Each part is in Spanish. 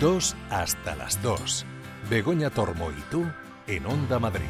2 hasta las 2. Begoña Tormo y tú en Onda Madrid.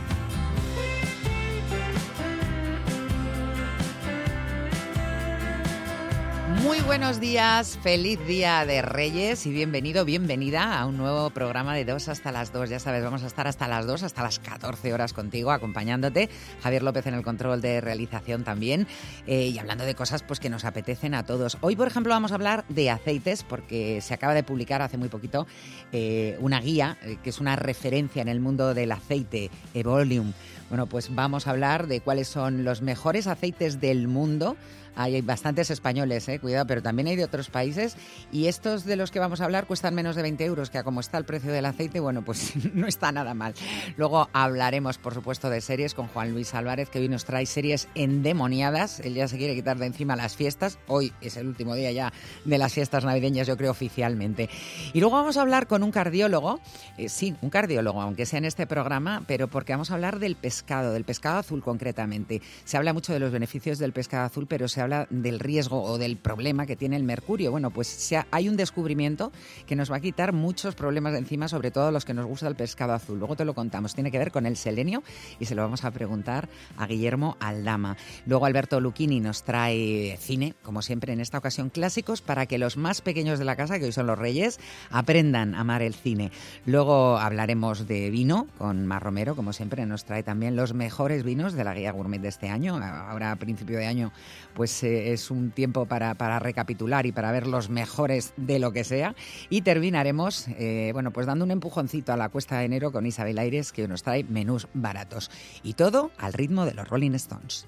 Muy buenos días, feliz día de Reyes y bienvenido, bienvenida a un nuevo programa de 2 hasta las 2. Ya sabes, vamos a estar hasta las 2, hasta las 14 horas contigo, acompañándote. Javier López en el control de realización también eh, y hablando de cosas pues, que nos apetecen a todos. Hoy, por ejemplo, vamos a hablar de aceites porque se acaba de publicar hace muy poquito eh, una guía eh, que es una referencia en el mundo del aceite, Evolium. Bueno, pues vamos a hablar de cuáles son los mejores aceites del mundo hay bastantes españoles, eh, cuidado, pero también hay de otros países. Y estos de los que vamos a hablar cuestan menos de 20 euros, que a como está el precio del aceite, bueno, pues no está nada mal. Luego hablaremos, por supuesto, de series con Juan Luis Álvarez, que hoy nos trae series endemoniadas. Él ya se quiere quitar de encima las fiestas. Hoy es el último día ya de las fiestas navideñas, yo creo, oficialmente. Y luego vamos a hablar con un cardiólogo, eh, sí, un cardiólogo, aunque sea en este programa, pero porque vamos a hablar del pescado, del pescado azul concretamente. Se habla mucho de los beneficios del pescado azul, pero se habla del riesgo o del problema que tiene el mercurio. Bueno, pues hay un descubrimiento que nos va a quitar muchos problemas de encima, sobre todo los que nos gusta el pescado azul. Luego te lo contamos. Tiene que ver con el selenio y se lo vamos a preguntar a Guillermo Aldama. Luego Alberto Lucchini nos trae cine, como siempre en esta ocasión clásicos, para que los más pequeños de la casa, que hoy son los reyes, aprendan a amar el cine. Luego hablaremos de vino con Mar Romero, como siempre nos trae también los mejores vinos de la guía gourmet de este año. Ahora a principio de año pues eh, es un tiempo para, recapitular y para ver los mejores de lo que sea. Y terminaremos, eh, bueno, pues dando un empujoncito a la cuesta de enero con Isabel Aires, que nos trae menús baratos. Y todo al ritmo de los Rolling Stones.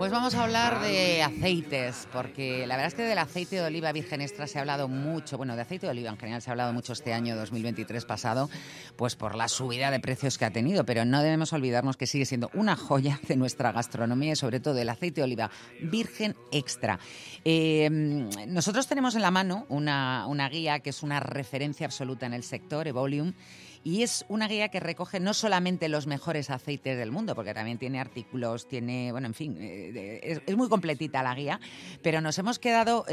Pues vamos a hablar de aceites, porque la verdad es que del aceite de oliva virgen extra se ha hablado mucho, bueno, de aceite de oliva en general se ha hablado mucho este año 2023 pasado, pues por la subida de precios que ha tenido, pero no debemos olvidarnos que sigue siendo una joya de nuestra gastronomía y sobre todo el aceite de oliva virgen extra. Eh, nosotros tenemos en la mano una, una guía que es una referencia absoluta en el sector, Evolium, y es una guía que recoge no solamente los mejores aceites del mundo, porque también tiene artículos, tiene, bueno, en fin, eh, es, muy completita la guía, pero nos hemos quedado,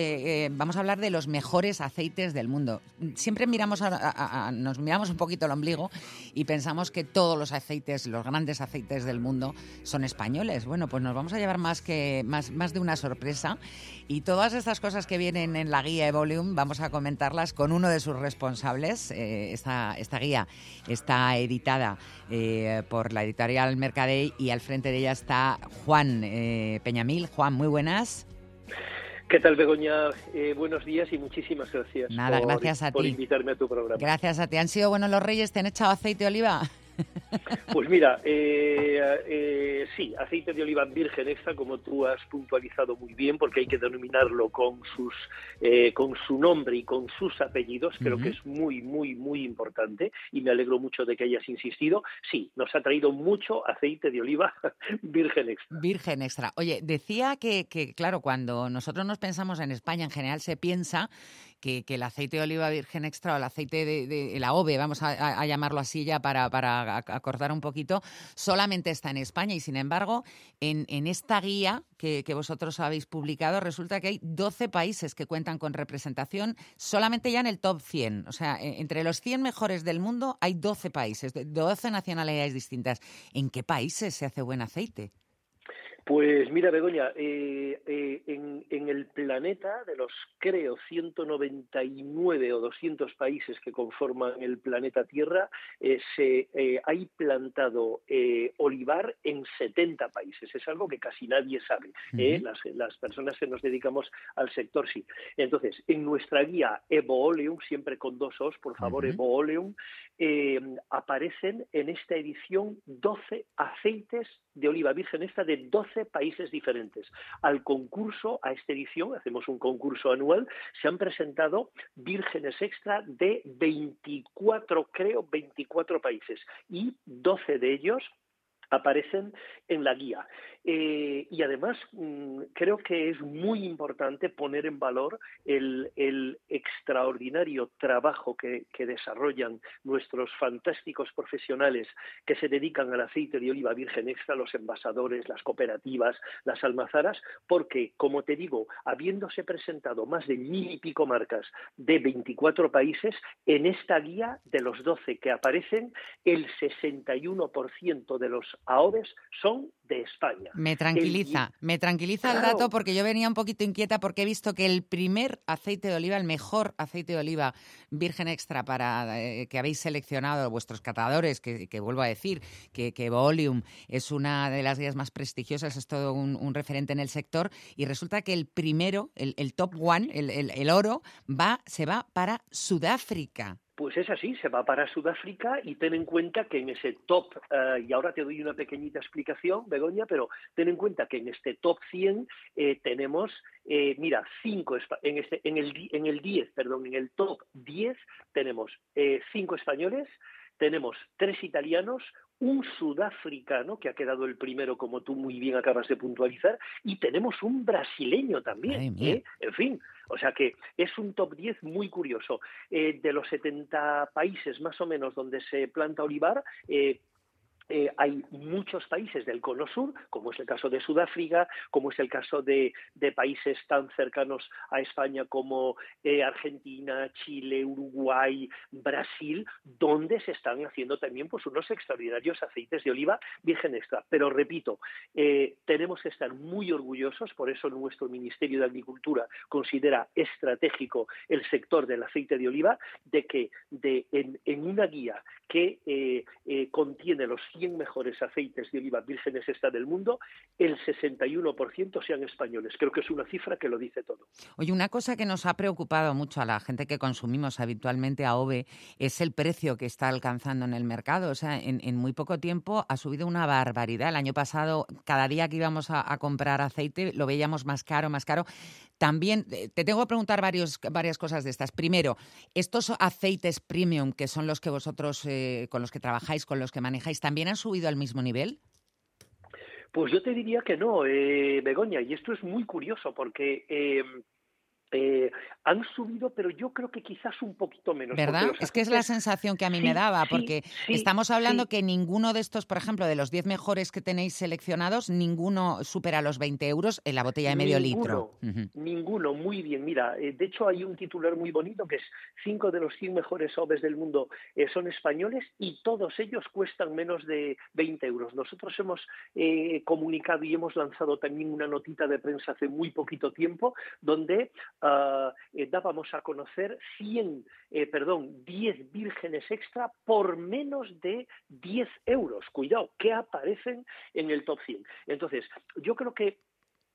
vamos a hablar de los mejores aceites del mundo. Siempre miramos nos miramos un poquito el ombligo y pensamos que todos los aceites, los grandes aceites del mundo son españoles. Bueno, pues nos vamos a llevar más, que, más, más de una sorpresa y todas estas cosas que vienen en la guía Evolium vamos a comentarlas con uno de sus responsables. esta, esta guía está editada eh, por la editorial Mercadey y al frente de ella está Juan eh, Peñamil. Juan, muy buenas. ¿Qué tal, Begoña? Eh, buenos días y muchísimas gracias. Nada, gracias a por ti. invitarme a tu programa. Gracias a ti. ¿Han sido buenos los reyes? ¿Te han echado aceite de oliva? Pues mira, eh, eh, sí, aceite de oliva virgen extra, como tú has puntualizado muy bien, porque hay que denominarlo con sus, eh, con su nombre y con sus apellidos. Creo que es muy, muy, muy importante y me alegro mucho de que hayas insistido. Sí, nos ha traído mucho aceite de oliva virgen extra. Virgen extra. Oye, decía que, que claro, cuando nosotros nos pensamos en España, en general se piensa que, el aceite de oliva virgen extra o el aceite de, la OVE, vamos a, llamarlo así ya para, para un poquito, solamente está en España y sin embargo en, esta guía que, vosotros habéis publicado resulta que hay 12 países que cuentan con representación solamente ya en el top 100. O sea, e, entre los 100 mejores del mundo hay 12 países, 12 nacionalidades distintas. ¿En qué países se hace buen aceite? Pues mira, Begoña, eh, eh, en, el planeta, de los creo 199 o 200 países que conforman el planeta Tierra, eh, se hay plantado olivar en 70 países. Es algo que casi nadie sabe. las, personas que nos dedicamos al sector sí. Entonces, en nuestra guía Evo Oleum, siempre con dos os, por favor, Evo Oleum, aparecen en esta edición 12 aceites de oliva virgen esta de 12 países diferentes. Al concurso, a esta edición, hacemos un concurso anual, se han presentado vírgenes extra de 24, creo, 24 países y 12 de ellos aparecen en la guía. Eh, y además mm, creo que es muy importante poner en valor el, extraordinario trabajo que, desarrollan nuestros fantásticos profesionales que se dedican al aceite de oliva virgen extra, los envasadores, las cooperativas, las almazaras, porque, como te digo, habiéndose presentado más de mil y pico marcas de 24 países, en esta guía de los 12 que aparecen, el 61% de los AOVES son de España. Me tranquiliza, me tranquiliza el dato porque yo venía un poquito inquieta porque he visto que el primer aceite de oliva, el mejor aceite de oliva virgen extra para eh, que habéis seleccionado vuestros catadores, que, vuelvo a decir que, que Volume es una de las guías más prestigiosas, es todo un, referente en el sector, y resulta que el primero, el, top one, el, el oro, va, se va para Sudáfrica. Pues es así, se va para Sudáfrica y ten en cuenta que en ese top, eh, y ahora te doy una pequeñita explicación, Begoña, pero ten en cuenta que en este top 100 eh, tenemos, eh, mira, cinco, en, este, en, el, en el 10, perdón, en el top 10 tenemos cinco españoles, tenemos tres italianos, un sudafricano, que ha quedado el primero, como tú muy bien acabas de puntualizar, y tenemos un brasileño también. ¿eh? En fin, o sea que es un top 10 muy curioso. Eh, de los 70 países más o menos donde se planta olivar, eh, eh, hay muchos países del cono sur, como es el caso de Sudáfrica, como es el caso de, países tan cercanos a España como eh, Argentina, Chile, Uruguay, Brasil, donde se están haciendo también pues, unos extraordinarios aceites de oliva virgen extra. Pero repito, eh, tenemos que estar muy orgullosos, por eso nuestro Ministerio de Agricultura considera estratégico el sector del aceite de oliva, de que de, en, en una guía que contiene los 100 mejores aceites de oliva vírgenes está del mundo, el 61% sean españoles. Creo que es una cifra que lo dice todo. Oye, una cosa que nos ha preocupado mucho a la gente que consumimos habitualmente a OVE es el precio que está alcanzando en el mercado. O sea, en, muy poco tiempo ha subido una barbaridad. El año pasado, cada día que íbamos a, comprar aceite, lo veíamos más caro, más caro. También eh, te tengo que preguntar varias cosas de estas. Primero, estos aceites premium, que son los que vosotros, eh, con los que trabajáis, con los que manejáis, ¿también han subido al mismo nivel? Pues yo te diría que no, eh, Begoña, y esto es muy curioso porque eh, eh, han subido, pero yo creo que quizás un poquito menos. ¿Verdad? Es que es la sensación que a mí me daba, porque estamos hablando que ninguno de estos, por ejemplo, de los 10 mejores que tenéis seleccionados, ninguno supera los 20 euros en la botella de medio litro. Ninguno, muy bien. Mira, eh, de hecho hay un titular muy bonito que es 5 de los 100 mejores oves del mundo eh, son españoles y todos ellos cuestan menos de 20 euros. Nosotros hemos comunicado y hemos lanzado también una notita de prensa hace muy poquito tiempo donde uh, dábamos a conocer 100, eh, perdón, 10 vírgenes extra por menos de 10 euros. Cuidado, que aparecen en el top 100. Entonces, yo creo que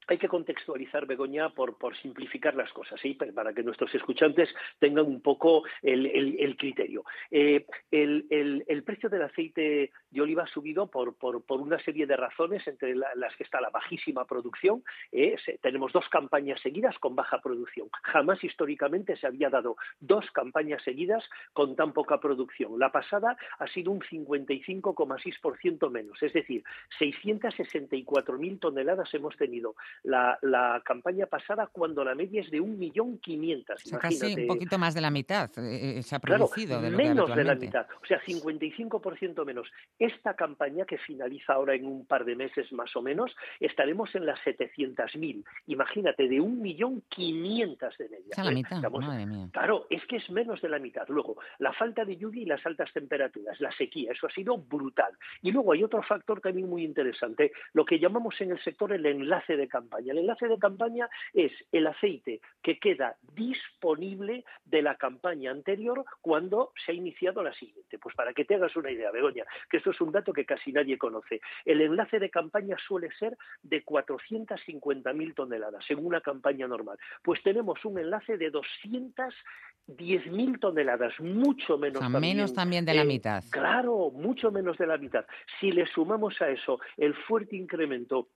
hay que contextualizar, Begoña, por, simplificar las cosas, para que nuestros escuchantes tengan un poco el, criterio. Eh, el, precio del aceite de oliva ha subido por, por, una serie de razones, entre las que está la bajísima producción. Eh, tenemos dos campañas seguidas con baja producción. Jamás históricamente se había dado dos campañas seguidas con tan poca producción. La pasada ha sido un 55,6% menos, es decir, 664.000 toneladas hemos tenido la, la, campaña pasada cuando la media es de 1.500.000. O casi un poquito más de la mitad eh, eh, se ha producido. de lo menos de la mitad, o sea, 55% menos. Esta campaña que finaliza ahora en un par de meses más o menos, estaremos en las 700.000. Imagínate, de 1.500.000 de media. la ¿eh? mitad, madre mía. Claro, es que es menos de la mitad. Luego, la falta de lluvia y las altas temperaturas, la sequía, eso ha sido brutal. Y luego hay otro factor también muy interesante, lo que llamamos en el sector el enlace de campaña el enlace de campaña es el aceite que queda disponible de la campaña anterior cuando se ha iniciado la siguiente. Pues para que te hagas una idea, Begoña, que esto es un dato que casi nadie conoce. El enlace de campaña suele ser de 450.000 toneladas en una campaña normal. Pues tenemos un enlace de 210.000 toneladas, mucho menos. menos también de la mitad. Claro, mucho menos de la mitad. Si le sumamos a eso el fuerte incremento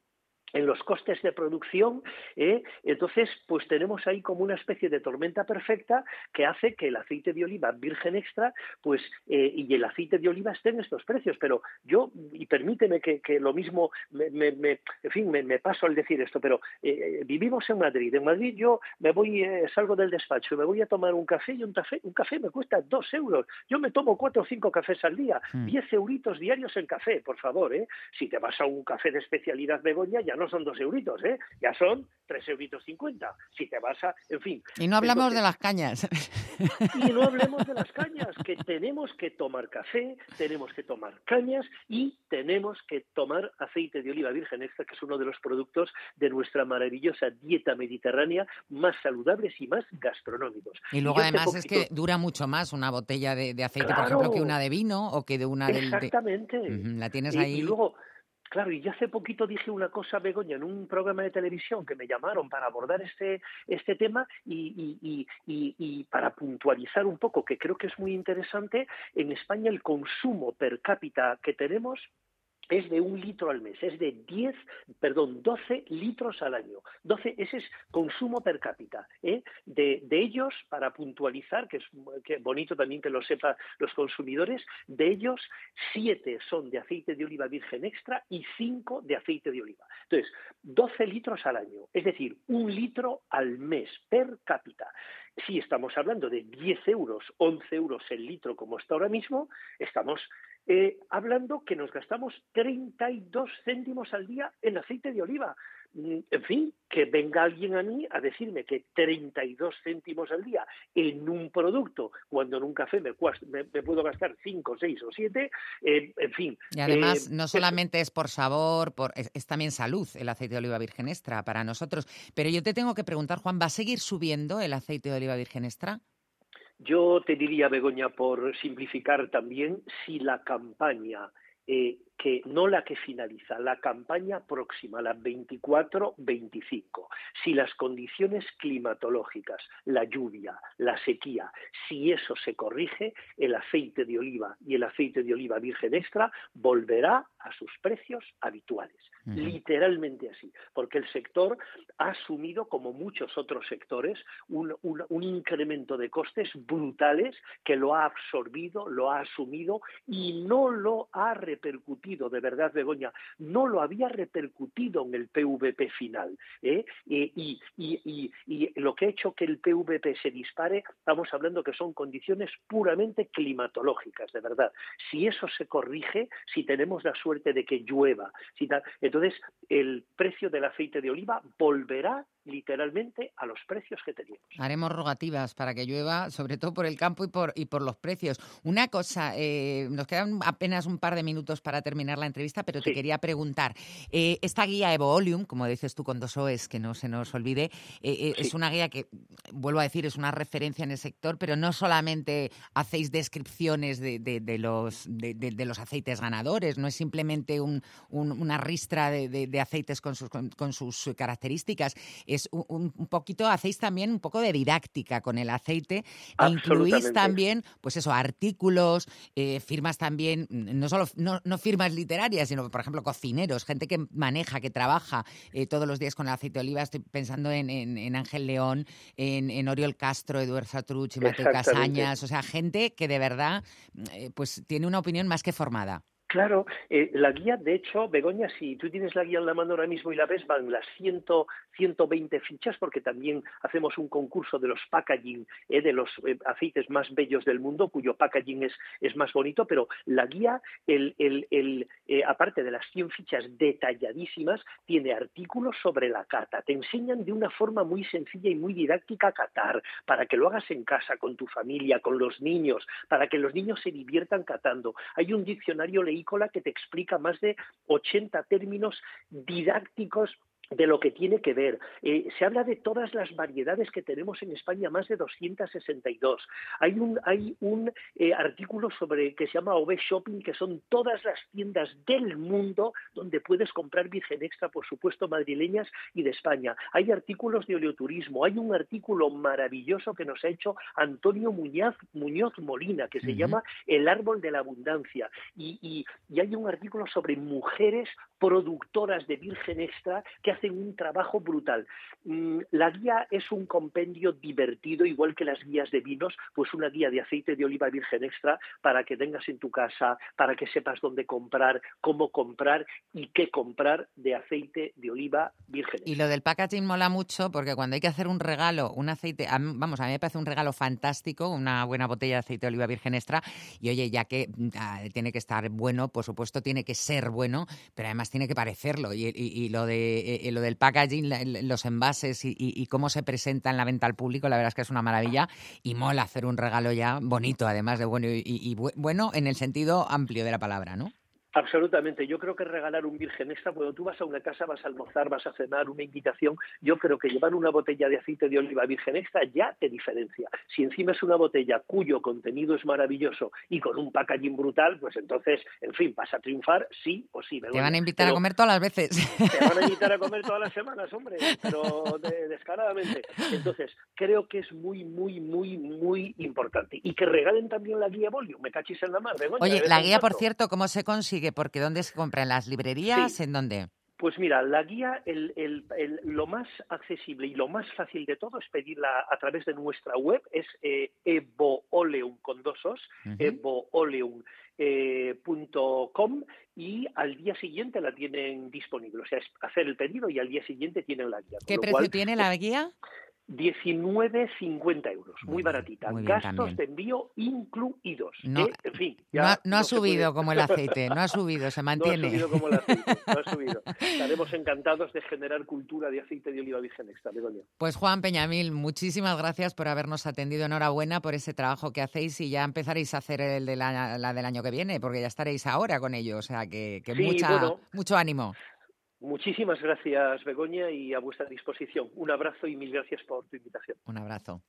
en los costes de producción, ¿eh? entonces pues tenemos ahí como una especie de tormenta perfecta que hace que el aceite de oliva virgen extra pues eh, y el aceite de oliva estén en estos precios. Pero yo, y permíteme que, lo mismo, me, me, en fin, me, paso al decir esto, pero eh, vivimos en Madrid. En Madrid yo me voy, salgo del despacho me voy a tomar un café y un café, un café me cuesta dos euros. Yo me tomo cuatro o cinco cafés al día, mm. diez euritos diarios en café, por favor. ¿eh? Si te vas a un café de especialidad Begoña, ya no son dos euritos, ¿eh? Ya son tres euritos cincuenta. Si te vas a, en fin. Y no hablamos de las cañas. Y no hablemos de las cañas, que tenemos que tomar café, tenemos que tomar cañas y tenemos que tomar aceite de oliva virgen extra, que es uno de los productos de nuestra maravillosa dieta mediterránea más saludables y más gastronómicos. Y luego además es que dura mucho más una botella de, aceite, por ejemplo, que una de vino o que de una de... Exactamente. La tienes ahí. y luego Claro, y yo hace poquito dije una cosa, Begoña, en un programa de televisión que me llamaron para abordar este, este tema y, y, y, y, para puntualizar un poco, que creo que es muy interesante, en España el consumo per cápita que tenemos es de un litro al mes, es de 10, perdón, 12 litros al año. 12, ese es consumo per cápita. ¿eh? De, ellos, para puntualizar, que es bonito también que lo sepan los consumidores, de ellos 7 son de aceite de oliva virgen extra y 5 de aceite de oliva. Entonces, 12 litros al año, es decir, un litro al mes per cápita. Si estamos hablando de 10 euros, 11 euros el litro como está ahora mismo, estamos eh, hablando que nos gastamos 32 céntimos al día en aceite de oliva. Mm, en fin, que venga alguien a mí a decirme que 32 céntimos al día en un producto, cuando en un café me, puedo gastar 5, 6 o 7, eh, en fin. Y además, eh, no solamente es por sabor, por, es, también salud el aceite de oliva virgen extra para nosotros. Pero yo te tengo que preguntar, Juan, ¿va a seguir subiendo el aceite de oliva virgen extra? Yo te diría, Begoña, por simplificar también, si la campaña eh, que no la que finaliza, la campaña próxima, la 24-25, si las condiciones climatológicas, la lluvia, la sequía, si eso se corrige, el aceite de oliva y el aceite de oliva virgen extra volverá a sus precios habituales, literalmente así, porque el sector ha asumido, como muchos otros sectores, un, un incremento de costes brutales que lo ha absorbido, lo ha asumido y no lo ha repercutido de verdad, Begoña, no lo había repercutido en el PVP final. ¿eh? Y, lo que ha hecho que el PVP se dispare, estamos hablando que son condiciones puramente climatológicas, de verdad. Si eso se corrige, si tenemos la suerte de que llueva, entonces el precio del aceite de oliva volverá literalmente a los precios que teníamos. Haremos rogativas para que llueva, sobre todo por el campo y por, y por los precios. Una cosa, eh, nos quedan apenas un par de minutos para terminar la entrevista, pero te quería preguntar, eh, esta guía Evoolium, como dices tú con dos OEs, que no se nos olvide, eh, es una guía que, vuelvo a decir, es una referencia en el sector, pero no solamente hacéis descripciones de, de, los, de, los aceites ganadores, no es simplemente un, una ristra de, aceites con sus, con, sus características, es un, poquito, hacéis también un poco de didáctica con el aceite e incluís también, pues eso, artículos, eh, firmas también, no solo no, firmas literarias, sino, por ejemplo, cocineros, gente que maneja, que trabaja eh, todos los días con el aceite de oliva. Estoy pensando en, Ángel León, en, Oriol Castro, Eduardo Satruch y Mateo Casañas, o sea, gente que de verdad eh, pues tiene una opinión más que formada. Claro, eh, la guía, de hecho, Begoña, si tú tienes la guía en la mano ahora mismo y la ves, van las 100, 120 fichas, porque también hacemos un concurso de los packaging, eh, de los eh, aceites más bellos del mundo, cuyo packaging es, más bonito, pero la guía, el, el, el aparte de las 100 fichas detalladísimas, tiene artículos sobre la cata. Te enseñan de una forma muy sencilla y muy didáctica a catar, para que lo hagas en casa, con tu familia, con los niños, para que los niños se diviertan catando. Hay un diccionario que te explica más de 80 términos didácticos de lo que tiene que ver. Eh, se habla de todas las variedades que tenemos en España, más de 262. Hay un, hay un eh, artículo sobre que se llama OB Shopping, que son todas las tiendas del mundo donde puedes comprar Virgen Extra, por supuesto, madrileñas y de España. Hay artículos de oleoturismo. Hay un artículo maravilloso que nos ha hecho Antonio Muñoz, Muñoz Molina, que se llama El árbol de la abundancia. Y, y, y hay un artículo sobre mujeres productoras de Virgen Extra que hacen un trabajo brutal. Mm, la guía es un compendio divertido, igual que las guías de vinos, pues una guía de aceite de oliva virgen extra para que tengas en tu casa, para que sepas dónde comprar, cómo comprar y qué comprar de aceite de oliva virgen extra. Y lo del packaging mola mucho porque cuando hay que hacer un regalo, un aceite, vamos, a mí me parece un regalo fantástico, una buena botella de aceite de oliva virgen extra y oye, ya que ah, tiene que estar bueno, por supuesto tiene que ser bueno, pero además tiene que parecerlo y, lo de eh, lo del packaging, los envases y, cómo se presenta en la venta al público, la verdad es que es una maravilla y mola hacer un regalo ya bonito, además de bueno y bueno en el sentido amplio de la palabra, ¿no? Absolutamente. Yo creo que regalar un virgen extra, cuando tú vas a una casa, vas a almorzar, vas a cenar, una invitación, yo creo que llevar una botella de aceite de oliva virgen extra ya te diferencia. Si encima es una botella cuyo contenido es maravilloso y con un packaging brutal, pues entonces, en fin, vas a triunfar sí o sí. Te van a invitar a comer todas las veces. Te van a invitar a comer todas las semanas, hombre, pero descaradamente. Entonces, creo que es muy, muy, muy, muy importante. Y que regalen también la guía Volio, me cachis en la mar. Oye, la guía, por cierto, ¿cómo se consigue? Porque ¿dónde se compra? ¿En las librerías? ¿En dónde? Pues mira, la guía, lo más accesible y lo más fácil de todo es pedirla a través de nuestra web, es eh, evooleum con dos os, evooleum.com eh, y al día siguiente la tienen disponible. O sea, es hacer el pedido y al día siguiente tienen la guía. ¿Qué precio tiene la guía? 19,50 euros, muy baratita. Gastos de envío incluidos. No, en fin, no, ha, subido como el aceite, no ha subido, se mantiene. No ha subido como el aceite, no ha subido. Estaremos encantados de generar cultura de aceite de oliva virgen extra, Pues Juan Peñamil, muchísimas gracias por habernos atendido. Enhorabuena por ese trabajo que hacéis y ya empezaréis a hacer el de la, del año que viene, porque ya estaréis ahora con ello. O sea que, mucho ánimo. Muchísimas gracias, Begoña, y a vuestra disposición. Un abrazo y mil gracias por tu invitación. Un abrazo.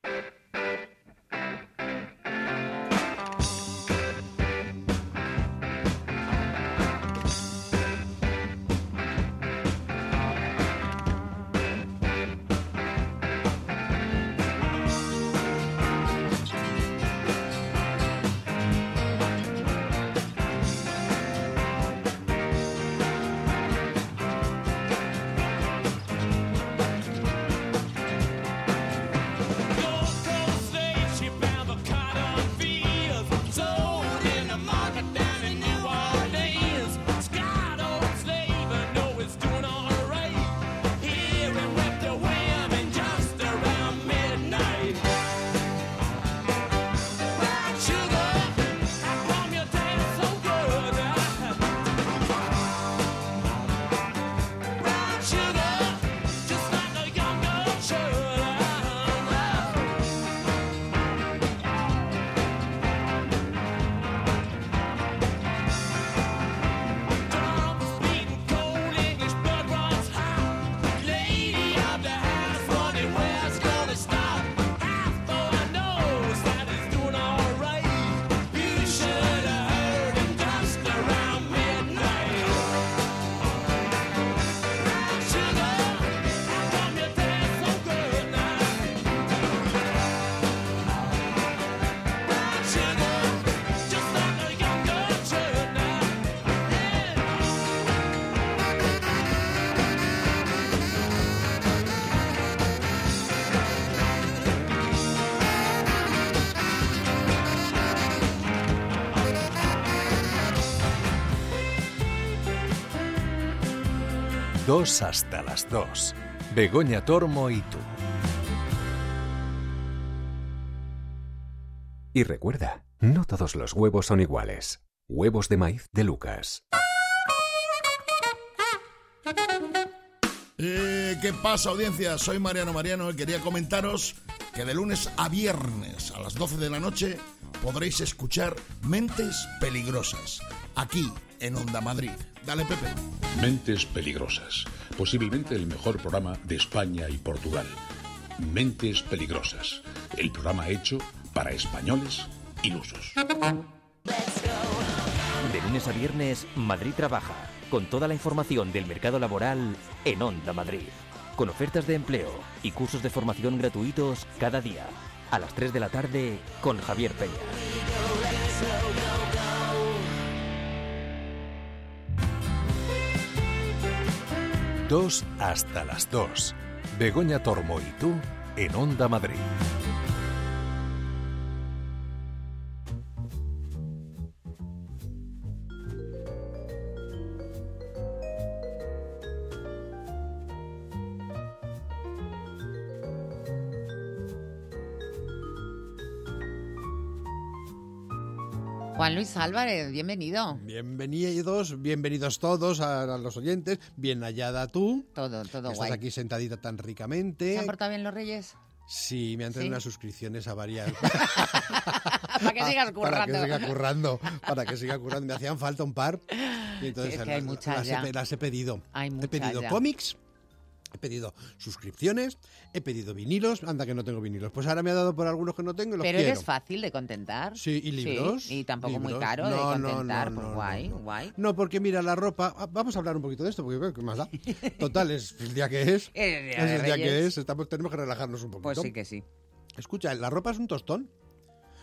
Hasta las dos. Begoña Tormo y tú. Y recuerda, no todos los huevos son iguales. Huevos de maíz de Lucas. Eh, ¿Qué pasa audiencia? Soy Mariano Mariano y quería comentaros que de lunes a viernes a las 12 de la noche podréis escuchar Mentes Peligrosas, aquí en Onda Madrid. Dale Pepe. Mentes Peligrosas, posiblemente el mejor programa de España y Portugal. Mentes Peligrosas, el programa hecho para españoles ilusos. De lunes a viernes, Madrid trabaja, con toda la información del mercado laboral en Onda Madrid, con ofertas de empleo y cursos de formación gratuitos cada día, a las 3 de la tarde con Javier Peña. Dos hasta las dos. Begoña Tormo y tú en Onda Madrid. Juan Luis Álvarez, bienvenido. Bienvenidos, bienvenidos todos a, a los oyentes. Bien hallada tú. Todo, todo guay. Estás aquí sentadita tan ricamente. ¿Se han portado bien los reyes? Sí, me han traído ¿Sí? unas suscripciones a varias. Para que sigas Para que currando. siga currando. Para que siga currando. Me hacían falta un par. Y entonces Sí, es que hay las- muchas las, ya. He, las he pedido. Hay he muchas pedido ya. cómics. He pedido suscripciones, he pedido vinilos, anda que no tengo vinilos. Pues ahora me ha dado por algunos que no tengo y los Pero quiero. eres fácil de contentar. Sí, y libros. y tampoco muy caro de No, no, contentar. no, pues no, guay, no. guay. No, porque mira, la ropa. ah, Vamos a hablar un poquito de esto, porque ¿qué más da? Total, es el día que es. El día es de el día que es. Estamos, tenemos que relajarnos un poquito. Pues sí que sí. Escucha, la ropa es un tostón.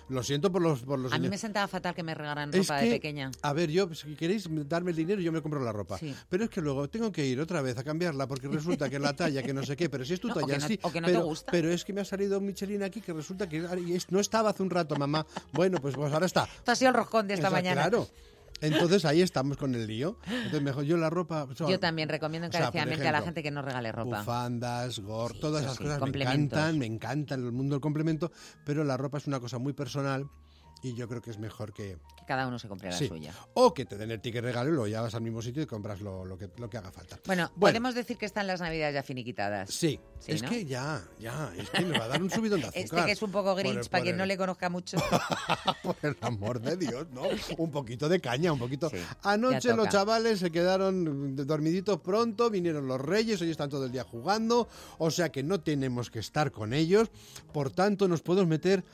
Lo siento por los, por los A mí me sentaba fatal que me regalaran Es ropa que, de pequeña. A ver, yo, si queréis darme el dinero, yo me compro la ropa. Sí. Pero es que luego tengo que ir otra vez a cambiarla porque resulta que la talla, que no sé qué, pero si es tu No, o talla, que no- sí. o que no te pero, gusta. Pero es que me ha salido un Michelin aquí que resulta que no estaba hace un rato, mamá. Bueno, pues, pues ahora está. Esto ha sido el roscón de esta mañana. Claro. Entonces ahí estamos con el lío. Entonces mejor yo la ropa. o sea, Yo también recomiendo o sea, por encarecidamente a la gente que no regale ropa. Bufandas, gor, todas esas sí, cosas me encantan, me encantan el mundo del complemento, pero la ropa es una cosa muy personal y yo creo que es mejor que, Que cada uno se compre la Sí. suya. o que te den el ticket regalo y luego ya vas al mismo sitio y compras lo, lo que, lo que haga falta. Bueno, Bueno. podemos decir que están las navidades ya finiquitadas. Sí, Sí, es ¿no? que ya, ya, es que me va a dar un subidón de azúcar. Este que es un poco grinch, el- para quien el- no le conozca mucho. Por el amor de Dios, ¿no? Un poquito de caña, un poquito. Sí, Anoche los chavales se quedaron dormiditos pronto, vinieron los reyes, hoy están todo el día jugando, o sea que no tenemos que estar con ellos, por tanto nos podemos meter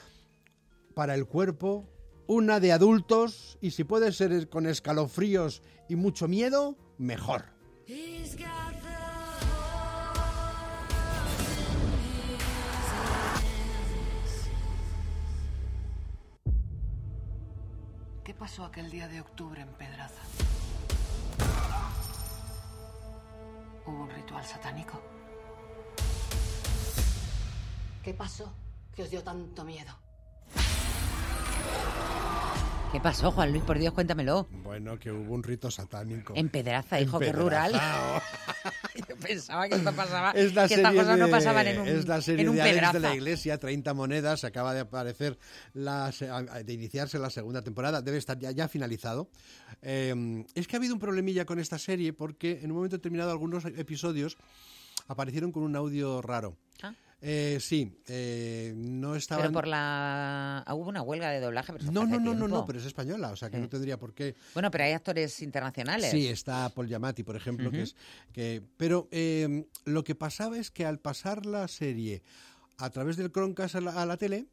para el cuerpo una de adultos y si puede ser con escalofríos y mucho miedo, mejor. ¿Qué pasó aquel día de octubre en Pedraza? ¿Hubo un ritual satánico? ¿Qué pasó que os dio tanto miedo? ¿Qué pasó, Juan Luis? Por Dios, cuéntamelo. Bueno, que hubo un rito satánico. En Pedraza, hijo, Pedraza, rural. Yo pensaba que esto pasaba, Es la que estas serie no pasaban en un, es la serie en un de Alex de la Iglesia, 30 monedas, acaba de aparecer, la, de iniciarse la segunda temporada, debe estar ya, ya finalizado. Eh, es que ha habido un problemilla con esta serie porque en un momento determinado algunos episodios aparecieron con un audio raro. Ah. Eh, sí, eh, no estaban... Pero por la... ah, Hubo una huelga de doblaje, pero No, no, no, no, no, pero es española, o sea que Sí. no tendría por qué... Bueno, pero hay actores internacionales. Sí, está Paul Giamatti, por ejemplo, que es que pero eh, lo que pasaba es que al pasar la serie a través del Chromecast a la, a la tele,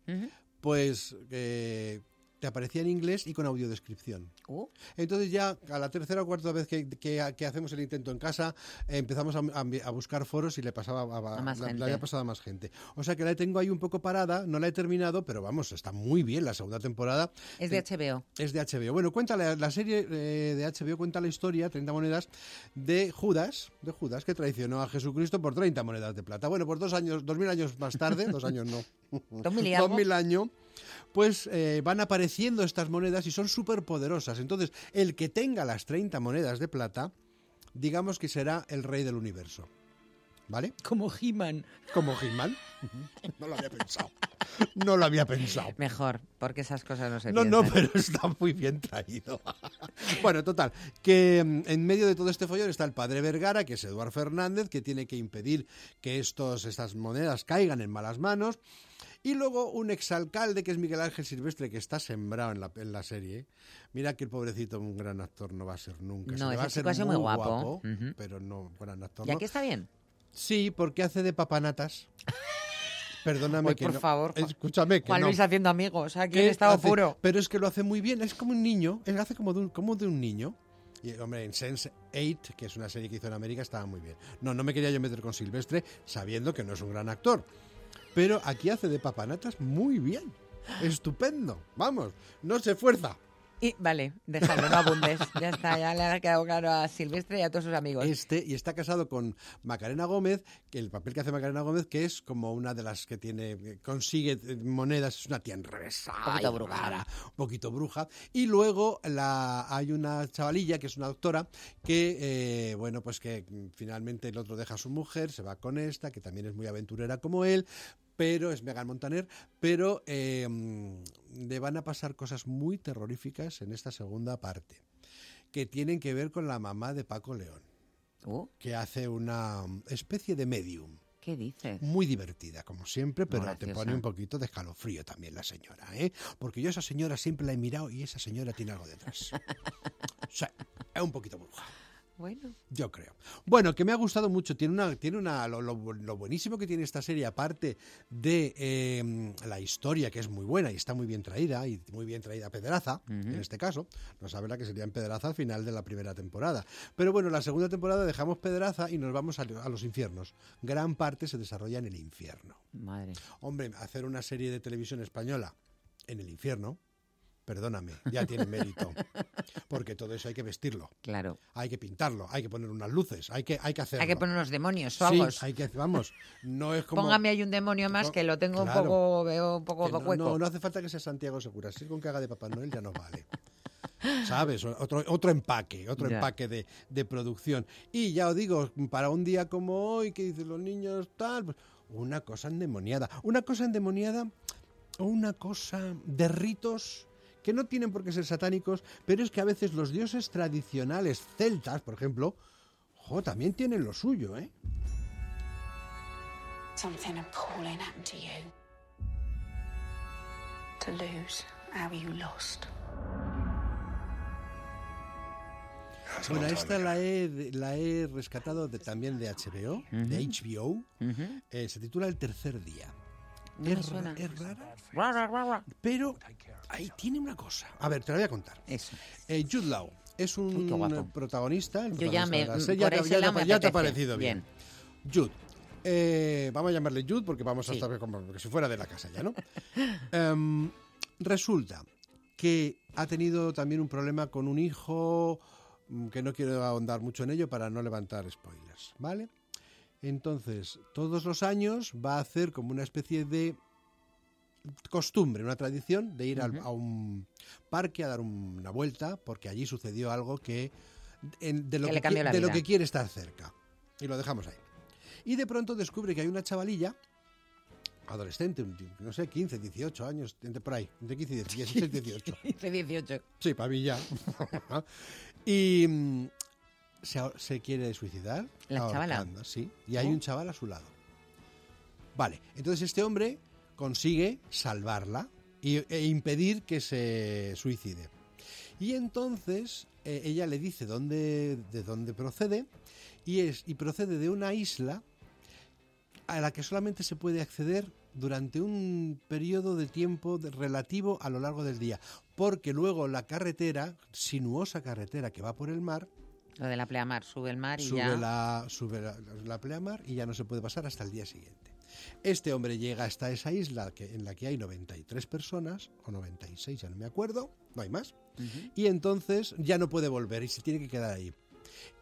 pues eh, te aparecía en inglés y con audiodescripción. Uh, Entonces ya a la tercera o cuarta vez que, que- que hacemos el intento en casa, eh, empezamos a, a- a buscar foros y le pasaba a, A más la- le gente. había pasado a más gente. O sea que la tengo ahí un poco parada, no la he terminado, pero vamos, está muy bien la segunda temporada. es de HBO. Es de HBO. Bueno, cuenta la, serie eh, de HBO cuenta la historia, 30 monedas, de Judas, de Judas, que traicionó a Jesucristo por 30 monedas de plata. Bueno, pues dos años, dos mil años más tarde, dos años no, dos mil años, pues eh, van apareciendo estas monedas y son súper poderosas. Entonces, el que tenga las 30 monedas de plata digamos que será el rey del universo. ¿Vale? Como He-Man. Como He-Man. No lo había pensado. No lo había pensado. Mejor, porque esas cosas no se No, no, piensan. pero está muy bien traído. bueno, total, que mm, en medio de todo este follón está el padre Vergara, que es Eduard Fernández, que tiene que impedir que estos, estas monedas caigan en malas manos. Y luego un exalcalde, que es Miguel Ángel Silvestre, que está sembrado en la, en la serie. Mira que el pobrecito, un gran actor no va a ser nunca. No, va a ser sido muy guapo. Pero no gran actor. ¿Y no. aquí está bien? Sí, porque hace de papanatas. Perdóname Ay, que por no- favor, Escúchame que Juan no. Luis haciendo amigos, aquí ¿Qué en estado hace? puro. Pero es que lo hace muy bien, es como un niño, él hace como de un, como de un niño. Y, hombre, en Sense 8, que es una serie que hizo en América, estaba muy bien. No, no me quería yo meter con Silvestre, sabiendo que no es un gran actor. Pero aquí hace de papanatas muy bien. Estupendo. Vamos, no se esfuerza. Y vale, déjalo, no abundes. Ya está, ya le ha quedado claro a Silvestre y a todos sus amigos. Este, y está casado con Macarena Gómez, que el papel que hace Macarena Gómez, que es como una de las que tiene, que consigue eh, monedas, es una tía enrevesada, Un poquito bruja. un poquito bruja. Y luego la, hay una chavalilla, que es una doctora, que, eh, bueno, pues que mm, finalmente el otro deja a su mujer, se va con esta, que también es muy aventurera como él, pero es Megan Montaner, pero eh, mm, le van a pasar cosas muy terroríficas en esta segunda parte, que tienen que ver con la mamá de Paco León Uh, que hace una especie de medium. ¿Qué dices? Muy divertida, como siempre, pero te pone un poquito de escalofrío también la señora, ¿eh? Porque yo a esa señora siempre la he mirado y esa señora tiene algo detrás. O sea, es un poquito bruja. Bueno, Yo creo. Bueno, que me ha gustado mucho. Tiene una, tiene una, lo, lo- lo buenísimo que tiene esta serie, aparte de eh, la historia, que es muy buena y está muy bien traída, y muy bien traída Pedraza, en este caso. No sabe la que sería en Pedraza al final de la primera temporada. Pero bueno, la segunda temporada dejamos Pedraza y nos vamos a, a los infiernos. Gran parte se desarrolla en el infierno. madre. Hombre, hacer una serie de televisión española en el infierno, perdóname, ya tiene mérito. Porque todo eso hay que vestirlo Claro. hay que pintarlo, hay que poner unas luces, hay que, hay que hacerlo. Hay que poner unos demonios o Sí, hay que, vamos, no es como... Póngame ahí un demonio más que lo tengo Claro. un poco, veo un poco no, hueco. no, no hace falta que sea Santiago Segura, si es con que haga de Papá Noel ya no vale. ¿Sabes? Otro, otro empaque, otro empaque de, de producción. Y ya os digo, para un día como hoy, que dicen los niños tal, pues, una cosa endemoniada. Una cosa endemoniada o una cosa de ritos que no tienen por qué ser satánicos, pero es que a veces los dioses tradicionales celtas, por ejemplo, jo, también tienen lo suyo, ¿eh? Something appalling happened to you. To lose how you lost. Bueno, esta la he, la he rescatado de, también de HBO, de HBO. Eh, se titula El tercer día. Es, suena. es rara, Ra, ra, ra, ra. pero ahí tiene una cosa. A ver, te la voy a contar. Eso. Eh, Jude Law es un Uy, protagonista. Yo ya me- por Ya te- ese ya te lado ha- me ya te ha apetece. parecido bien. Bien. Jude. Eh, vamos a llamarle Jude porque vamos a Sí. estar como que si fuera de la casa ya, ¿no? Em, resulta que ha tenido también un problema con un hijo mm, que no quiero ahondar mucho en ello para no levantar spoilers, ¿vale? Entonces, todos los años va a hacer como una especie de costumbre, una tradición de ir al- a un parque a dar una vuelta porque allí sucedió algo que en- de, lo Que que, de lo que quiere estar cerca. Y lo dejamos ahí. Y de pronto descubre que hay una chavalilla, adolescente, no sé, 15, 18 años, entre por ahí, entre 15 y 16, 18. Dice 18. Sí, para mí ya. y se, quiere suicidar. La chavala. Sí, y hay Oh. un chaval a su lado. Vale, entonces este hombre consigue salvarla y- e impedir que se suicide. Y entonces eh, ella le dice dónde, de dónde procede y, es, y procede de una isla a la que solamente se puede acceder durante un periodo de tiempo relativo a lo largo del día, porque luego la carretera, sinuosa carretera que va por el mar, Lo de la pleamar, sube el mar y sube, ya. la, sube la, la pleamar y ya no se puede pasar hasta el día siguiente. Este hombre llega hasta esa isla que, en la que hay 93 personas, o 96, ya no me acuerdo, no hay más, y entonces ya no puede volver y se tiene que quedar ahí.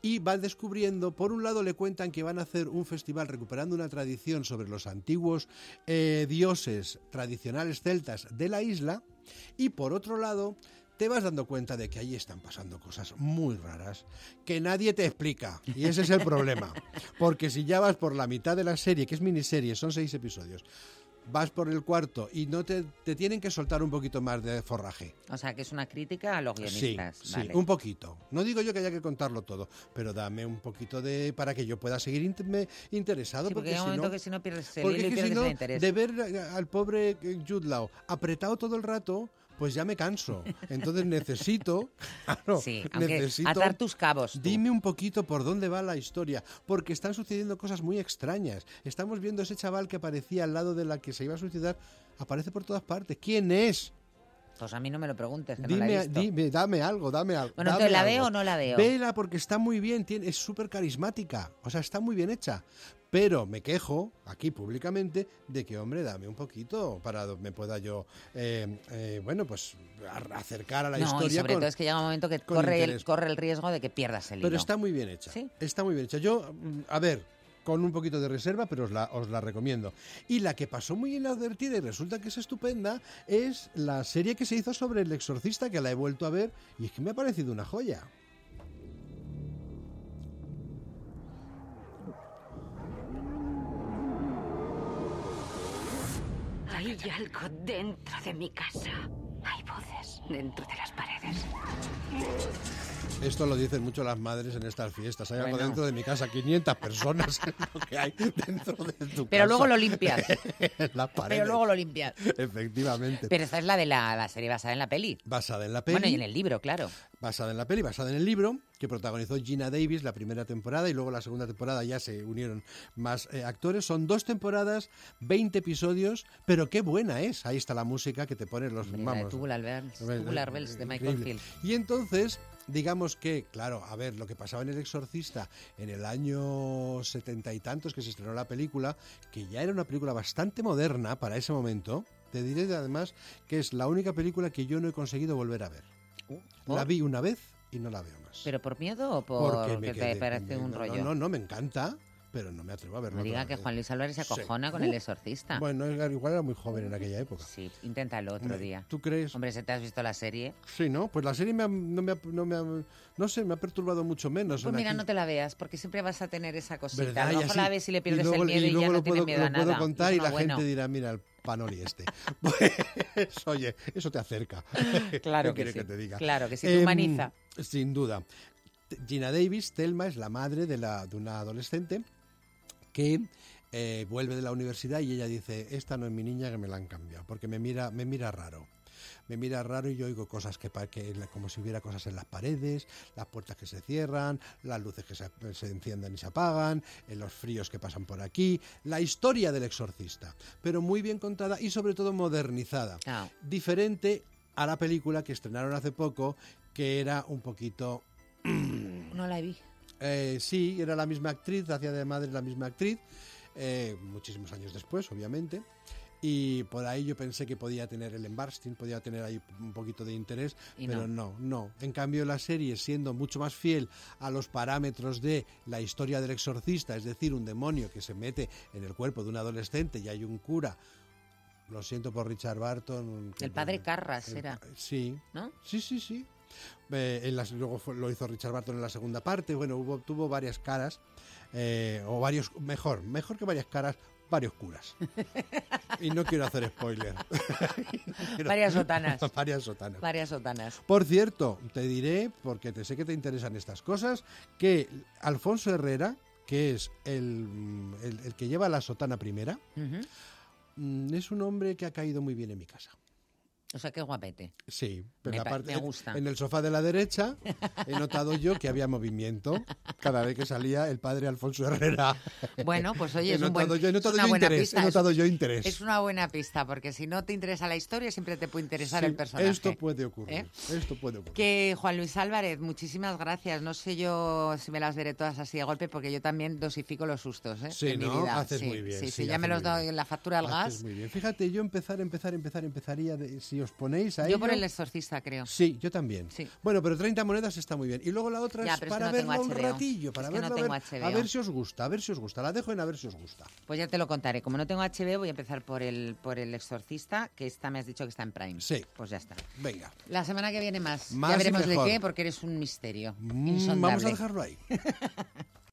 Y va descubriendo, por un lado le cuentan que van a hacer un festival recuperando una tradición sobre los antiguos eh, dioses tradicionales celtas de la isla, y por otro lado te vas dando cuenta de que ahí están pasando cosas muy raras que nadie te explica. Y ese es el problema. Porque si ya vas por la mitad de la serie, que es miniserie, son seis episodios, vas por el cuarto y no te, te tienen que soltar un poquito más de forraje. O sea, que es una crítica a los Sí, guionistas. sí, vale. un poquito. No digo yo que haya que contarlo todo, pero dame un poquito de para que yo pueda seguir interesado. Sí, porque hay un si momento no- que si no pierdes el porque hilo y si no, el interés. de ver eh, al pobre eh, Jude Law apretado todo el rato, pues ya me canso. Entonces necesito, claro, Sí, necesito atar tus cabos. tú. Dime un poquito por dónde va la historia, porque están sucediendo cosas muy extrañas. Estamos viendo ese chaval que aparecía al lado de la que se iba a suicidar, aparece por todas partes. ¿Quién es? Pues a mí no me lo preguntes, que no la he Dime, visto. dime, dame algo, dame algo. Bueno, entonces, ¿la algo. veo o no la veo? Vela porque está muy bien, tiene, es súper carismática, o sea, está muy bien hecha. Pero me quejo aquí públicamente de que, hombre, dame un poquito para que me pueda yo, eh, eh, bueno, pues acercar a la no, historia. y sobre con- todo es que llega un momento que corre el, corre el riesgo de que pierdas el hilo. Pero está muy bien hecha. Sí. Está muy bien hecha. Yo, mm, a ver, con un poquito de reserva, pero os la, os la recomiendo. Y la que pasó muy inadvertida y resulta que es estupenda es la serie que se hizo sobre el exorcista, que la he vuelto a ver y es que me ha parecido una joya. Hay algo dentro de mi casa. Hay voces dentro de las paredes. Esto lo dicen mucho las madres en estas fiestas. Hay algo dentro de mi casa, 500 personas es lo que hay dentro de tu Pero casa. luego lo limpias. Las Pero paredes. luego lo limpias. Efectivamente. Pero esta es la de la, la serie basada en la peli. Basada en la peli. Bueno, y en el libro, claro. basada en la peli, basada en el libro, que protagonizó Gina Davis la primera temporada y luego la segunda temporada ya se unieron más eh, actores. Son dos temporadas, 20 episodios, pero qué buena es. Ahí está la música que te pone los Hombre, la de vamos. Tubular Bells, Eh, Tubular Bells de Michael. Field. Y entonces, digamos que, claro, a ver, lo que pasaba en El Exorcista en el año setenta y tantos que se estrenó la película, que ya era una película bastante moderna para ese momento, te diré además que es la única película que yo no he conseguido volver a ver. ¿por? La vi una vez y no la veo más. ¿Pero por miedo o Porque porque me te quedé- parece un no, rollo? No, no, no, me encanta, pero no me atrevo a verlo. No diga que. Juan Luis Álvarez se Sí. acojona con el exorcista. Bueno, igual era muy joven en aquella época. Sí, inténtalo otro Hombre, día. ¿Tú crees? Hombre, si te has visto la serie. Sí, ¿no? Pues la serie me ha- no, me ha- no, me ha- no sé, me ha perturbado mucho menos. Pues mira, aquí. no te la veas, porque siempre vas a tener esa cosita. ¿Verdad? A Y lo mejor así- la ves y le pierdes luego- el miedo y, luego ya lo no tiene puedo, miedo a lo puedo nada. contar y la gente dirá, mira, el panoli este. Pues, oye, eso te acerca. Claro ¿Qué que sí. que te diga? Claro que sí, te humaniza. Sin duda. Gina Davis, Telma, es la madre de, la, de una adolescente que eh, vuelve de la universidad y ella dice, esta no es mi niña que me la han cambiado, porque me mira, me mira raro. Me mira raro y yo oigo cosas que, como si hubiera cosas en las paredes, las puertas que se cierran, las luces que se, se encienden y se apagan, eh, los fríos que pasan por aquí, la historia del exorcista, pero muy bien contada y sobre todo modernizada, Ah, diferente a la película que estrenaron hace poco, que era un poquito no la vi. Eh, sí, era la misma actriz, hacía de madre la misma actriz, eh, muchísimos años después, obviamente. Y por ahí yo pensé que podía tener el Barstin, podía tener ahí un poquito de interés, Y pero no. no, En cambio, la serie, siendo mucho más fiel a los parámetros de la historia del exorcista, es decir, un demonio que se mete en el cuerpo de un adolescente y hay un cura. Lo siento por Richard Barton. El padre Carras el- era, Sí, ¿no? Sí, sí, sí. Eh, en las- luego fue- lo hizo Richard Barton en la segunda parte. Bueno, hubo, tuvo varias caras, eh, o varios, mejor, mejor que varias caras, varios curas. y no quiero hacer spoiler. Quiero- Varias sotanas. varias sotanas. Varias sotanas. Por cierto, te diré, porque te sé que te interesan estas cosas, que Alfonso Herrera, que es el, el- el que lleva la sotana primera, mm, es un hombre que ha caído muy bien en mi casa. O sea, qué guapete. Sí, pero Me pa- aparte, me gusta. en el sofá de la derecha he notado yo que había movimiento cada vez que salía el padre Alfonso Herrera. Bueno, pues oye, he es, un buen- notado yo, he es notado yo interés, pista. he es- notado yo interés. Es una buena pista, porque si no te interesa la historia, siempre te puede interesar Sí, el personaje. Esto puede ocurrir, ¿Eh? esto puede ocurrir. Que Juan Luis Álvarez, muchísimas gracias. No sé yo si me las veré todas así de golpe, porque yo también dosifico los sustos ¿eh? Sí, en mi ¿no? vida. Haces sí, muy bien, Sí, sí, sí, ya me los doy en la factura del gas. muy bien. Fíjate, yo empezar, empezar, empezar, empezaría, de- si os ponéis a Yo por el exorcista, creo. Sí, yo también. Sí. Bueno, pero 30 monedas está muy bien. Y luego la otra Ya, es pero es que para no verla un ratillo, para Es que no verla, a, ver, a ver si os gusta, a ver si os gusta. La dejo en a ver si os gusta. Pues ya te lo contaré. Como no tengo HBO, voy a empezar por el, por el exorcista, que esta me has dicho que está en Prime. Sí. Pues ya está. Venga. La semana que viene más. Más ya veremos de qué, porque eres un misterio. Mm, vamos a dejarlo ahí.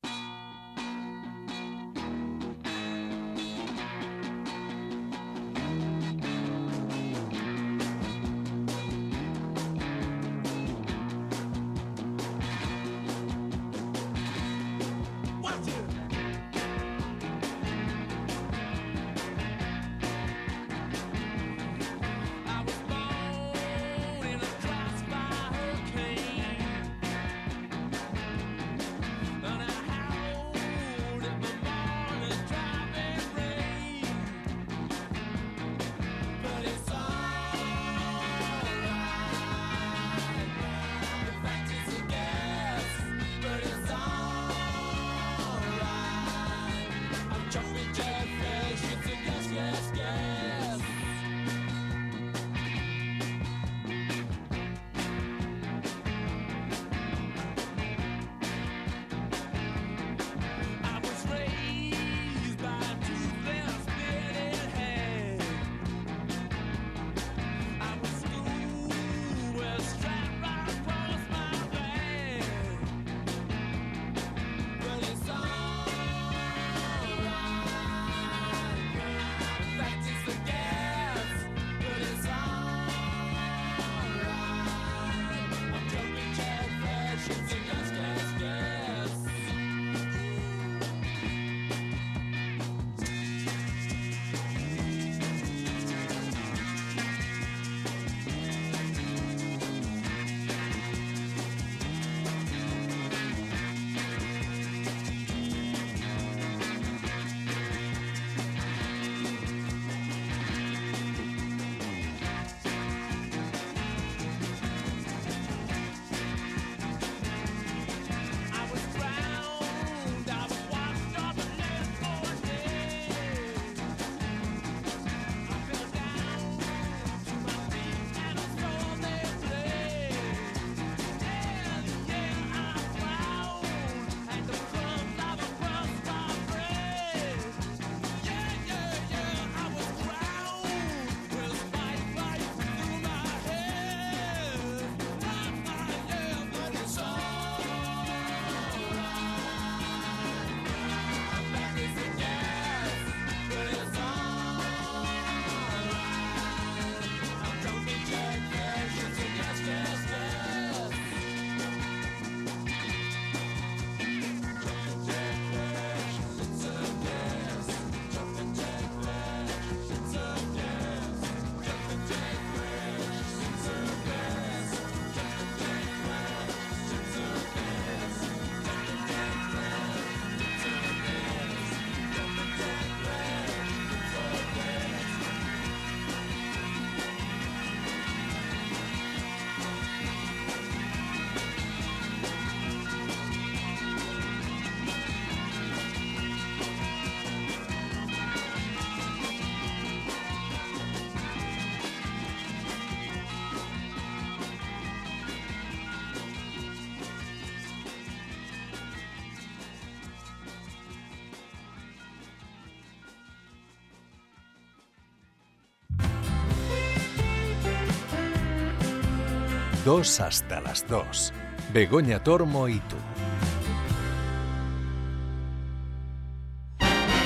Dos hasta las dos. Begoña Tormo y tú.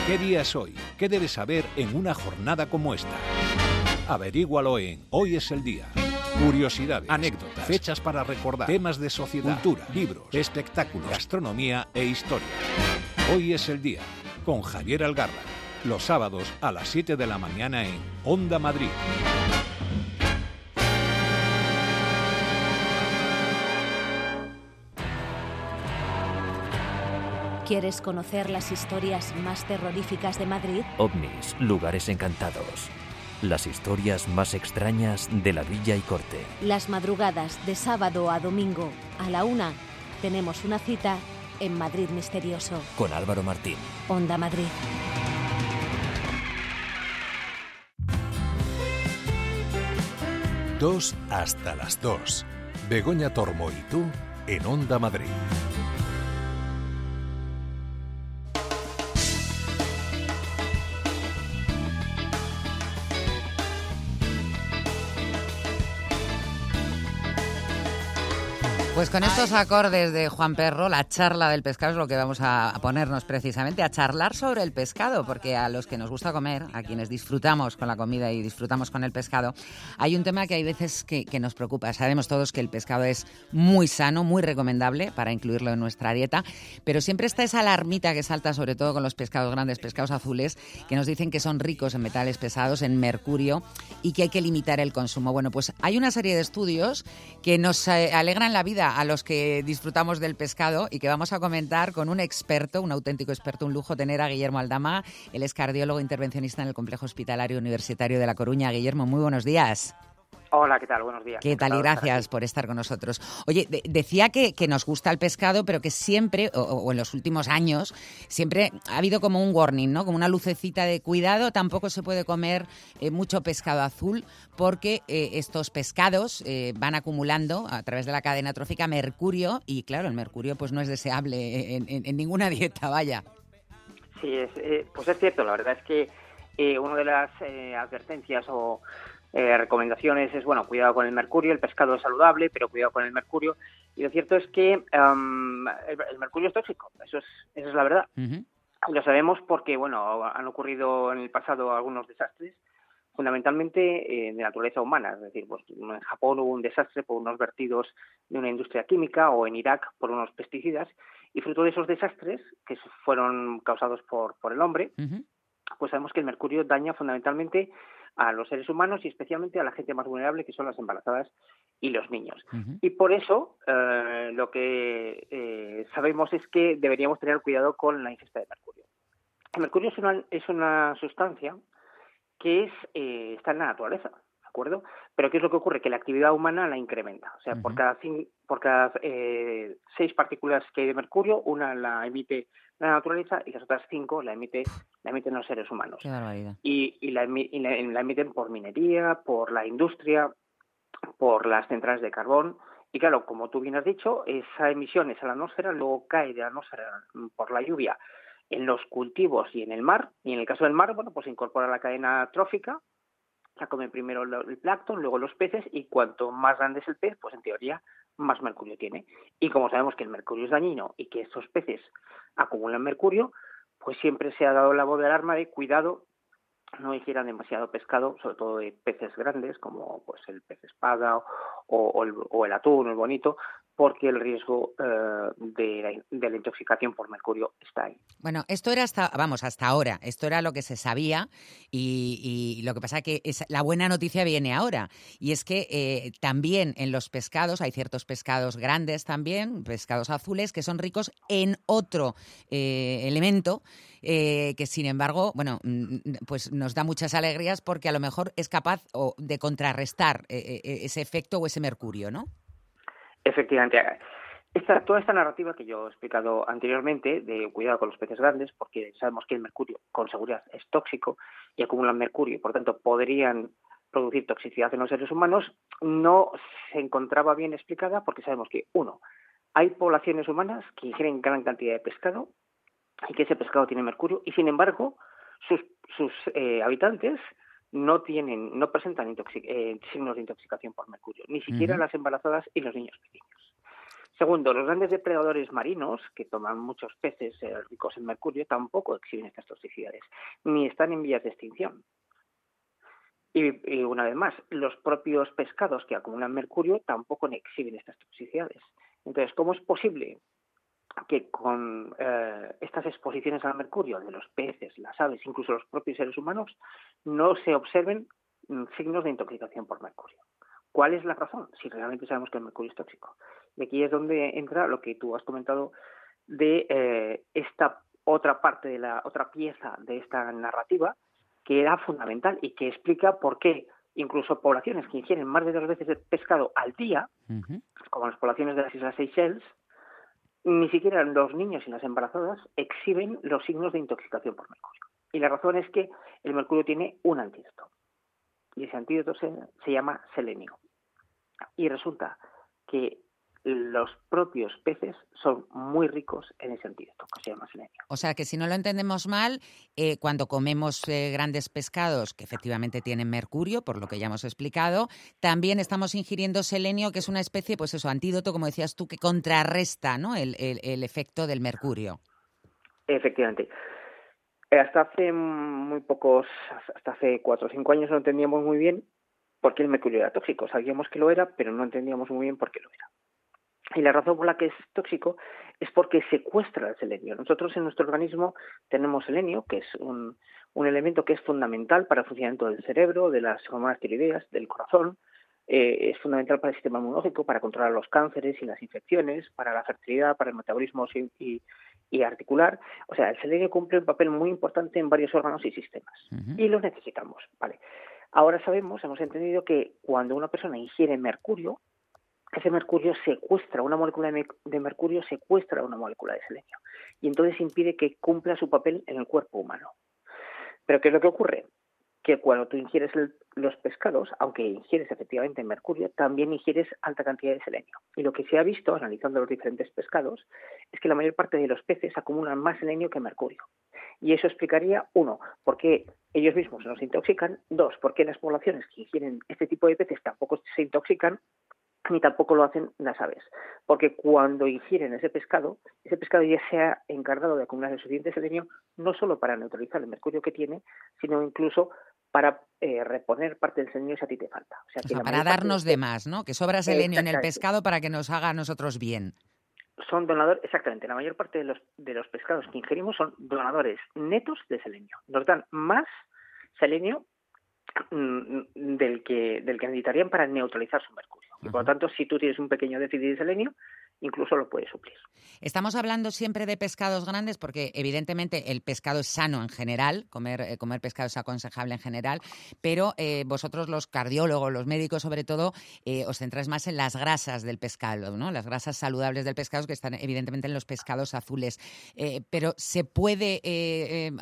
¿Qué día es hoy? ¿Qué debes saber en una jornada como esta? Averígualo en Hoy es el día. Curiosidades, anécdotas, fechas para recordar, temas de sociedad, cultura, libros, espectáculos, gastronomía e historia. Hoy es el día con Javier Algarra. Los sábados a las 7 de la mañana en Onda Madrid. ¿Quieres conocer las historias más terroríficas de Madrid? OVNIs, lugares encantados. Las historias más extrañas de la villa y corte. Las madrugadas de sábado a domingo a la una tenemos una cita en Madrid Misterioso. Con Álvaro Martín. Onda Madrid. 2 hasta las 2. Begoña Tormo y tú en Onda Madrid. Pues con estos acordes de Juan Perro, la charla del pescado es lo que vamos a ponernos precisamente, a charlar sobre el pescado, porque a los que nos gusta comer, a quienes disfrutamos con la comida y disfrutamos con el pescado, hay un tema que hay veces que, nos preocupa. Sabemos todos que el pescado es muy sano, muy recomendable para incluirlo en nuestra dieta, pero siempre está esa alarmita que salta sobre todo con los pescados grandes, pescados azules, que nos dicen que son ricos en metales pesados, en mercurio y que hay que limitar el consumo. Bueno, pues hay una serie de estudios que nos eh, alegran la vida a los que disfrutamos del pescado y que vamos a comentar con un experto, un auténtico experto, un lujo tener a Guillermo Aldama. Él es cardiólogo intervencionista en el Complejo Hospitalario Universitario de La Coruña. Guillermo, muy buenos días. Hola, ¿qué tal? Buenos días. ¿Qué tal? Y gracias por estar con nosotros. Oye, decía que, nos gusta el pescado, pero que siempre, o, en los últimos años, siempre ha habido como un warning, ¿no? Como una lucecita de cuidado. Tampoco se puede comer eh, mucho pescado azul porque eh, estos pescados eh, van acumulando a través de la cadena trófica mercurio y, claro, el mercurio pues no es deseable en, ninguna dieta, vaya. Sí, es, pues es cierto. La verdad es que una de las advertencias o eh, recomendaciones es, bueno, cuidado con el mercurio, el pescado es saludable, pero cuidado con el mercurio. Y lo cierto es que el, mercurio es tóxico, eso es, eso es la verdad. Lo sabemos porque, bueno, han ocurrido en el pasado algunos desastres, fundamentalmente eh, de naturaleza humana. Es decir, pues, en Japón hubo un desastre por unos vertidos de una industria química o en Irak por unos pesticidas. Y fruto de esos desastres, que fueron causados por, por el hombre, pues sabemos que el mercurio daña fundamentalmente a los seres humanos y especialmente a la gente más vulnerable, que son las embarazadas y los niños. Y por eso eh, lo que eh, sabemos es que deberíamos tener cuidado con la ingesta de mercurio. El mercurio es una, es una sustancia que es, eh, está en la naturaleza, ¿de acuerdo? Pero ¿qué es lo que ocurre? Que la actividad humana la incrementa. O sea, por cada, por cada seis partículas que hay de mercurio, una la emite la naturaleza y las otras cinco la emite la emiten los seres humanos. y, y, la, emiten por minería, por la industria, por las centrales de carbón. Y claro, como tú bien has dicho, esa emisión es a la atmósfera, luego cae de la atmósfera por la lluvia en los cultivos y en el mar. Y en el caso del mar, bueno, pues se incorpora la cadena trófica, la comen primero el plancton, luego los peces, y cuanto más grande es el pez, pues en teoría más mercurio tiene. Y como sabemos que el mercurio es dañino y que estos peces acumulan mercurio, pues siempre se ha dado la voz de alarma de cuidado no hicieran demasiado pescado, sobre todo de peces grandes como pues el pez espada o el atún, el bonito, porque el riesgo eh, de, la, intoxicación por mercurio está ahí. Bueno, esto era hasta, vamos, hasta ahora, esto era lo que se sabía y, lo que pasa que es, la buena noticia viene ahora y es que eh, también en los pescados, hay ciertos pescados grandes también, pescados azules, que son ricos en otro eh, elemento que sin embargo, bueno, mm, pues nos da muchas alegrías porque a lo mejor es capaz de contrarrestar ese efecto o ese mercurio, ¿no? Efectivamente. Esta, toda esta narrativa que yo he explicado anteriormente de cuidado con los peces grandes, porque sabemos que el mercurio con seguridad es tóxico y acumulan mercurio y por tanto podrían producir toxicidad en los seres humanos, no se encontraba bien explicada porque sabemos que, uno, hay poblaciones humanas que ingieren gran cantidad de pescado y que ese pescado tiene mercurio y sin embargo sus, sus eh, habitantes no tienen, no presentan eh, signos de intoxicación por mercurio, ni siquiera las embarazadas y los niños pequeños. Segundo, los grandes depredadores marinos, que toman muchos peces eh, ricos en mercurio, tampoco exhiben estas toxicidades, ni están en vías de extinción. Y, y, una vez más, los propios pescados que acumulan mercurio tampoco exhiben estas toxicidades. Entonces, ¿cómo es posible que con eh, estas exposiciones al mercurio de los peces, las aves, incluso los propios seres humanos, no se observen mm, signos de intoxicación por mercurio. ¿Cuál es la razón? Si realmente sabemos que el mercurio es tóxico. Y aquí es donde entra lo que tú has comentado de eh, esta otra parte de la otra pieza de esta narrativa que era fundamental y que explica por qué incluso poblaciones que ingieren más de dos veces el pescado al día, como las poblaciones de las Islas Seychelles, ni siquiera los niños y las embarazadas exhiben los signos de intoxicación por mercurio. Y la razón es que el mercurio tiene un antídoto. Y ese antídoto se, llama selenio. Y resulta que los propios peces son muy ricos en ese antídoto, que se llama selenio. O sea que si no lo entendemos mal, eh, cuando comemos eh, grandes pescados que efectivamente tienen mercurio, por lo que ya hemos explicado, también estamos ingiriendo selenio, que es una especie, pues eso, antídoto, como decías tú, que contrarresta ¿no? el, el efecto del mercurio. Efectivamente. Eh, hasta hace muy pocos, hasta hace cuatro o cinco años no entendíamos muy bien por qué el mercurio era tóxico. Sabíamos que lo era, pero no entendíamos muy bien por qué lo era. Y la razón por la que es tóxico es porque secuestra el selenio. Nosotros en nuestro organismo tenemos selenio, que es un, un elemento que es fundamental para el funcionamiento del cerebro, de las hormonas tiroideas, del corazón, eh, es fundamental para el sistema inmunológico, para controlar los cánceres y las infecciones, para la fertilidad, para el metabolismo y, y, articular. O sea, el selenio cumple un papel muy importante en varios órganos y sistemas y lo necesitamos. Vale. Ahora sabemos, hemos entendido que cuando una persona ingiere mercurio, ese mercurio secuestra, una molécula de mercurio secuestra una molécula de selenio y entonces impide que cumpla su papel en el cuerpo humano. Pero ¿qué es lo que ocurre? Que cuando tú ingieres los pescados, aunque ingieres efectivamente mercurio, también ingieres alta cantidad de selenio. Y lo que se ha visto, analizando los diferentes pescados, es que la mayor parte de los peces acumulan más selenio que mercurio. Y eso explicaría, uno, por qué ellos mismos no se intoxican, dos, por qué las poblaciones que ingieren este tipo de peces tampoco se intoxican, ni tampoco lo hacen las aves, porque cuando ingieren ese pescado, ese pescado ya se ha encargado de acumular el suficiente selenio no solo para neutralizar el mercurio que tiene, sino incluso para eh, reponer parte del selenio si a ti te falta. O sea, para darnos de... más, ¿no? Que sobra selenio en el pescado para que nos haga a nosotros bien. Son donadores, exactamente, la mayor parte de los, de los pescados que ingerimos son donadores netos de selenio. Nos dan más selenio mm, del que, del que necesitarían para neutralizar su mercurio por lo tanto, si tú tienes un pequeño déficit de selenio, incluso lo puedes suplir. Estamos hablando siempre de pescados grandes porque evidentemente el pescado es sano en general, comer, eh, comer pescado es aconsejable en general, pero eh, vosotros los cardiólogos, los médicos sobre todo, eh, os centráis más en las grasas del pescado, ¿no? las grasas saludables del pescado que están evidentemente en los pescados azules. pero ¿se puede,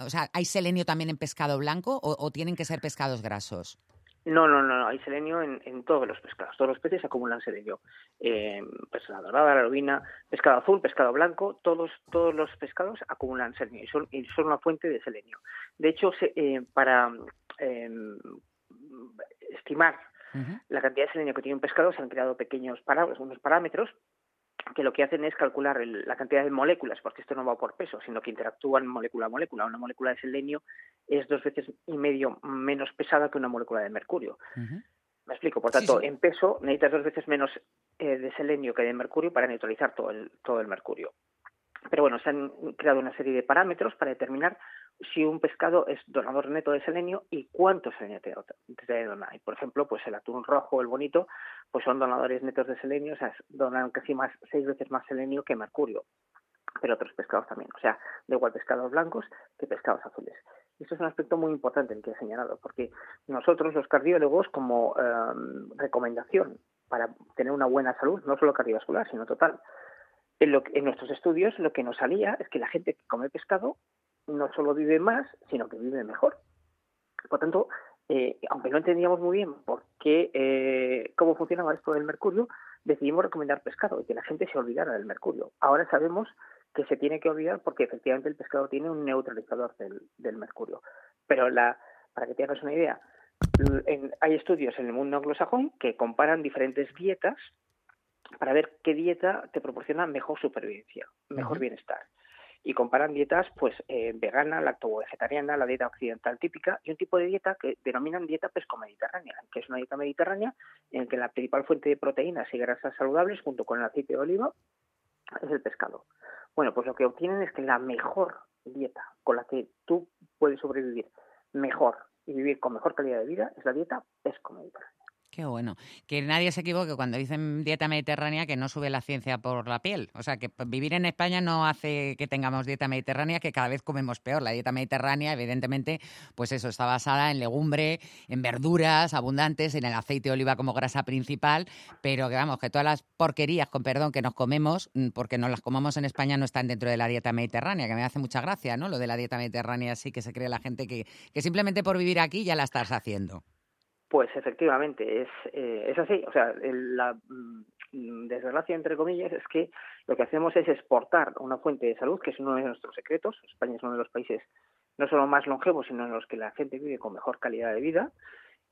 o sea, hay selenio también en pescado blanco o tienen que ser pescados grasos? No, no, no, hay selenio en, en, todos los pescados. Todos los peces acumulan selenio. Eh, pues la dorada, la lobina, pescado azul, pescado blanco, todos, todos los pescados acumulan selenio y son, y son una fuente de selenio. De hecho, eh, para eh, estimar la cantidad de selenio que tiene un pescado se han creado pequeños unos parámetros que lo que hacen es calcular la cantidad de moléculas, porque esto no va por peso, sino que interactúan molécula a molécula. Una molécula de selenio es dos veces y medio menos pesada que una molécula de mercurio. Me explico. Por tanto, en peso necesitas dos veces menos eh, de selenio que de mercurio para neutralizar todo el, todo el mercurio. Pero bueno, se han creado una serie de parámetros para determinar si un pescado es donador neto de selenio y cuánto selenio te, te dona. Y por ejemplo, pues el atún rojo, el bonito, pues son donadores netos de selenio, o sea, donan casi más, seis veces más selenio que mercurio. Pero otros pescados también, o sea, de igual pescados blancos que pescados azules. Y eso es un aspecto muy importante el que he señalado, porque nosotros los cardiólogos, como em, recomendación para tener una buena salud, no solo cardiovascular, sino total, en, lo, en nuestros estudios lo que nos salía es que la gente que come pescado no solo vive más, sino que vive mejor. Por tanto, eh, aunque no entendíamos muy bien por qué, eh, cómo funcionaba esto del mercurio, decidimos recomendar pescado y que la gente se olvidara del mercurio. Ahora sabemos que se tiene que olvidar porque efectivamente el pescado tiene un neutralizador del, mercurio. Pero para que tengas una idea, hay estudios en el mundo anglosajón que comparan diferentes dietas para ver qué dieta te proporciona mejor supervivencia, mejor bienestar y comparan dietas pues eh, vegana, lacto-vegetariana, la dieta occidental típica y un tipo de dieta que denominan dieta pesco-mediterránea, que es una dieta mediterránea en que la principal fuente de proteínas y grasas saludables junto con el aceite de oliva es el pescado. Bueno, pues lo que obtienen es que la mejor dieta con la que tú puedes sobrevivir mejor y vivir con mejor calidad de vida es la dieta pesco-mediterránea. Qué bueno. Que nadie se equivoque cuando dicen dieta mediterránea que no sube la ciencia por la piel. O sea, que vivir en España no hace que tengamos dieta mediterránea, que cada vez comemos peor. La dieta mediterránea, evidentemente, pues eso, está basada en legumbre, en verduras abundantes, en el aceite de oliva como grasa principal, pero que vamos, que todas las porquerías, con perdón, que nos comemos, mm, porque no las comamos en España, no están dentro de la dieta mediterránea, que me hace mucha gracia, ¿no? Lo de la dieta mediterránea, sí que se cree la gente que, que simplemente por vivir aquí ya la estás haciendo. Pues efectivamente, es, eh, es así. O sea, el- la mm, desgracia, entre comillas, es que lo que hacemos es exportar una fuente de salud, que es uno de nuestros secretos. España es uno de los países no solo más longevos, sino en los que la gente vive con mejor calidad de vida.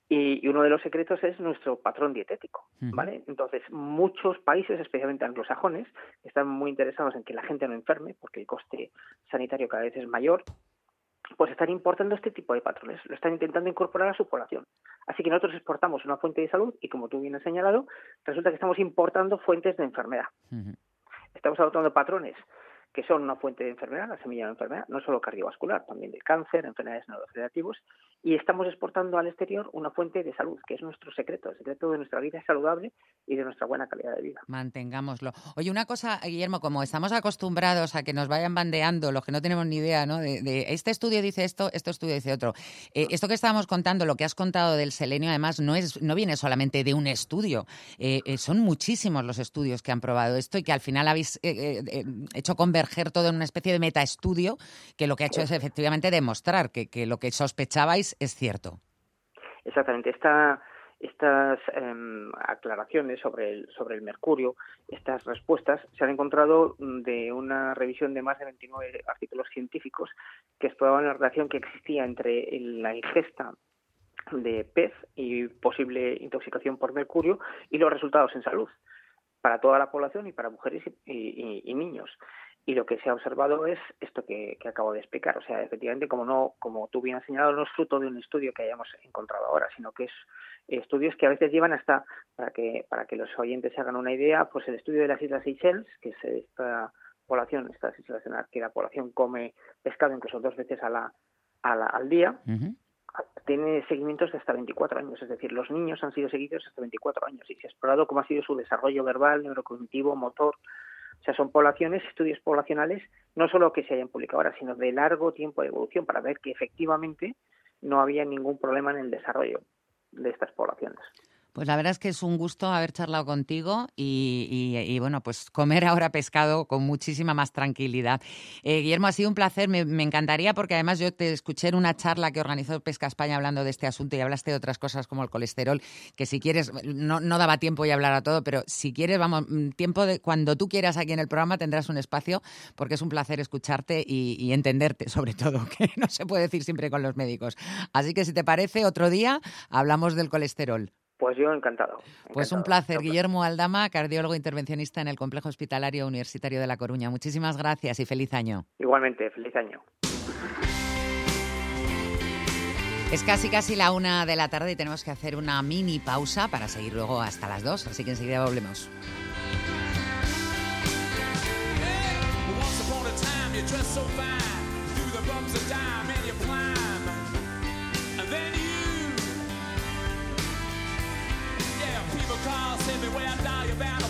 Y, y uno de los secretos es nuestro patrón dietético, ¿vale? Entonces, muchos países, especialmente anglosajones, están muy interesados en que la gente no enferme, porque el coste sanitario cada vez es mayor, pues están importando este tipo de patrones, lo están intentando incorporar a su población. Así que nosotros exportamos una fuente de salud y, como tú bien has señalado, resulta que estamos importando fuentes de enfermedad. Estamos adoptando patrones que son una fuente de enfermedad, la semilla de enfermedad, no solo cardiovascular, también de cáncer, enfermedades neurodegenerativas, y estamos exportando al exterior una fuente de salud, que es nuestro secreto, el secreto de nuestra vida saludable y de nuestra buena calidad de vida. Mantengámoslo. Oye, una cosa, Guillermo, como estamos acostumbrados a que nos vayan bandeando los que no tenemos ni idea, ¿no? De, de este estudio dice esto, este estudio dice otro. Eh, esto que estábamos contando, lo que has contado del selenio, además, no, es, no viene solamente de un estudio. Eh, eh, son muchísimos los estudios que han probado esto y que al final habéis hecho converger todo en una especie de metaestudio que lo que ha hecho es efectivamente demostrar que, que lo que sospechabais es cierto. Exactamente. Esta, estas em, aclaraciones sobre el, sobre el mercurio, estas respuestas, se han encontrado mm, de una revisión de más de 29 artículos científicos que exploraban la relación que existía entre la ingesta de pez y posible intoxicación por mercurio y los resultados en salud para toda la población y para mujeres y niños. Y lo que se ha observado es esto que, que acabo de explicar. O sea, efectivamente, como no, como tú bien has señalado, no es fruto de un estudio que hayamos encontrado ahora, sino que es estudios que a veces llevan hasta, para que, para que los oyentes se hagan una idea, pues el estudio de las Islas Seychelles, que es esta población, estas islas en las que la población come pescado incluso dos veces a la, a la- al día, tiene seguimientos de hasta 24 años, es decir, los niños han sido seguidos hasta 24 años y se ha explorado cómo ha sido su desarrollo verbal, neurocognitivo, motor. O sea, son poblaciones, estudios poblacionales, no solo que se hayan publicado ahora, sino de largo tiempo de evolución para ver que efectivamente no había ningún problema en el desarrollo de estas poblaciones. Pues la verdad es que es un gusto haber charlado contigo y, y- y, bueno, pues comer ahora pescado con muchísima más tranquilidad. Eh, Guillermo, ha sido un placer, me, encantaría porque además yo te escuché en una charla que organizó Pesca España hablando de este asunto y hablaste de otras cosas como el colesterol, que si quieres, no, no daba tiempo ya hablar a todo, pero si quieres, vamos, mm, tiempo de cuando tú quieras aquí en el programa tendrás un espacio porque es un placer escucharte y, y entenderte, sobre todo, que no se puede decir siempre con los médicos. Así que si te parece, otro día hablamos del colesterol. Pues yo encantado. Pues un placer, Guillermo Aldama, cardiólogo intervencionista en el Complejo Hospitalario Universitario de La Coruña. Muchísimas gracias y feliz año. Igualmente, feliz año. Es casi casi la una de la tarde y tenemos que hacer una mini pausa para seguir luego hasta las dos, así que enseguida volvemos. Once Send me where I die about.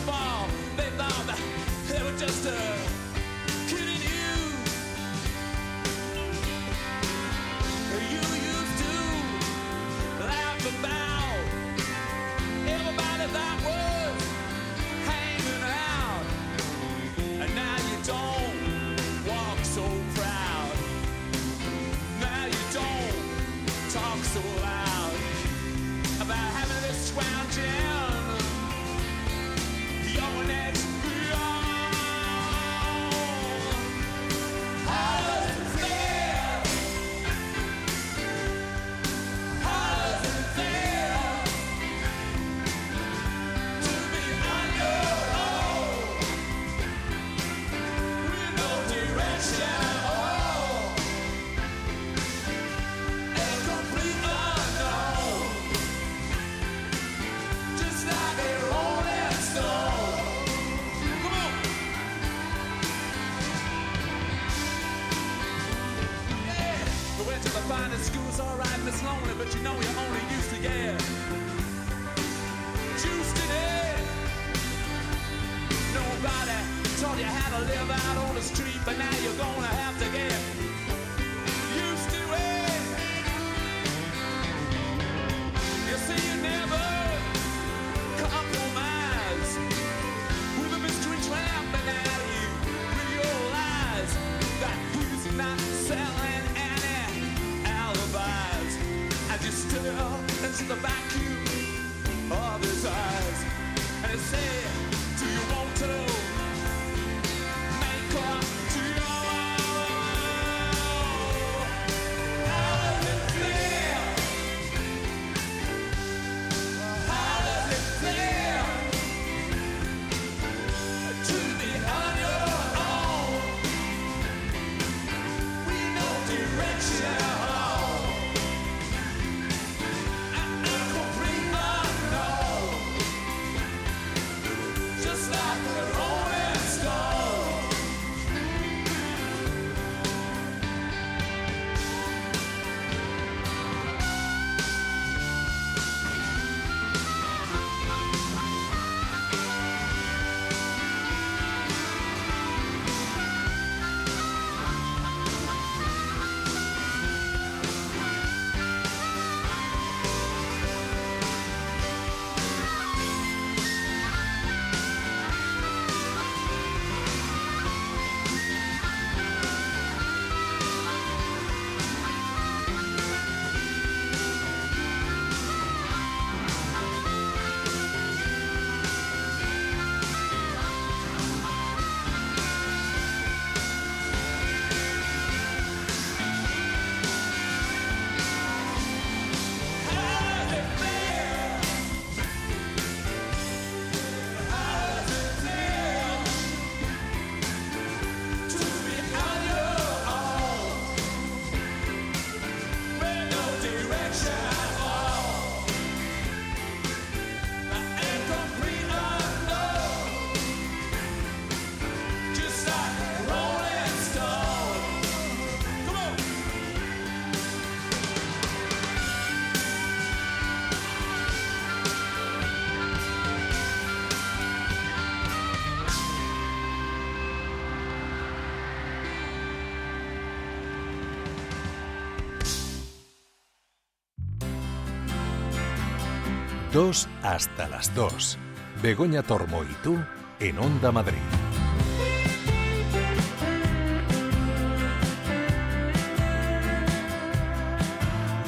2 hasta las 2. Begoña Tormo y tú en Onda Madrid.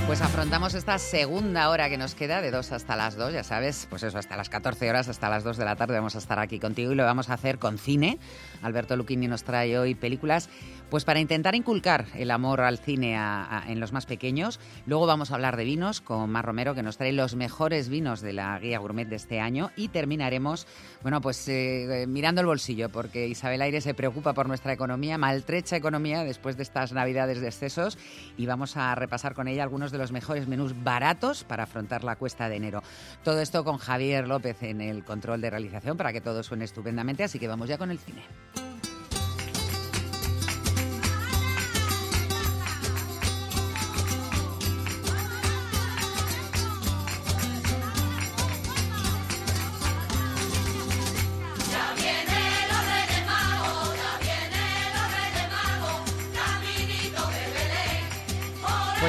Pues afrontamos esta segunda hora que nos queda, de 2 hasta las 2, ya sabes, pues eso, hasta las 14 horas, hasta las 2 de la tarde vamos a estar aquí contigo y lo vamos a hacer con cine. Alberto Luquini nos trae hoy películas pues para intentar inculcar el amor al cine a- en los más pequeños. Luego vamos a hablar de vinos con Mar Romero, que nos trae los mejores vinos de la guía gourmet de este año. Y terminaremos, bueno, pues eh, eh, mirando el bolsillo, porque Isabel Aire se preocupa por nuestra economía, maltrecha economía después de estas navidades de excesos. Y vamos a repasar con ella algunos de los mejores menús baratos para afrontar la cuesta de enero. Todo esto con Javier López en el control de realización para que todo suene estupendamente. Así que vamos ya con el cine.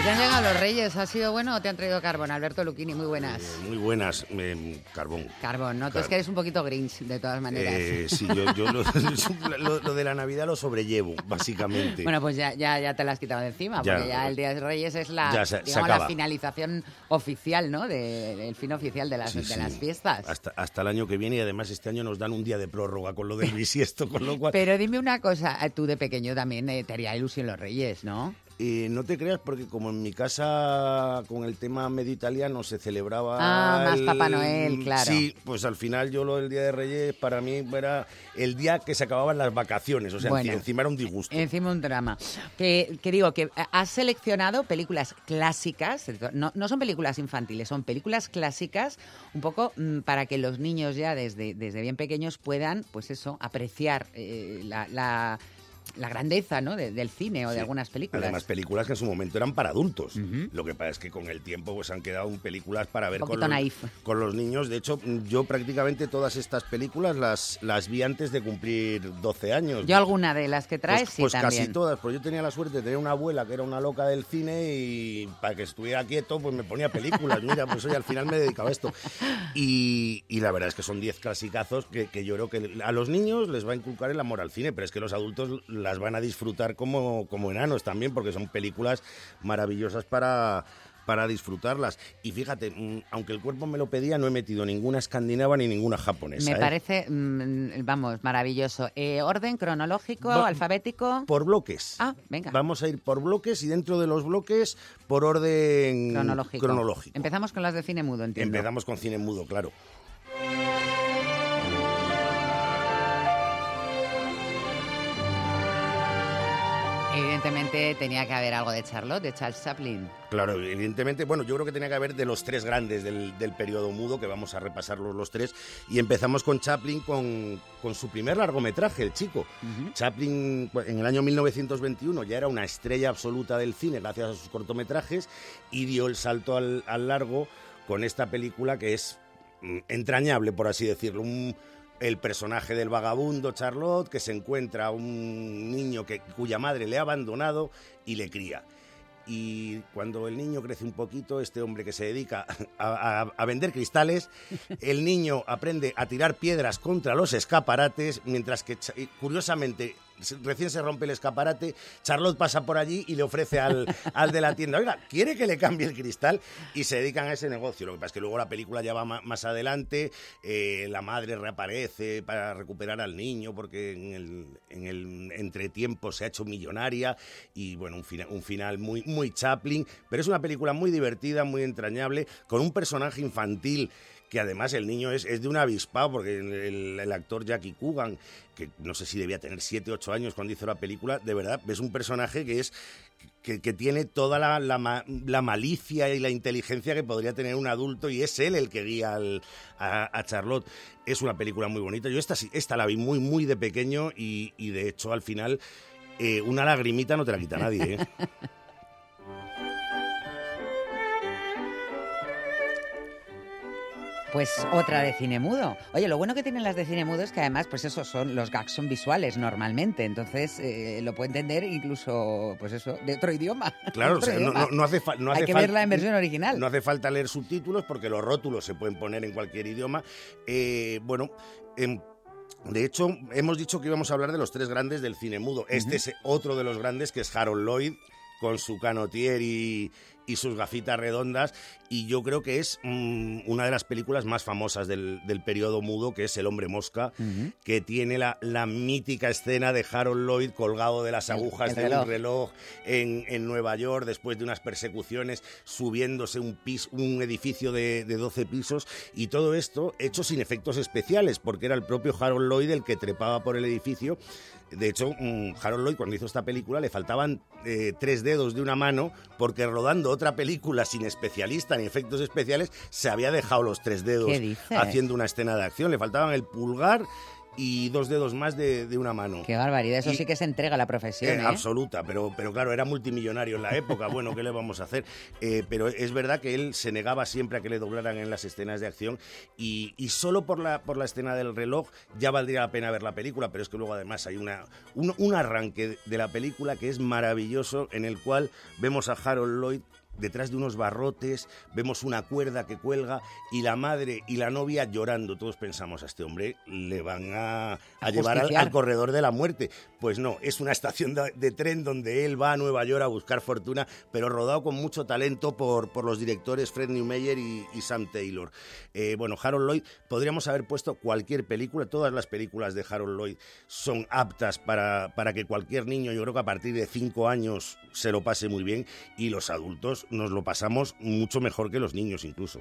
Ya han llegado los reyes. ¿Ha sido bueno o te han traído carbón? Alberto Luquini, muy buenas. Muy buenas, eh, Carbón. Carbón, ¿no? Tú es que eres un poquito grinch, de todas maneras. Eh, sí, yo, yo lo, lo- lo de la Navidad lo sobrellevo, básicamente. Bueno, pues ya, ya, ya te la has quitado de encima, Ya. porque ya el Día de Reyes es la, se- se digamos, la finalización oficial, ¿no? De- del fin oficial de las, Sí, de sí. las fiestas. Hasta, hasta el año que viene y además este año nos dan un día de prórroga con lo del bisiesto, con lo cual... Pero dime una cosa, eh, tú de pequeño también eh, te haría ilusión los Reyes, ¿no? Eh, no te creas, porque como en mi casa con el tema medio italiano se celebraba. Ah, más el- Papá Noel, claro. Sí, pues al final yo lo del Día de Reyes para mí era el día que se acababan las vacaciones. O sea, Bueno. encima era un disgusto. Encima un drama. Que, que digo, que has seleccionado películas clásicas, no, no son películas infantiles, son películas clásicas, un poco mm, para que los niños ya desde, desde bien pequeños puedan, pues eso, apreciar eh, la, la- la grandeza ¿no? de- del cine o de Sí. algunas películas. Además, películas que en su momento eran para adultos. Lo que pasa es que con el tiempo pues han quedado películas para ver con los, naif. con los niños. De hecho, yo prácticamente todas estas películas las, las vi antes de cumplir 12 años. Yo alguna de las que traes, Pues, sí, pues también. casi todas, pues yo tenía la suerte de tener una abuela que era una loca del cine y para que estuviera quieto pues me ponía películas. Mira, pues oye, al final me dedicaba a esto. Y, y la verdad es que son 10 clasicazos que, que yo creo que a los niños les va a inculcar el amor al cine, pero es que los adultos las van a disfrutar como, como enanos también, porque son películas maravillosas para para disfrutarlas. Y fíjate, mm, aunque el cuerpo me lo pedía, no he metido ninguna escandinava ni ninguna japonesa. Me ¿eh? parece, mm, vamos, maravilloso. Eh, ¿Orden cronológico, Va- alfabético? Por bloques. Ah, venga. Vamos a ir por bloques y dentro de los bloques por orden Cronológico. cronológico. Empezamos con las de cine mudo, entiendo. Empezamos con cine mudo, claro. Evidentemente tenía que haber algo de Charlotte, de Charles Chaplin. Claro, evidentemente, bueno, yo creo que tenía que haber de los tres grandes del, del periodo mudo, que vamos a repasarlos los tres, y empezamos con Chaplin con, con su primer largometraje, El Chico. Chaplin en el año 1921 ya era una estrella absoluta del cine gracias a sus cortometrajes y dio el salto al, al largo con esta película que es mm, entrañable, por así decirlo. Un- el personaje del vagabundo Charlotte que se encuentra a un niño que, cuya madre le ha abandonado y le cría. Y cuando el niño crece un poquito, este hombre que se dedica a, a- a vender cristales, el niño aprende a tirar piedras contra los escaparates, mientras que, curiosamente, recién se rompe el escaparate, Charlotte pasa por allí y le ofrece al, al de la tienda, oiga, ¿quiere que le cambie el cristal? Y se dedican a ese negocio. Lo que pasa es que luego la película ya va más adelante, eh, la madre reaparece para recuperar al niño porque en el, en el entretiempo se ha hecho millonaria y bueno, un, fina- un final muy, muy Chaplin, pero es una película muy divertida, muy entrañable, con un personaje infantil que además el niño es, es de un avispado, porque el, actor Jackie Coogan, que no sé si debía tener 7, 8 años cuando hizo la película, de verdad, es un personaje que es que, que tiene toda la, la ma- la malicia y la inteligencia que podría tener un adulto y es él el que guía al- a, a Charlotte. Es una película muy bonita. Yo esta, esta la vi muy, muy de pequeño y, y de hecho al final eh, una lagrimita no te la quita nadie. ¿eh? Pues otra de cine mudo. Oye, lo bueno que tienen las de cine mudo es que además, pues eso son, los gags son visuales normalmente, entonces eh, lo puede entender incluso, pues eso, de otro idioma. Claro, o sea, no, idioma. no- no hace, Hay hace que verla en versión original. No hace falta leer subtítulos porque los rótulos se pueden poner en cualquier idioma. Eh, bueno, em, de hecho, hemos dicho que íbamos a hablar de los tres grandes del cine mudo. Este es otro de los grandes, que es Harold Lloyd, con su canotier y, y sus gafitas redondas. Y yo creo que es mm, una de las películas más famosas del, del periodo mudo, que es El hombre mosca, que tiene la, la mítica escena de Harold Lloyd colgado de las El- agujas el de reloj. un reloj en, en Nueva York después de unas persecuciones, subiéndose un, pis- un edificio de, de 12 pisos y todo esto hecho sin efectos especiales, porque era el propio Harold Lloyd el que trepaba por el edificio. De hecho, mm, Harold Lloyd cuando hizo esta película le faltaban eh, tres dedos de una mano porque rodando otra película sin especialista ni efectos especiales se había dejado los tres dedos haciendo una escena de acción. Le faltaban el pulgar y dos dedos más de, de una mano. Qué barbaridad, eso Y- sí que se entrega a la profesión. Eh, ¿eh? Absoluta, pero, pero claro, era multimillonario en la época, bueno, ¿qué le vamos a hacer? Eh, pero es verdad que él se negaba siempre a que le doblaran en las escenas de acción y, y solo por la, por la escena del reloj ya valdría la pena ver la película, pero es que luego además hay una, un, un arranque de la película que es maravilloso en el cual vemos a Harold Lloyd detrás de unos barrotes, vemos una cuerda que cuelga y la madre y la novia llorando. Todos pensamos, a este hombre le van a, a A llevar al, corredor de la muerte. Pues no, es una estación de, de tren donde él va a Nueva York a buscar fortuna, pero rodado con mucho talento por, por los directores Fred Newmeyer y, y Sam Taylor. Eh, bueno, Harold Lloyd, podríamos haber puesto cualquier película, todas las películas de Harold Lloyd son aptas para, para que cualquier niño, yo creo que a partir de cinco años se lo pase muy bien y los adultos nos lo pasamos mucho mejor que los niños incluso.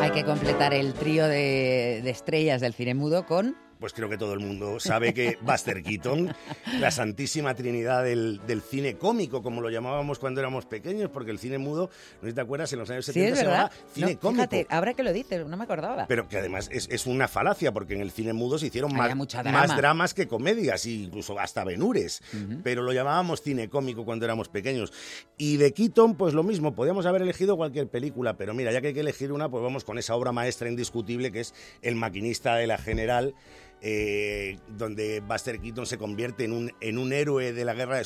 Hay que completar el trío de, de estrellas del cine mudo con... Pues creo que todo el mundo sabe que Buster Keaton, la santísima trinidad del, del cine cómico, como lo llamábamos cuando éramos pequeños, porque el cine mudo, no sé si te acuerdas, en los años Sí, 70 es se verdad. llamaba cine No, cómico. Fíjate, ahora que lo dices, no me acordaba. Pero que además es, es una falacia, porque en el cine mudo se hicieron más, mucha drama. más dramas que comedias, e incluso hasta benures. Pero lo llamábamos cine cómico cuando éramos pequeños. Y de Keaton, pues lo mismo, podíamos haber elegido cualquier película, pero mira, ya que hay que elegir una, pues vamos con esa obra maestra indiscutible que es El maquinista de la General. Eh, donde Buster Keaton se convierte en un, en un héroe de la guerra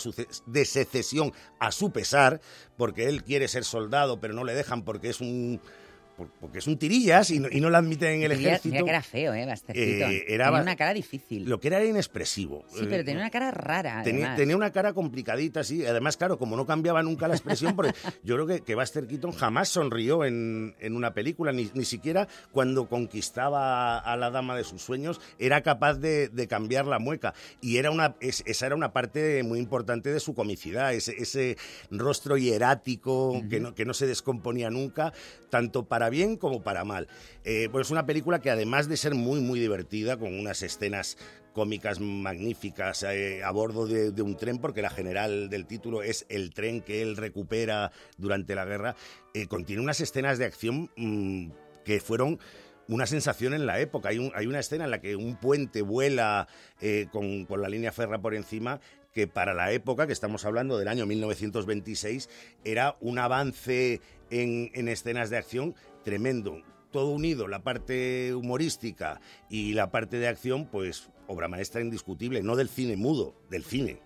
de, secesión a su pesar, porque él quiere ser soldado, pero no le dejan porque es un porque es un tirillas y no, y no lo admiten en el Mira- ejército. mira que era feo, ¿eh? Eh, era tenía una cara difícil. Lo que era era inexpresivo. Sí, pero Eh, tenía una cara rara, Tenía, una cara complicadita, sí. Además, claro, como no cambiaba nunca la expresión, porque yo creo que, que Buster Keaton jamás sonrió en, en una película, ni, ni siquiera cuando conquistaba a la dama de sus sueños, era capaz de, de cambiar la mueca. Y era una, es- esa era una parte muy importante de su comicidad, ese, ese rostro hierático que, no, que no se descomponía nunca, tanto para bien como para mal. Pues es una película que además de ser muy, muy divertida, con unas escenas cómicas magníficas eh, a bordo de, un tren, porque la general del título es el tren que él recupera durante la guerra, eh, contiene unas escenas de acción mm, que fueron una sensación en la época. Hay, hay una escena en la que un puente vuela con, con la línea ferra por encima que para la época, que estamos hablando del año 1926, era un avance en, en escenas de acción tremendo. Todo unido, la parte humorística y la parte de acción, pues obra maestra indiscutible, no del cine mudo, del cine.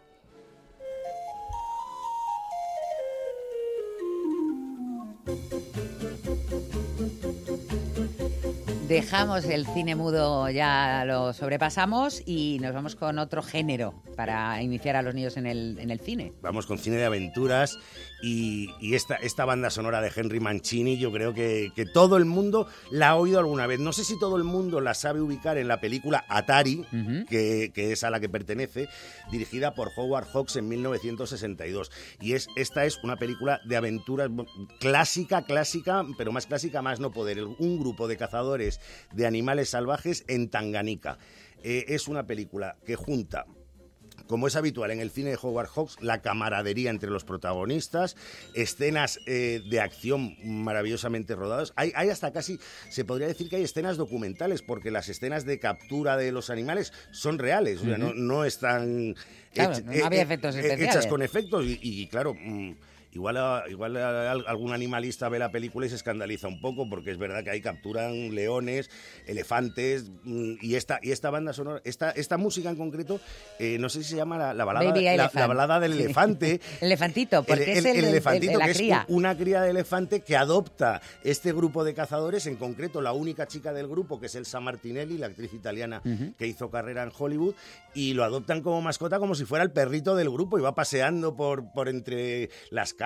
Dejamos el cine mudo, ya lo sobrepasamos y nos vamos con otro género para iniciar a los niños en el, en el cine. Vamos con cine de aventuras y, y esta, esta banda sonora de Henry Mancini, yo creo que, que todo el mundo la ha oído alguna vez. No sé si todo el mundo la sabe ubicar en la película Atari, que, que es a la que pertenece, dirigida por Howard Hawks en 1962. Y es, esta es una película de aventuras clásica, clásica, pero más clásica más no poder. Un grupo de cazadores de animales salvajes en Tanganica. Eh, es una película que junta como es habitual en el cine de Howard Hawks, la camaradería entre los protagonistas, escenas eh, de acción maravillosamente rodadas. Hay, hay hasta casi, se podría decir que hay escenas documentales, porque las escenas de captura de los animales son reales, o sea, no, no están Claro, no había efectos eh, especiales. hechas con efectos y, y, claro... mm, Igual, a- igual a- a- algún animalista ve la película y se escandaliza un poco, porque es verdad que ahí capturan leones, elefantes, mm, y esta, y esta banda sonora, esta, esta música en concreto, eh, no sé si se llama la, la balada, la, balada del elefante. Elefantito, porque es el, del- elefantito, de la que es cría. una cría de elefante que adopta este grupo de cazadores, en concreto la única chica del grupo, que es Elsa Martinelli, la actriz italiana que hizo carrera en Hollywood, y lo adoptan como mascota como si fuera el perrito del grupo y va paseando por, por entre las casas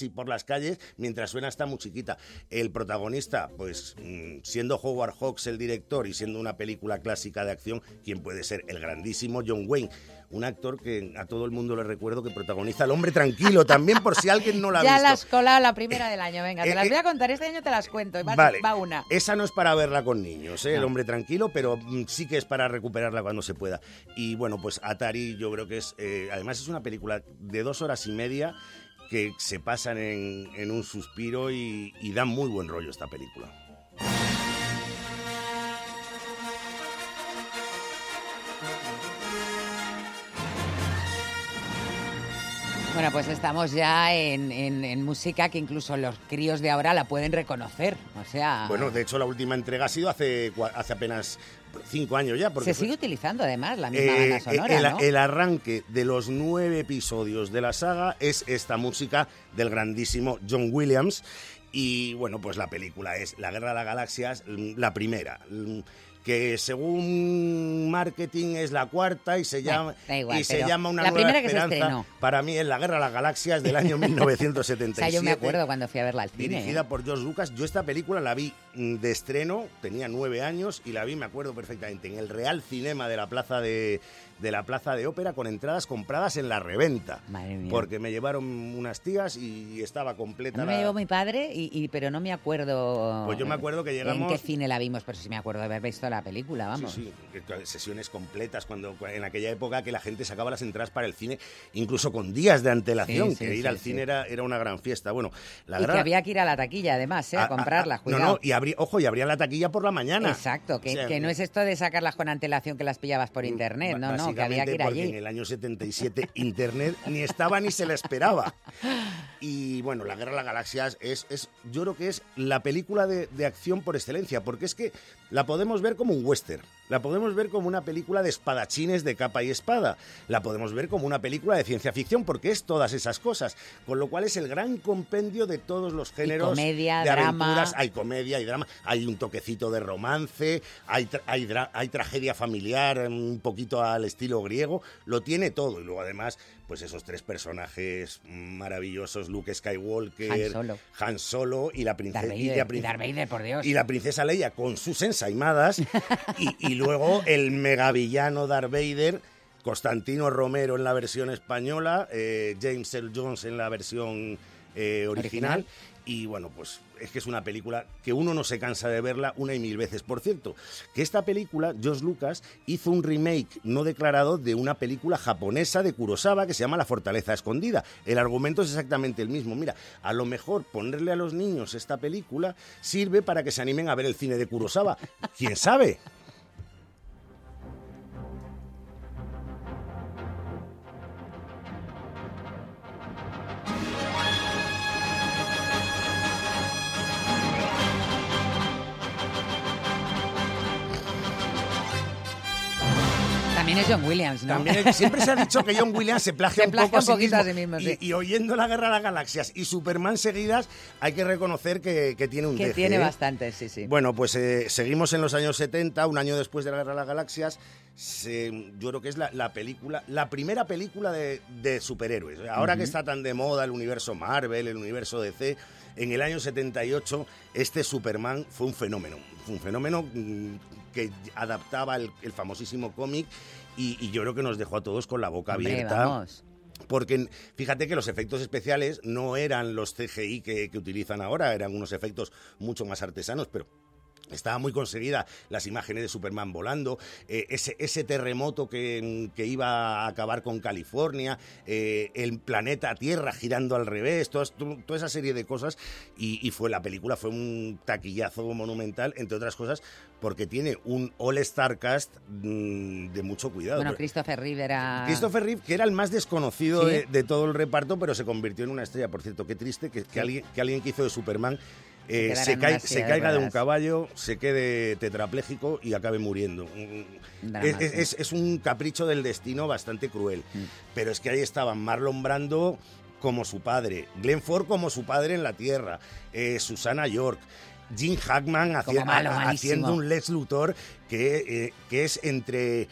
y por las calles mientras suena esta musiquita. El protagonista, pues mm, siendo Howard Hawks el director y siendo una película clásica de acción, quien puede ser el grandísimo John Wayne. Un actor que a todo el mundo le recuerdo que protagoniza El hombre tranquilo, también por si alguien no la ha Ya visto. la has colado la primera del año, venga, te eh, las voy eh, a contar, este año te las cuento, y va, Vale, va una. esa no es para verla con niños, ¿eh? el hombre tranquilo, pero mm, sí que es para recuperarla cuando se pueda. Y bueno, pues Atari yo creo que es, eh, además es una película de dos horas y media que se pasan en, en un suspiro y, y da muy buen rollo esta película. Bueno, pues estamos ya en, en- en música que incluso los críos de ahora la pueden reconocer. O sea, Bueno, de hecho la última entrega ha sido hace, hace apenas cinco años ya. Porque se fue- sigue utilizando además la misma Eh, banda sonora, el, ¿no? el arranque de los nueve episodios de la saga es esta música del grandísimo John Williams. Y bueno, pues la película es La Guerra de las Galaxias, mm, la primera. Que según marketing es la cuarta y se llama, igual, y se llama Una la Nueva primera que se Esperanza. Para mí es La Guerra de las Galaxias del año o 1977. sea, yo me acuerdo cuando fui a verla al cine. Dirigida ¿eh? por George Lucas. Yo esta película la vi de estreno, tenía nueve años y la vi, me acuerdo perfectamente, en el Real Cinema de la Plaza de, de la Plaza de Ópera con entradas compradas en la reventa. Madre mía. Porque me llevaron unas tías y estaba A completa mí me la- llevó mi padre, y, y- pero no me acuerdo. Pues yo me acuerdo que llegamos- ¿En qué cine la vimos? Pero sí me acuerdo de haber visto la película, vamos. Sí, sí, que- sesiones completas cuando en aquella época que la gente sacaba las entradas para el cine incluso con días de antelación, Sí, sí, que ir al cine era, era una gran fiesta. Bueno, la y gran- que había que ir a la taquilla, además, ¿eh? a, a- a- comprarla, no, cuidado. no, y abrí, ojo, y abrían la taquilla por la mañana. Exacto, que, O sea, que no es esto de sacarlas con antelación que las pillabas por internet, no, no, que había que ir Básicamente porque allí. en el año 77 Internet ni estaba ni se la esperaba. Y bueno, La Guerra de las Galaxias es, es yo creo que es la película de, de acción por excelencia, porque es que la podemos ver como un western, la podemos ver como una película de espadachines de capa y espada, la podemos ver como una película de ciencia ficción, porque es todas esas cosas, con lo cual es el gran compendio de todos los géneros comedia, de drama. aventuras, hay comedia, hay drama, hay un toquecito de romance, hay, tra- hay, hay tragedia familiar, em, un poquito al estilo griego, lo tiene todo. Y luego además, pues esos tres personajes maravillosos, Luke Skywalker, Han Solo. Han Solo y la Darth princesa... La prin- y Darth Vader, por Dios. y la princesa Leia con sus ensaimadas y, y luego el megavillano Darth Vader, Constantino Romero en la versión española, eh, James Earl Jones en la versión eh, original. Original. Y bueno, pues es que es una película que uno no se cansa de verla una y mil veces. Por cierto, que esta película, George Lucas hizo un remake no declarado de una película japonesa de Kurosawa que se llama La Fortaleza Escondida. El argumento es exactamente el mismo. Mira, a lo mejor ponerle a los niños esta película sirve para que se animen a ver el cine de Kurosawa. ¿Quién sabe? También es John Williams, ¿no? También es- siempre se ha dicho que John Williams se plagia Se un plagia poco a un sí poquito mismo. a sí mismo, sí. y, y oyendo La Guerra de las Galaxias y Superman seguidas, hay que reconocer que, que tiene un que deje, tiene ¿eh? bastante, sí, sí. Bueno, pues eh, seguimos en los años 70, un año después de la Guerra de las Galaxias. se- yo creo que es la, la película, la primera película de, de superhéroes. Ahora que está tan de moda el universo Marvel, el universo DC, en el año 78 este Superman fue un fenómeno. Fue un fenómeno mm, que adaptaba el, el famosísimo cómic y, y yo creo que nos dejó a todos con la boca Hombre, abierta. vamos. Porque fíjate que los efectos especiales no eran los CGI que, que utilizan ahora, eran unos efectos mucho más artesanos, pero Estaba muy conseguida las imágenes de Superman volando, eh, ese, ese terremoto que, que iba a acabar con California, eh, el planeta Tierra girando al revés, todas- toda esa serie de cosas. Y, y fue la película, fue un taquillazo monumental, entre otras cosas, porque tiene un All-Star Cast mm, de mucho cuidado. Bueno, Christopher Reeve era... Christopher Reeve, que era el más desconocido Sí. de, de todo el reparto, pero se convirtió en una estrella. Por cierto, qué triste que, alguien, que alguien que hizo de Superman eh, se, cae- una se caiga de un caballo, se quede tetrapléjico y acabe muriendo. Mm, Drama, Es, es- un capricho del destino bastante cruel. Mm. Pero es que ahí estaban Marlon Brando como su padre, Glenn Ford como su padre en la Tierra, eh, Susana York. Jim Hackman malo, haciendo un Lex Luthor que, eh, que es entre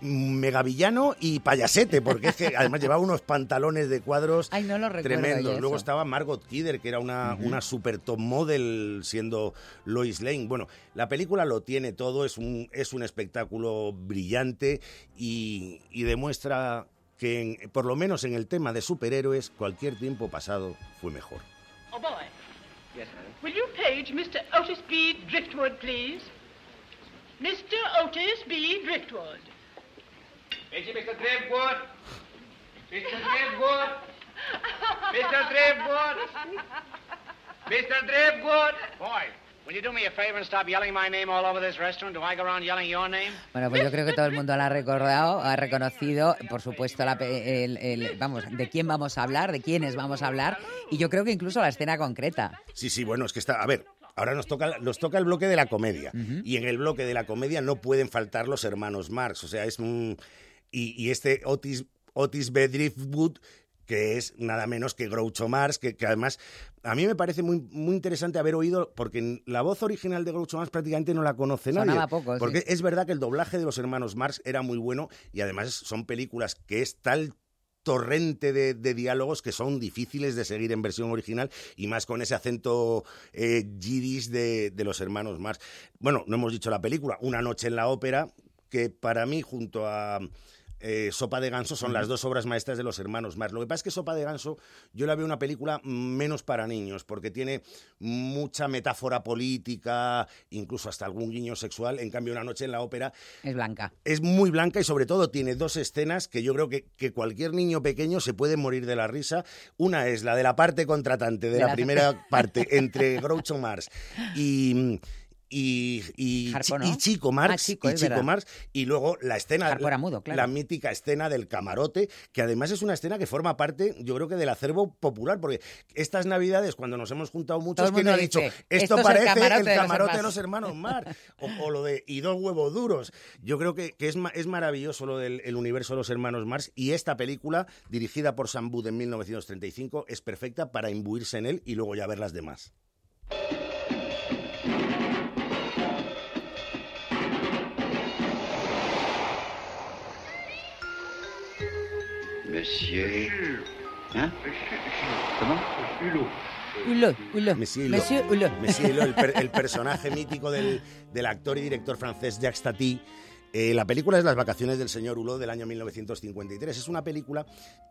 megavillano y payasete, porque es que además llevaba unos pantalones de cuadros Ay, no lo tremendos. Luego estaba Margot Kidder, que era una, una super top model siendo Lois Lane. Bueno, la película lo tiene todo, es un, es un espectáculo brillante y, y demuestra que, en- por lo menos en el tema de superhéroes, cualquier tiempo pasado fue mejor. Oh, boy. Will you page Mr. Otis B. Driftwood, please? Mr. Otis B. Driftwood. Mr. Driftwood. Mr. Driftwood. Mr. Driftwood. Mr. Driftwood. Boy, will you do me a favor and stop yelling my name all over this restaurant? Do I go around yelling your name? Bueno, pues yo creo que todo el mundo la ha recordado, ha reconocido, por supuesto, la pe- el- el- vamos, de quién vamos a hablar, de quiénes vamos a hablar, y yo creo que incluso la escena concreta. Sí, sí, bueno, es que está. A ver, ahora nos toca, nos toca el bloque de la comedia. Y en el bloque de la comedia no pueden faltar los hermanos Marx. O sea, es un. Y, y este Otis, Otis B. Driftwood que es nada menos que Groucho Marx, que, que además a mí me parece muy, muy interesante haber oído, porque la voz original de Groucho Marx prácticamente no la conoce nadie. Sonaba poco, sí. porque es verdad que el doblaje de los hermanos Marx era muy bueno y además son películas que es tal torrente de, de diálogos que son difíciles de seguir en versión original y más con ese acento eh, de, de los hermanos Marx. Bueno, no hemos dicho la película, Una noche en la ópera, que para mí junto a eh, Sopa de Ganso son las dos obras maestras de los hermanos Marx. Lo que pasa es que Sopa de Ganso yo la veo una película menos para niños porque tiene mucha metáfora política, incluso hasta algún guiño sexual. En cambio, Una noche en la ópera Es blanca. es muy blanca y sobre todo tiene dos escenas que yo creo que, que cualquier niño pequeño se puede morir de la risa. Una es la de la parte contratante de, De la, la- primera parte entre Groucho Marx y... Y, y, Harpo, Chi- ¿no? y Chico Marx, Ah, Chico, y Chico. Marx, y luego la escena, mudo, claro. la mítica escena del camarote, que además es una escena que forma parte, yo creo que del acervo popular, porque estas navidades, cuando nos hemos juntado muchos, que mundo ha dicho, esto, "Esto es el parece camarote el camarote de hermanos". los hermanos Marx, o, o lo de y dos huevos duros. Yo creo que, que es, es maravilloso lo del el universo de los hermanos Marx, y esta película, dirigida por Sam Booth en 1935, es perfecta para imbuirse en él y luego ya ver las demás. Monsieur. Hein Comment Hulot, Hulot. Monsieur Hulot. Monsieur Hulot. Monsieur Hulot, el, per- el personaje mítico del, del actor y director francés Jacques Tati. Eh, la película es Las vacaciones del señor Hulot del año 1953. Es una película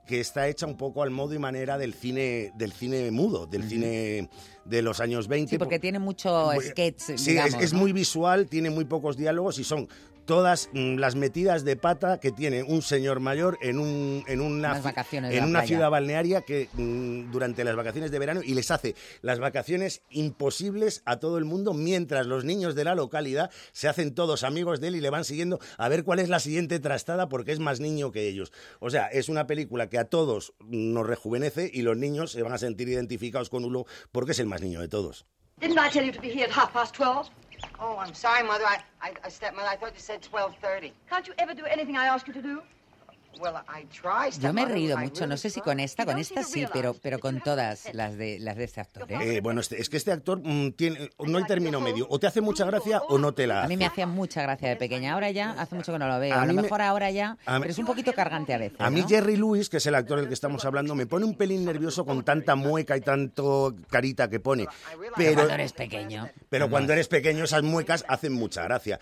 que está hecha un poco al modo y manera del cine, del cine mudo, del cine de los años 20. Sí, porque tiene mucho sketch, Sí, digamos, es, es ¿no? muy visual, tiene muy pocos diálogos y son todas mm, las metidas de pata que tiene un señor mayor en, un, en una, vacaciones en una playa. ciudad balnearia que mm, durante las vacaciones de verano y les hace las vacaciones imposibles a todo el mundo mientras los niños de la localidad se hacen todos amigos de él y le van siguiendo a ver cuál es la siguiente trastada porque es más niño que ellos. O sea, es una película que a todos nos rejuvenece y los niños se van a sentir identificados con Ulo porque es el más niño de todos. Didn't I tell you to be here at half past twelve? Oh, I'm sorry, Mother. I, I, I stepmother, I thought you said 12.30. Can't you ever do anything I ask you to do? Yo me he reído mucho, no sé si con esta, con esta sí, pero, pero con todas las de, las de este actor. ¿eh? Eh, bueno, este- es que este actor mm, tiene, no hay término medio. O te hace mucha gracia o no te la A hace. mí me hacía mucha gracia de pequeña. Ahora ya, hace mucho que no lo veo. A A, lo me- mejor ahora ya, a pero es un poquito cargante a veces. A mí ¿no? Jerry Lewis, que es el actor del que estamos hablando, me pone un pelín nervioso con tanta mueca y tanto carita que pone. Pero, cuando eres pequeño. Pero cuando eres pequeño esas muecas hacen mucha gracia.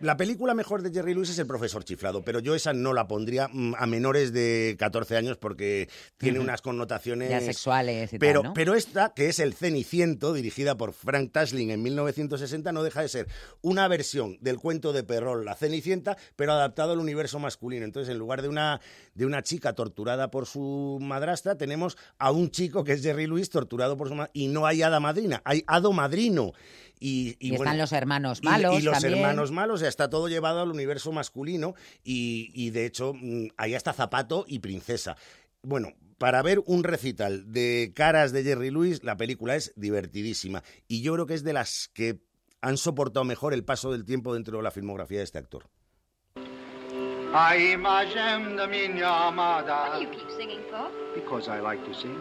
La película mejor de Jerry Lewis es El profesor chiflado, pero yo esa no la pondría mm, a menores de 14 años porque tiene unas connotaciones... Ya sexuales y pero, tal, ¿no? Pero esta, que es El Ceniciento, dirigida por Frank Tasling en 1960, no deja de ser una versión del cuento de Perrol, La Cenicienta, pero adaptado al universo masculino. Entonces, en lugar de una, de una chica torturada por su madrastra, tenemos a un chico que es Jerry Lewis torturado por su madrastra. Y no hay hada madrina, hay hado madrino. Y, Y, bueno, están los hermanos malos Y, los también. hermanos malos, o sea, está todo llevado al universo masculino y, y, de hecho mm, ahí está Zapato y Princesa. Bueno, para ver un recital de caras de Jerry Lewis, la película es divertidísima y yo creo que es de las que han soportado mejor el paso del tiempo dentro de la filmografía de este actor. A imagem da minha amada. What do you keep singing for? Because I like to sing.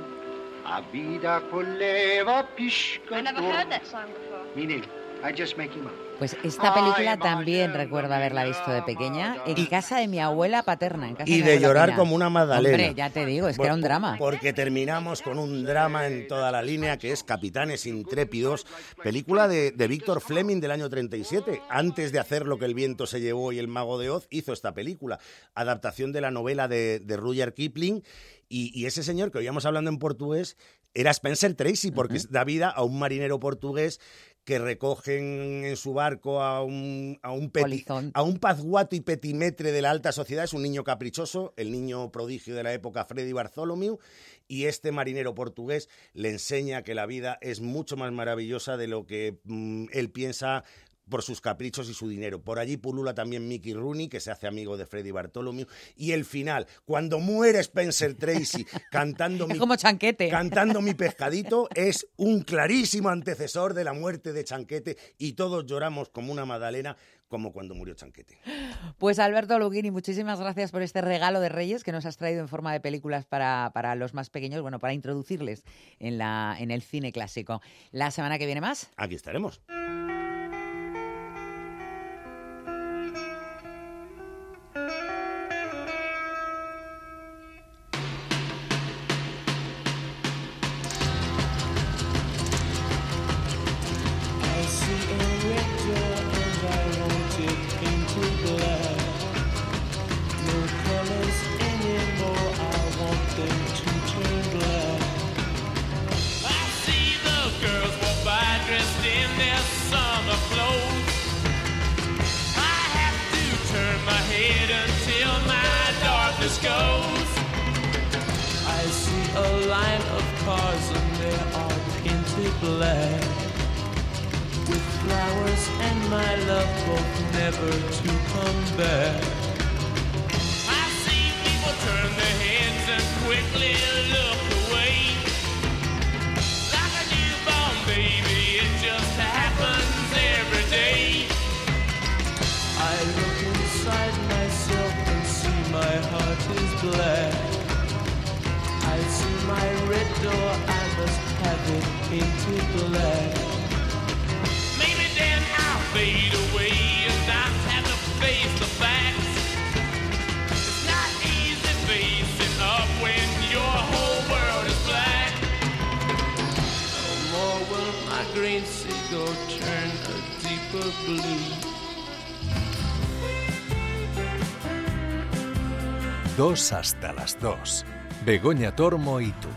A vida coleva pisca. I never heard that song before. Meaning, I just make him up. Pues esta película también recuerdo haberla visto de pequeña en casa de mi abuela paterna. En casa Y de llorar Pina. como una magdalena. Hombre, ya te digo, es que era un drama. Porque terminamos con un drama en toda la línea que es Capitanes Intrépidos, película de, de Víctor Fleming del año 37. Antes de hacer lo que el viento se llevó y el mago de Oz, hizo esta película. Adaptación de la novela de, de Rudyard Kipling. Y, y ese señor que oíamos hablando en portugués era Spencer Tracy, porque da vida a un marinero portugués que recogen en su barco a un, a un, peti- a un pazguato y petimetre de la alta sociedad. Es un niño caprichoso, el niño prodigio de la época, Freddy Bartholomew, y este marinero portugués le enseña que la vida es mucho más maravillosa de lo que mm, él piensa por sus caprichos y su dinero. Por allí pulula también Mickey Rooney, que se hace amigo de Freddy Bartholomew. Y el final, cuando muere Spencer Tracy cantando mi, como Chanquete. cantando mi pescadito, es un clarísimo antecesor de la muerte de Chanquete y todos lloramos como una magdalena como cuando murió Chanquete. Pues Alberto Luguini, muchísimas gracias por este regalo de Reyes que nos has traído en forma de películas para, para los más pequeños, bueno, para introducirles en, la, en el cine clásico. La semana que viene más. Aquí estaremos. Dos hasta las dos. Begoña Tormo y tú.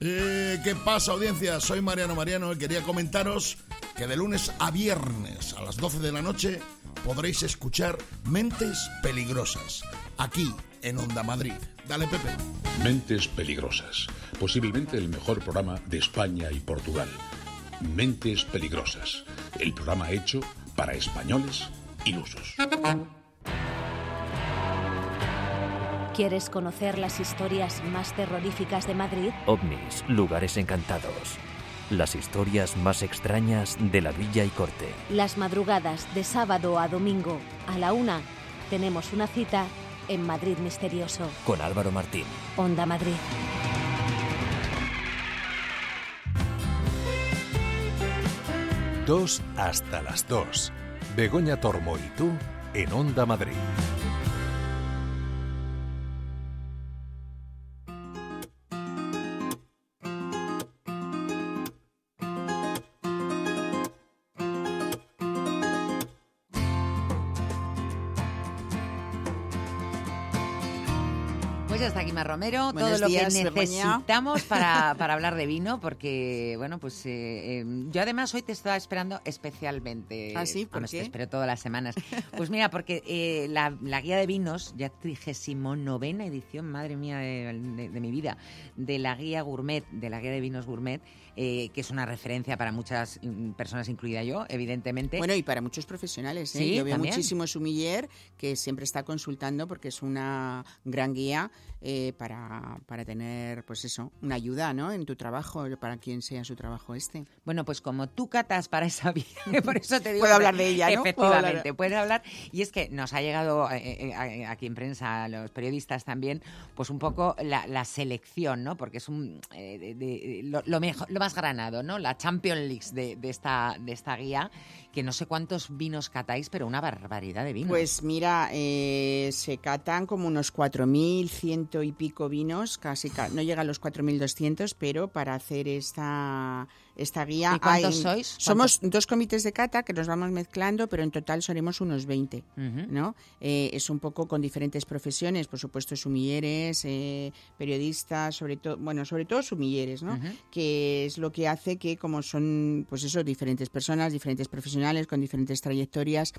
Eh, ¿Qué pasa, audiencia? Soy Mariano Mariano y quería comentaros que de lunes a viernes a las 12 de la noche podréis escuchar Mentes Peligrosas, aquí en Onda Madrid. Dale, Pepe. Mentes peligrosas. Posiblemente el mejor programa de España y Portugal. Mentes peligrosas. El programa hecho para españoles ilusos. ¿Quieres conocer las historias más terroríficas de Madrid? OVNIs, lugares encantados. Las historias más extrañas de la villa y corte. Las madrugadas de sábado a domingo a la una tenemos una cita en Madrid Misterioso. Con Álvaro Martín. Onda Madrid. Dos hasta las dos. Begoña Tormo y tú en Onda Madrid. Romero, Buenos todo lo que necesitamos para, para hablar de vino, porque, bueno, pues eh, eh, yo además hoy te estaba esperando especialmente. ¿Ah, sí? ¿Por Vamos, te qué? espero todas las semanas. Pues mira, porque eh, la, la guía de vinos, ya 39 edición, madre mía de, de- de mi vida, de la guía gourmet, de la guía de vinos gourmet, que es una referencia para muchas mm, personas, incluida yo, evidentemente. Bueno, y para muchos profesionales. ¿eh? Sí, Yo veo también. muchísimo sumiller que siempre está consultando porque es una gran guía eh, para, para tener, pues eso, una ayuda ¿no? en tu trabajo, para quien sea su trabajo este. Bueno, pues como tú catas para esa vida, por eso te digo... Puedo hablar de ella. Efectivamente, puedes hablar. Y es que nos ha llegado eh, eh, a- aquí en prensa, a los periodistas también, pues un poco la, la selección, ¿no? Porque es un eh, de- de- lo, lo mejor, lo más granado, ¿no? La Champions League de, de esta, de esta guía, que no sé cuántos vinos catáis, pero una barbaridad de vinos. Pues mira, eh, se catan como unos 4.100 y pico vinos, casi ca- no llega a los 4.200, pero para hacer esta, esta guía... ¿Y cuántos hay- sois? Somos dos comités de cata que nos vamos mezclando, pero en total seremos unos 20, Ujú. ¿no? Eh, es un poco con diferentes profesiones, por supuesto sumilleres, eh, periodistas, sobre todo, bueno, sobre todo sumilleres, ¿no? Que es lo que hace que como son pues eso diferentes personas diferentes profesionales con diferentes trayectorias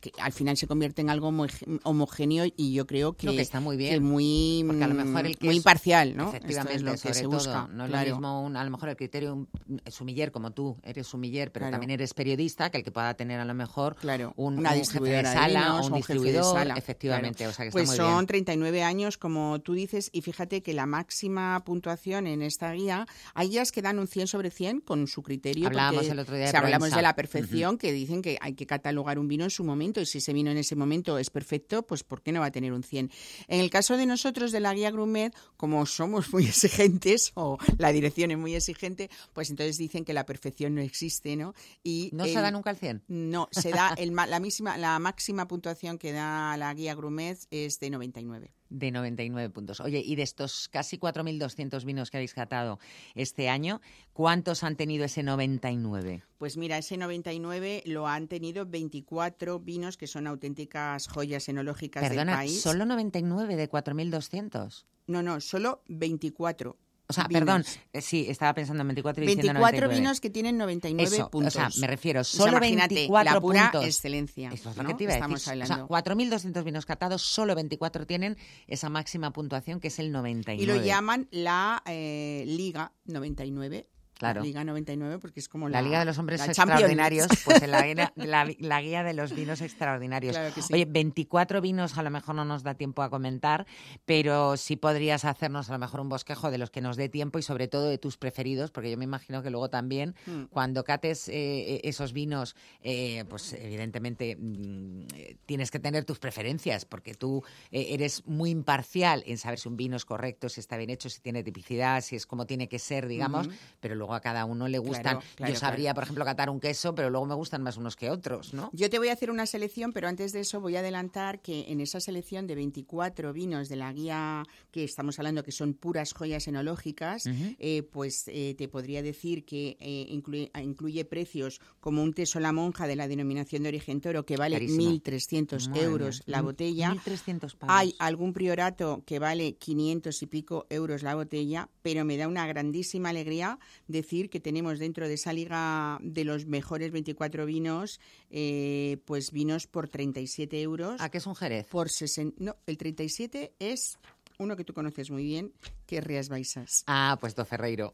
que al final se convierte en algo homo- homogéneo y yo creo que, que está muy bien. que muy Porque a lo mejor el que muy es- imparcial no Efectivamente, es lo que se todo. busca No es claro. lo mismo, un- a lo mejor el criterio un sumiller como tú, eres sumiller, pero Claro. también eres periodista, que el que pueda tener a lo mejor un, una un distribuidora jefe de sala o un un jefe de distribuidor, sala, efectivamente, claro. o sea que pues está muy son bien. 39 años, como tú dices, y fíjate que la máxima puntuación en esta guía, hay guías que dan un 100 sobre 100 con su criterio. Hablábamos el otro día de si hablamos de la perfección, que dicen que hay que catalogar un vino en su momento, y si ese vino en ese momento es perfecto, pues ¿por qué no va a tener un 100? En el caso de nosotros, de la guía Grumet, como somos muy exigentes, o la dirección es muy exigente, pues entonces dicen que la perfección no existe, ¿no? Y ¿No se da nunca el 100? No, se da el la, máxima, la máxima puntuación que da la guía Grumet es de 99. De 99 puntos. Oye, y de estos casi 4.200 vinos que habéis catado este año, ¿cuántos han tenido ese 99? Pues mira, ese 99 lo han tenido 24 vinos que son auténticas joyas enológicas del país. ¿solo 99 de 4.200? No, no, solo 24. O sea, vinos. perdón, eh, sí, estaba pensando en 24 y diciendo 24 99. vinos que tienen 99 Eso, puntos. O sea, me refiero, O sea, solo imagínate, 24 la pura puntos. excelencia. Eso es lo ¿no? que te iba a Estamos decir. hablando. O sea, 4.200 vinos catados, solo 24 tienen esa máxima puntuación que es el 99. y lo llaman la eh, Liga 99. Claro. La Liga 99 porque es como La la, Liga de los Hombres. Extraordinarios, pues en la, guía- la, la guía de los vinos extraordinarios. Claro que sí. Oye, 24 vinos a lo mejor no nos da tiempo a comentar, pero sí podrías hacernos a lo mejor un bosquejo de los que nos dé tiempo y sobre todo de tus preferidos, porque yo me imagino que luego también Mm. cuando cates eh, esos vinos, eh, pues evidentemente mm, eh, tienes que tener tus preferencias, porque tú eh, eres muy imparcial en saber si un vino es correcto, si está bien hecho, si tiene tipicidad, si es como tiene que ser, digamos, pero luego a cada uno le gustan. Claro, claro, Yo sabría, claro. por ejemplo, catar un queso, pero luego me gustan más unos que otros, ¿no? Yo te voy a hacer una selección, pero antes de eso voy a adelantar que en esa selección de 24 vinos de la guía que estamos hablando, que son puras joyas enológicas, eh, pues eh, te podría decir que eh, incluye, incluye precios como un teso la monja de la denominación de origen toro, que vale Carísimo. 1.300 Madre euros la botella. 1.300 pavos. Hay algún priorato que vale 500 y pico euros la botella, pero me da una grandísima alegría decir que tenemos dentro de esa liga de los mejores 24 vinos, eh, pues vinos por 37 euros. ¿A qué es un Jerez? Por 60, no, el 37 es uno que tú conoces muy bien, que es Rías Baixas. Ah, pues Do Ferreiro.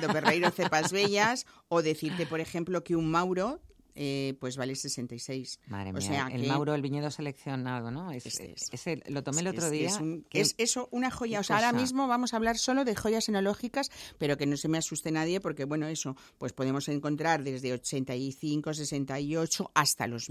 Do Ferreiro Cepas Bellas, o decirte, por ejemplo, que un Mauro eh, pues vale 66. Madre O mía, sea el que- Mauro, el viñedo seleccionado, ¿no? Es, ese lo tomé el otro día. Es, un- que- es eso, una joya. O sea, ahora mismo vamos a hablar solo de joyas enológicas, pero que no se me asuste nadie, porque, bueno, eso, pues podemos encontrar desde 85, 68 hasta los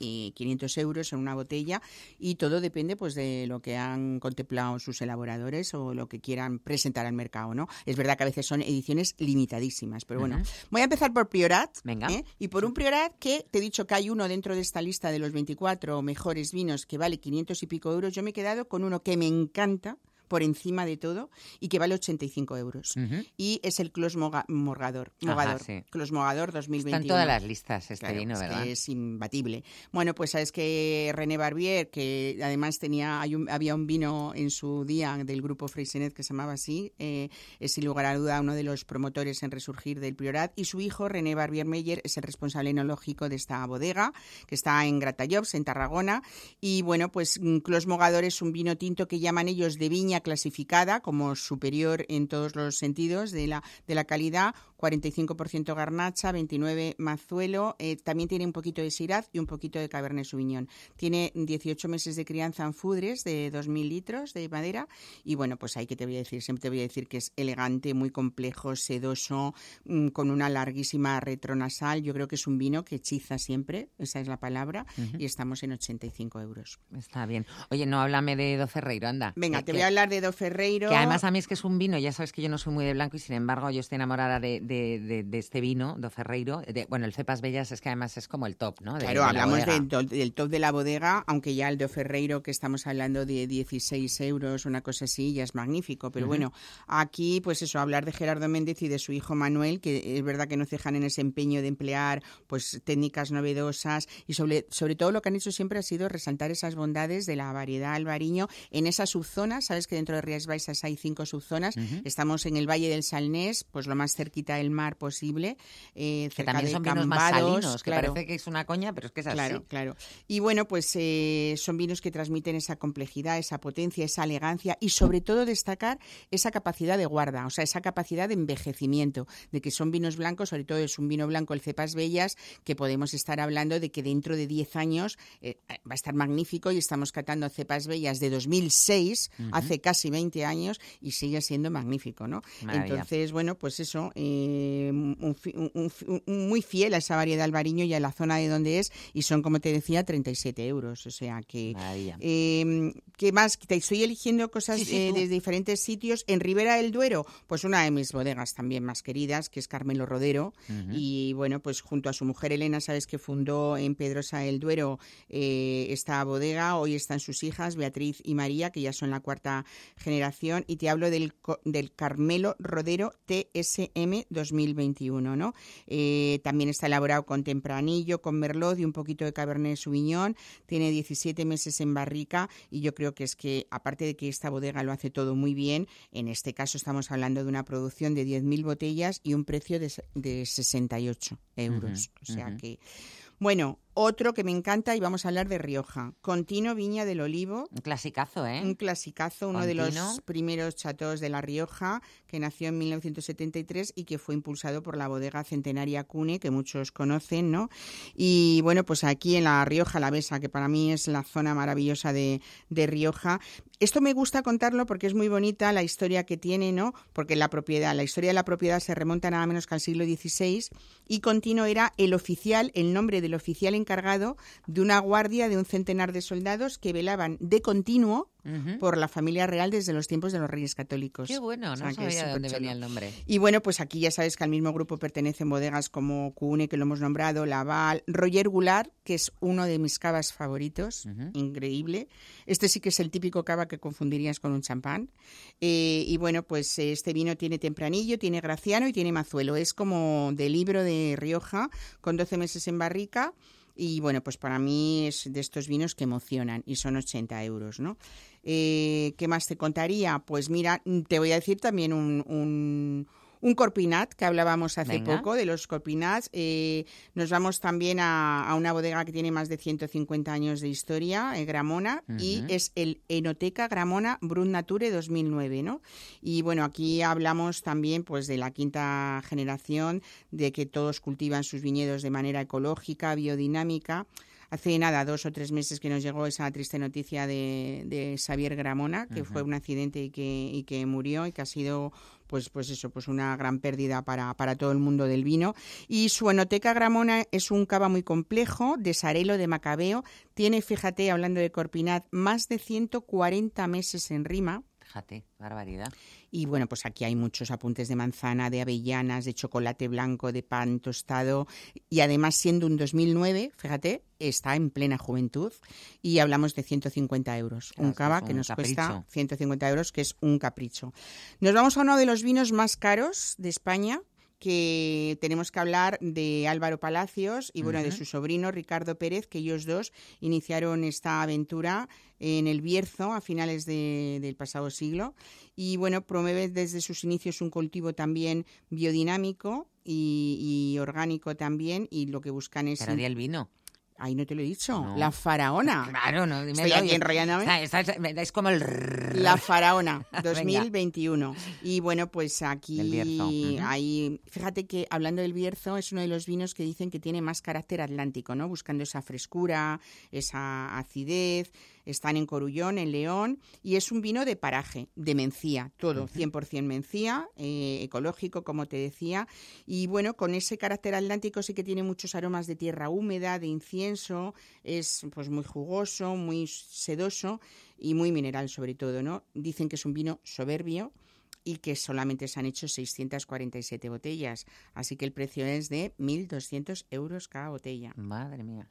1.500 euros en una botella, y todo depende, pues, de lo que han contemplado sus elaboradores o lo que quieran presentar al mercado, ¿no? Es verdad que a veces son ediciones limitadísimas, pero bueno. Voy a empezar por Priorat. Venga. ¿eh? Y por un Priorat que te he dicho que hay uno dentro de esta lista de los 24 mejores vinos que vale 500 y pico euros, yo me he quedado con uno que me encanta, por encima de todo y que vale 85 euros. Ujú. Y es el Clos Moga- Mogador. Ajá, sí. Clos Mogador 2021. Está en todas las listas este Claro, vino, es que ¿verdad? es imbatible. Bueno, pues sabes que René Barbier, que además tenía, hay un- había un vino en su día del grupo Freixenet que se llamaba así, eh, es sin lugar a duda uno de los promotores en resurgir del Priorat, y su hijo René Barbier Meyer es el responsable enológico de esta bodega, que está en Gratallops, en Tarragona, y bueno, pues mm, Clos Mogador es un vino tinto que llaman ellos de viña clasificada como superior en todos los sentidos de la, de la calidad, 45% garnacha, 29 mazuelo, eh, también tiene un poquito de Syrah y un poquito de Cabernet Sauvignon. Tiene 18 meses de crianza en fudres de 2.000 litros de madera y bueno, pues ahí que te voy a decir, siempre te voy a decir que es elegante, muy complejo, sedoso, mm, con una larguísima retronasal. Yo creo que es un vino que hechiza siempre, esa es la palabra, y estamos en 85 euros. Está bien. Oye, no háblame de Do Ferreiro, anda. Venga, Que- te voy a hablar de Do Ferreiro. Que además a mí es que es un vino, ya sabes que yo no soy muy de blanco y sin embargo yo estoy enamorada de, de- de- de este vino, Do Ferreiro. De, bueno, el Cepas Bellas es que además es como el top, ¿no? Claro, hablamos del, to- del top de la bodega, aunque ya el de Ferreiro, que estamos hablando de 16 euros, una cosa así, ya es magnífico. Pero bueno, aquí, pues eso, hablar de Gerardo Méndez y de su hijo Manuel, que es verdad que no cejan en ese empeño de emplear pues técnicas novedosas y sobre, sobre todo lo que han hecho siempre ha sido resaltar esas bondades de la variedad albariño en esas subzonas. Sabes que dentro de Rías Baixas hay cinco subzonas. Estamos en el Valle del Salnés, pues lo más cerquita del mar posible. eh, Que también de son vinos más Cambados, salinos, que claro. parece que es una coña, pero es que es así. Claro, claro. Y bueno, pues eh, son vinos que transmiten esa complejidad, esa potencia, esa elegancia y sobre todo destacar esa capacidad de guarda, o sea, esa capacidad de envejecimiento, de que son vinos blancos, sobre todo es un vino blanco, el Cepas Bellas, que podemos estar hablando de que dentro de 10 años eh, va a estar magnífico y estamos catando Cepas Bellas de 2006, Ujú. hace casi 20 años, y sigue siendo magnífico, ¿no? Maravilla. Entonces, bueno, pues eso, eh, un- un un- muy fiel a esa variedad albariño y a la zona de donde es, y son, como te decía, 37 euros. O sea que. Eh, ¿Qué más? Te estoy eligiendo cosas Sí, sí, eh, tú. de diferentes sitios. En Ribera del Duero, pues una de mis bodegas también más queridas, que es Carmelo Rodero. Y bueno, pues junto a su mujer Elena, sabes que fundó en Pedrosa del Duero eh, esta bodega. Hoy están sus hijas, Beatriz y María, que ya son la cuarta generación. Y te hablo del, del Carmelo Rodero TSM 2021, ¿no? Eh, también está elaborado con tempranillo, con merlot y un poquito de cabernet sauvignon. Tiene 17 meses en barrica y yo creo que es que, aparte de que esta bodega lo hace todo muy bien, en este caso estamos hablando de una producción de 10.000 botellas y un precio de, de 68 euros. O sea que... Bueno, otro que me encanta y vamos a hablar de Rioja. Contino Viña del Olivo. Un clasicazo, ¿eh? Un clasicazo, uno de los primeros chateaux de La Rioja, que nació en 1973 y que fue impulsado por la bodega centenaria Cune, que muchos conocen, ¿no? Y bueno, pues aquí en La Rioja, La Besa, que para mí es la zona maravillosa de, de Rioja. Esto me gusta contarlo porque es muy bonita la historia que tiene, ¿no? Porque la propiedad, la historia de la propiedad se remonta nada menos que al siglo XVI y Contino era el oficial, el nombre del oficial encargado de una guardia de un centenar de soldados que velaban de continuo por la familia real desde los tiempos de los reyes católicos. Qué bueno, no O sea, sabía de dónde superchulo. venía el nombre. Y bueno, pues aquí ya sabes que al mismo grupo pertenecen bodegas como Cune, que lo hemos nombrado, Laval, Roger Goulart, que es uno de mis cavas favoritos, increíble. Este sí que es el típico cava que confundirías con un champán. Eh, y bueno, pues eh, este vino tiene tempranillo, tiene graciano y tiene mazuelo. Es como de libro de Rioja, con 12 meses en barrica. Y bueno, pues para mí es de estos vinos que emocionan y son 80 euros, ¿no? Eh, ¿Qué más te contaría? Pues mira, te voy a decir también un, un, un corpinat que hablábamos hace Venga. poco de los corpinats. Eh, nos vamos también a, a una bodega que tiene más de 150 años de historia, eh, Gramona, y es el Enoteca Gramona Brut Nature 2009, ¿no? Y bueno, aquí hablamos también pues de la quinta generación, de que todos cultivan sus viñedos de manera ecológica, biodinámica. Hace nada, dos o tres meses que nos llegó esa triste noticia de, de Xavier Gramona, que fue un accidente y que, y que murió y que ha sido pues, pues eso, pues una gran pérdida para, para todo el mundo del vino. Y su enoteca Gramona es un cava muy complejo, de Sarelo, de Macabeo. Tiene, fíjate, hablando de Corpinat, más de 140 meses en rima. Fíjate, barbaridad. Y bueno, pues aquí hay muchos apuntes de manzana, de avellanas, de chocolate blanco, de pan tostado. Y además, siendo un 2009, fíjate, está en plena juventud. Y hablamos de 150 euros. Claro, un es que cava que nos cuesta capricho. 150 euros, que es un capricho. Nos vamos a uno de los vinos más caros de España que tenemos que hablar de Álvaro Palacios y bueno, de su sobrino Ricardo Pérez, que ellos dos iniciaron esta aventura en el Bierzo a finales de- del pasado siglo. Y bueno, promueve desde sus inicios un cultivo también biodinámico y, y orgánico también, y lo que buscan es... Pero el vino. Ahí no te lo he dicho. No. La faraona. Claro, no, dímelo. Estoy aquí enrollándome. Está- está- es como el... La Faraona Venga. 2021. Y bueno, pues aquí hay, fíjate que hablando del Bierzo es uno de los vinos que dicen que tiene más carácter atlántico, ¿no? Buscando esa frescura, esa acidez. Están en Corullón, en León, y es un vino de paraje, de mencía, todo, 100% mencía, eh, ecológico, como te decía. Y bueno, con ese carácter atlántico sí que tiene muchos aromas de tierra húmeda, de incienso, es pues muy jugoso, muy sedoso y muy mineral sobre todo, ¿no? Dicen que es un vino soberbio y que solamente se han hecho 647 botellas, así que el precio es de 1.200 euros cada botella. Madre mía.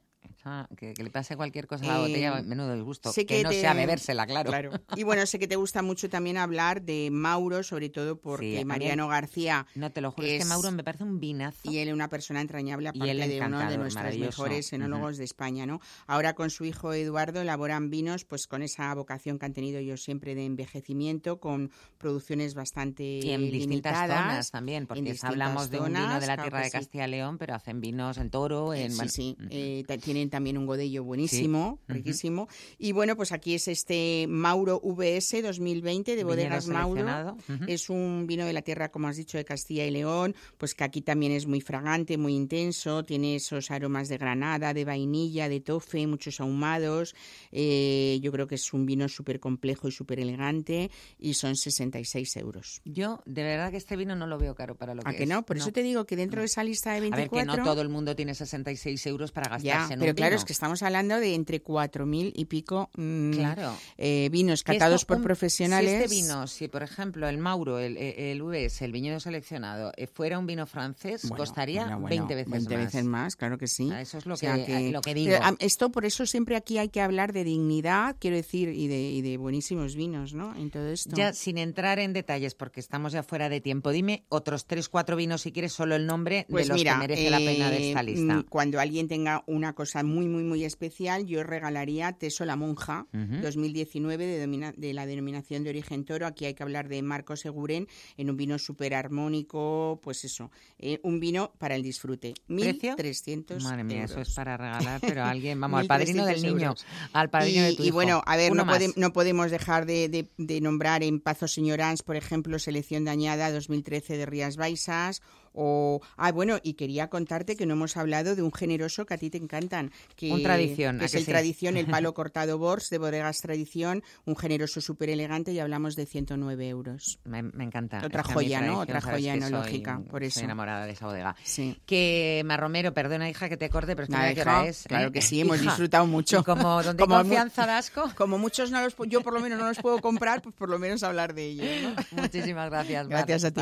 Que, que le pase cualquier cosa a la Eh, botella, menudo disgusto. sé Que, que no te- sea bebérsela, claro. Y bueno, sé que te gusta mucho también hablar de Mauro, sobre todo porque Mariano García. No te lo juro, es, que Mauro me parece un vinazo. Y él es una persona entrañable, Y aparte de uno de nuestros mejores enólogos de España, ¿no? Ahora con su hijo Eduardo elaboran vinos, pues con esa vocación que han tenido ellos siempre de envejecimiento, con producciones bastante Y en distintas limitadas, zonas también, porque hablamos de un vino de la tierra de. Castilla y León, pero hacen vinos en toro, en... Sí, bueno, sí. Eh, tienen también un godello buenísimo, riquísimo. Y bueno, pues aquí es este Mauro VS 2020 de Bodegas Mauro. Es un vino de la tierra, como has dicho, de Castilla y León, pues que aquí también es muy fragante, muy intenso, tiene esos aromas de granada, de vainilla, de tofe, muchos ahumados. Eh, yo creo que es un vino súper complejo y súper elegante y son 66 euros. Yo, de verdad que este vino no lo veo caro para lo ¿A que que es. no? Por eso te digo que dentro de esa lista de A ver, 24... que no todo el mundo tiene 66 euros para gastarse Ya, pero claro, vino. es que estamos hablando de entre 4.000 y pico mm, Claro. eh, vinos Que catados por un- profesionales. Si este vino, si por ejemplo el Mauro, el, el VS, el viñedo seleccionado, eh, fuera un vino francés, Bueno, costaría bueno, bueno, 20 veces 20 más. veces más, claro que sí. Eso es lo, O sea que, lo que Pero, digo. esto, por eso siempre aquí hay que hablar de dignidad, quiero decir, y de, y de buenísimos vinos, ¿no? En todo esto. Ya sin entrar en detalles, porque estamos ya fuera de tiempo, dime otros tres, cuatro vinos, si quieres, solo el nombre Pues de los mira, que merece la pena de eh, esta lista. mm, Cuando alguien tenga una cosa muy, muy, muy especial, yo regalaría Teso la Monja Ujú. 2019 de, domina- de la denominación de origen toro. Aquí hay que hablar de Marco Seguren en un vino súper armónico, pues eso, eh, un vino para el disfrute. ¿Precio? 1.300 Madre mía, euros. eso es para regalar, pero a alguien, vamos, al padrino del 1.300 niño, euros. al padrino y, de tu y hijo. bueno, a ver, no, pode- no podemos dejar de, de- de nombrar en Pazo Señorans, por ejemplo, Selección Dañada 2013 de Rías Baixas. O, ah, bueno, y quería contarte que no hemos hablado de un generoso que a ti te encantan. Que, Un tradición, que ¿a es que el sí? Tradición, el palo cortado Bors de Bodegas Tradición. Un generoso súper elegante y hablamos de 109 euros. Me, me encanta. Otra Es que joya, ¿no? Otra joya que soy- enológica, por eso. Soy enamorada de esa bodega. Sí. Que, Marromero, perdona, hija, que te corte, pero es que Nada, qué hija, es. Claro ¿eh? que sí, hemos Hija, disfrutado mucho. y como donde confianza asco. Como muchos no los, yo por lo menos no los puedo comprar, pues por lo menos hablar de ellos. ¿no? Muchísimas gracias, Mar. Gracias a ti,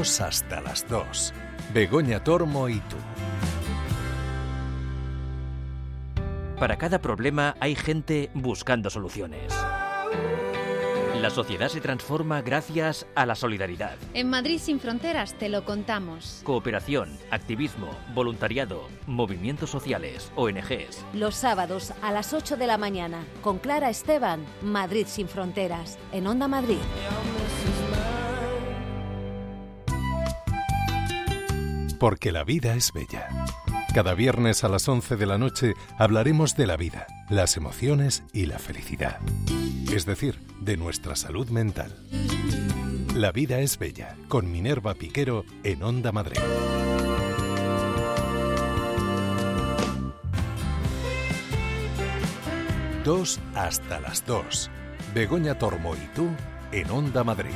hasta las 2. Begoña Tormo y tú. Para cada problema hay gente buscando soluciones. La sociedad se transforma gracias a la solidaridad. En Madrid sin fronteras te lo contamos. Cooperación, activismo, voluntariado, movimientos sociales, ONGs. Los sábados a las 8 de la mañana con Clara Esteban, Madrid sin fronteras, en Onda Madrid. Porque la vida es bella. Cada viernes a las 11 de la noche hablaremos de la vida, las emociones y la felicidad. Es decir, de nuestra salud mental. La vida es bella, con Minerva Piquero en Onda Madrid. Dos hasta las dos. Begoña Tormo y tú en Onda Madrid.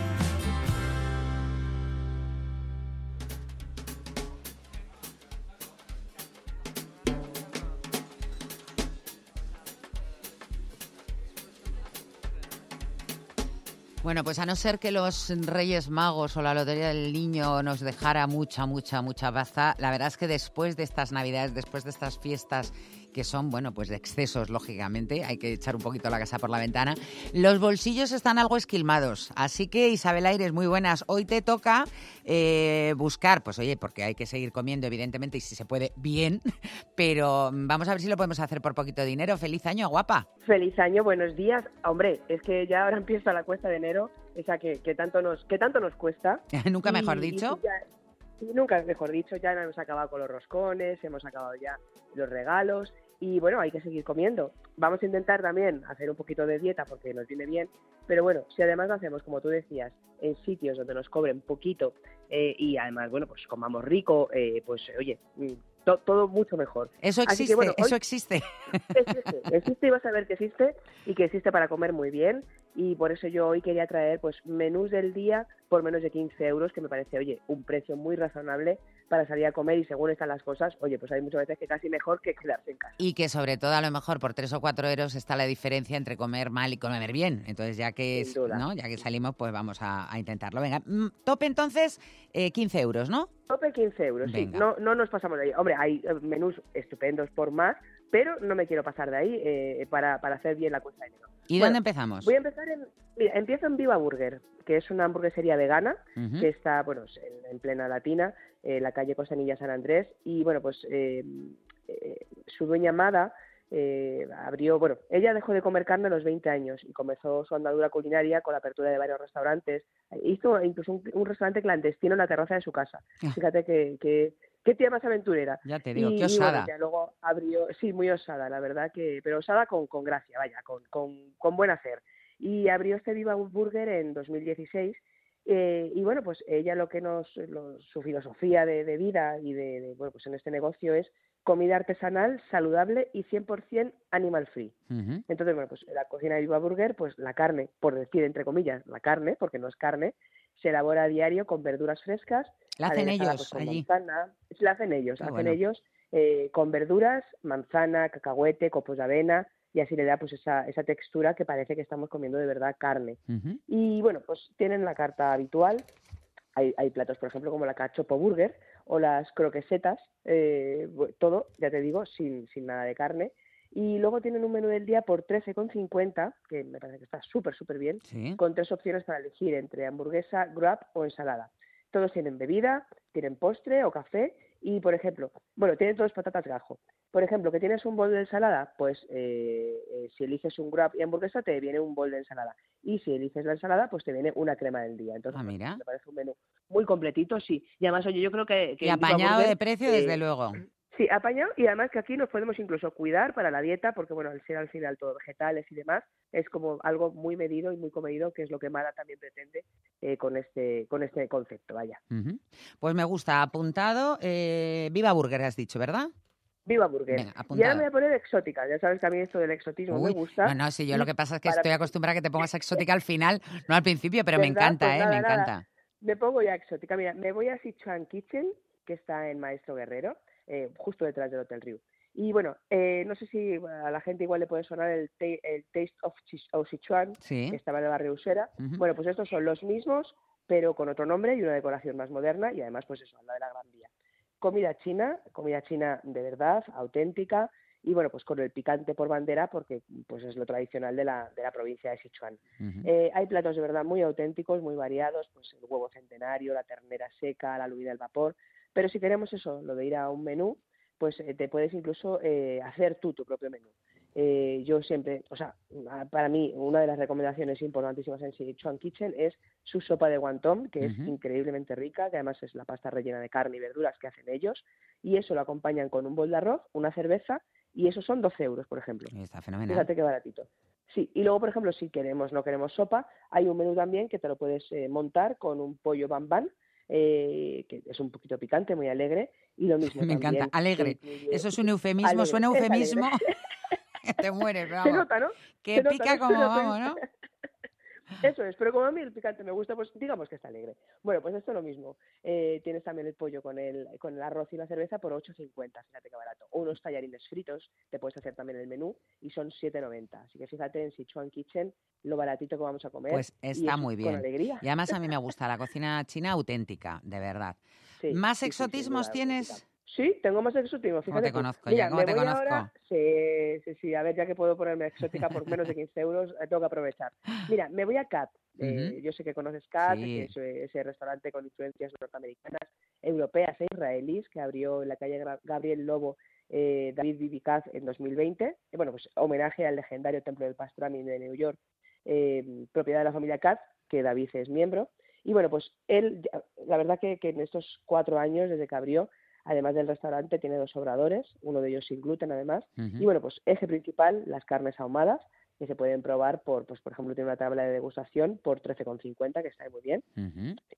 Bueno, pues a no ser que los Reyes Magos o la Lotería del Niño nos dejara mucha, mucha, mucha baza, la verdad es que después de estas Navidades, después de estas fiestas que son, bueno, pues de excesos, lógicamente, hay que echar un poquito la casa por la ventana, los bolsillos están algo esquilmados. Así que, Isabel Aires, muy buenas. Hoy te toca eh, buscar, pues oye, porque hay que seguir comiendo, evidentemente, y si se puede, bien, pero vamos a ver si lo podemos hacer por poquito dinero. Feliz año, guapa. Feliz año, buenos días. Hombre, es que ya ahora empieza la cuesta de enero, esa que, que tanto nos que tanto nos cuesta. Nunca mejor Y- y dicho. ya- y nunca mejor dicho, ya hemos acabado con los roscones, hemos acabado ya los regalos y bueno, hay que seguir comiendo. Vamos a intentar también hacer un poquito de dieta porque nos viene bien, pero bueno, si además lo hacemos, como tú decías, en sitios donde nos cobren poquito eh, y además, bueno, pues comamos rico, eh, pues oye, mm, to- todo mucho mejor. Eso existe, que, bueno, hoy- eso existe. existe, existe y vas a ver que existe y que existe para comer muy bien y por eso yo hoy quería traer pues menús del día por menos de 15 euros que me parece oye un precio muy razonable para salir a comer y según están las cosas oye pues hay muchas veces que casi mejor que quedarse en casa Y que sobre todo a lo mejor por tres o cuatro euros está la diferencia entre comer mal y comer bien. Entonces ya que, duda. ¿no? ya que salimos, pues vamos a, a intentarlo. Venga, mm, tope entonces eh, 15 euros, ¿no? tope 15 euros sí Venga. no no nos pasamos de ahí hombre hay eh, menús estupendos por más pero no me quiero pasar de ahí eh, para, para hacer bien la cuesta de enero ¿Y Bueno, dónde empezamos? Voy a empezar en. Mira, empiezo en Viva Burger, que es una hamburguesería vegana que está, bueno, en, en plena Latina, en la calle Costanilla San Andrés. Y bueno, pues eh, eh, su dueña Amada eh, abrió, bueno, ella dejó de comer carne a los 20 años y comenzó su andadura culinaria con la apertura de varios restaurantes. Hizo incluso un, un restaurante clandestino en la terraza de su casa. Fíjate que, que, qué tía más aventurera. Ya te digo, Y- qué y bueno, osada. ya luego abrió, sí, muy osada, la verdad que, pero osada con, con gracia, vaya, con, con, con buen hacer. Y abrió este Viva Burger en 2016 eh, y bueno, pues ella lo que nos, lo- su filosofía de, de vida y de, de, bueno, pues en este negocio es comida artesanal, saludable y 100% animal free. Entonces, bueno, pues la cocina de Viva Burger, pues la carne, por decir entre comillas, la carne, porque no es carne, se elabora a diario con verduras frescas. La hacen ellos pues, allí. manzana. La hacen ellos, hacen bueno. ellos eh, con verduras, manzana, cacahuete, copos de avena y así le da pues esa, esa textura que parece que estamos comiendo de verdad carne. Y bueno, pues tienen la carta habitual. Hay, hay platos, por ejemplo, como la cachopo burger o las croquesetas, eh, todo, ya te digo, sin, sin nada de carne. Y luego tienen un menú del día por 13,50, que me parece que está súper, súper bien, Sí. con tres opciones para elegir entre hamburguesa, grub o ensalada. Todos tienen bebida, tienen postre o café y, por ejemplo, bueno, tienen todos patatas gajo. Por ejemplo, que tienes un bol de ensalada, pues eh, eh, si eliges un grub y hamburguesa te viene un bol de ensalada. Y si eliges la ensalada, pues te viene una crema del día. Entonces, Ah, mira. me parece un menú muy completito, sí. Y además, oye, yo creo que... que Y apañado de precio, eh, desde luego. Sí, apañado y además que aquí nos podemos incluso cuidar para la dieta, porque bueno, al ser al final todo vegetales y demás, es como algo muy medido y muy comedido, que es lo que Mara también pretende eh, con este con este concepto, vaya. Pues me gusta, apuntado. eh, Viva Burger, has dicho, ¿verdad? Viva Burger. Venga, y ahora apuntado. me voy a poner exótica, ya sabes que a mí esto del exotismo Uy, me gusta. No, no, sí, yo lo que pasa es que para- estoy acostumbrada a que te pongas exótica al final, no al principio, pero me encanta, Pues ¿eh? me nada. encanta. Me pongo ya exótica. Mira, me voy a Sichuan Kitchen, que está en Maestro Guerrero, eh, justo detrás del Hotel Riu. Y bueno, eh, no sé si a la gente igual le puede sonar el, el Taste of, Chis- of Sichuan, Sí. que estaba en el barrio Usera. Bueno, pues estos son los mismos, pero con otro nombre y una decoración más moderna y además, pues eso, lado de la Gran Vía. Comida china, comida china de verdad, auténtica. y bueno, pues con el picante por bandera porque pues es lo tradicional de la, de la provincia de Sichuan. Eh, hay platos de verdad muy auténticos, muy variados, pues el huevo centenario, la ternera seca, la lubina al vapor, pero si queremos eso, lo de ir a un menú, pues eh, te puedes incluso eh, hacer tú tu propio menú. Eh, yo siempre, o sea, para mí una de las recomendaciones importantísimas en Sichuan Kitchen es su sopa de guantón, que es increíblemente rica, que además es la pasta rellena de carne y verduras que hacen ellos, y eso lo acompañan con un bol de arroz, una cerveza, y eso son 12 euros, por ejemplo. Está fenomenal. Fíjate qué baratito. Sí, y luego, por ejemplo, si queremos, no queremos sopa, hay un menú también que te lo puedes eh, montar con un pollo bambán, eh, que es un poquito picante, muy alegre, y lo mismo. Me encanta. también Alegre. incluye- Eso es un eufemismo, Alegre, suena eufemismo. te mueres, pero Se nota, ¿no? Que Se nota, pica ¿no? como vamos, ¿no? Eso es, pero como a mí el picante me gusta, pues digamos que está alegre. Bueno, pues esto es lo mismo. Eh, tienes también el pollo con el, con el arroz y la cerveza por 8,50, fíjate qué barato. O unos tallarines fritos, te puedes hacer también el menú, y son 7,90. Así que fíjate en Sichuan Kitchen lo baratito que vamos a comer. Pues está muy Con bien. alegría. Y además a mí me gusta la cocina china auténtica, de verdad. Sí, ¿Más sí, exotismos tienes? Sí, tengo más exotismo, ¿Cómo fíjate te tú. conozco Mira, ya? ¿Cómo me te voy conozco? ahora- Sí, sí, sí, a ver, ya que puedo ponerme exótica por menos de 15 euros, eh, tengo que aprovechar. Mira, me voy a CAT. eh, Ujú. Yo sé que conoces CAT, Sí. ese, ese restaurante con influencias norteamericanas, europeas e israelíes que abrió en la calle Gabriel Lobo eh, David Bibikaz en 2020. Y bueno, pues homenaje al legendario Templo del Pastrami de New York, eh, propiedad de la familia Katz, que David es miembro. Y bueno, pues él, la verdad que, que en estos cuatro años desde que abrió, además del restaurante, tiene dos obradores, uno de ellos sin gluten además. Y bueno, pues eje principal, las carnes ahumadas, que se pueden probar por, pues por ejemplo, tiene una tabla de degustación por 13,50, que está muy bien.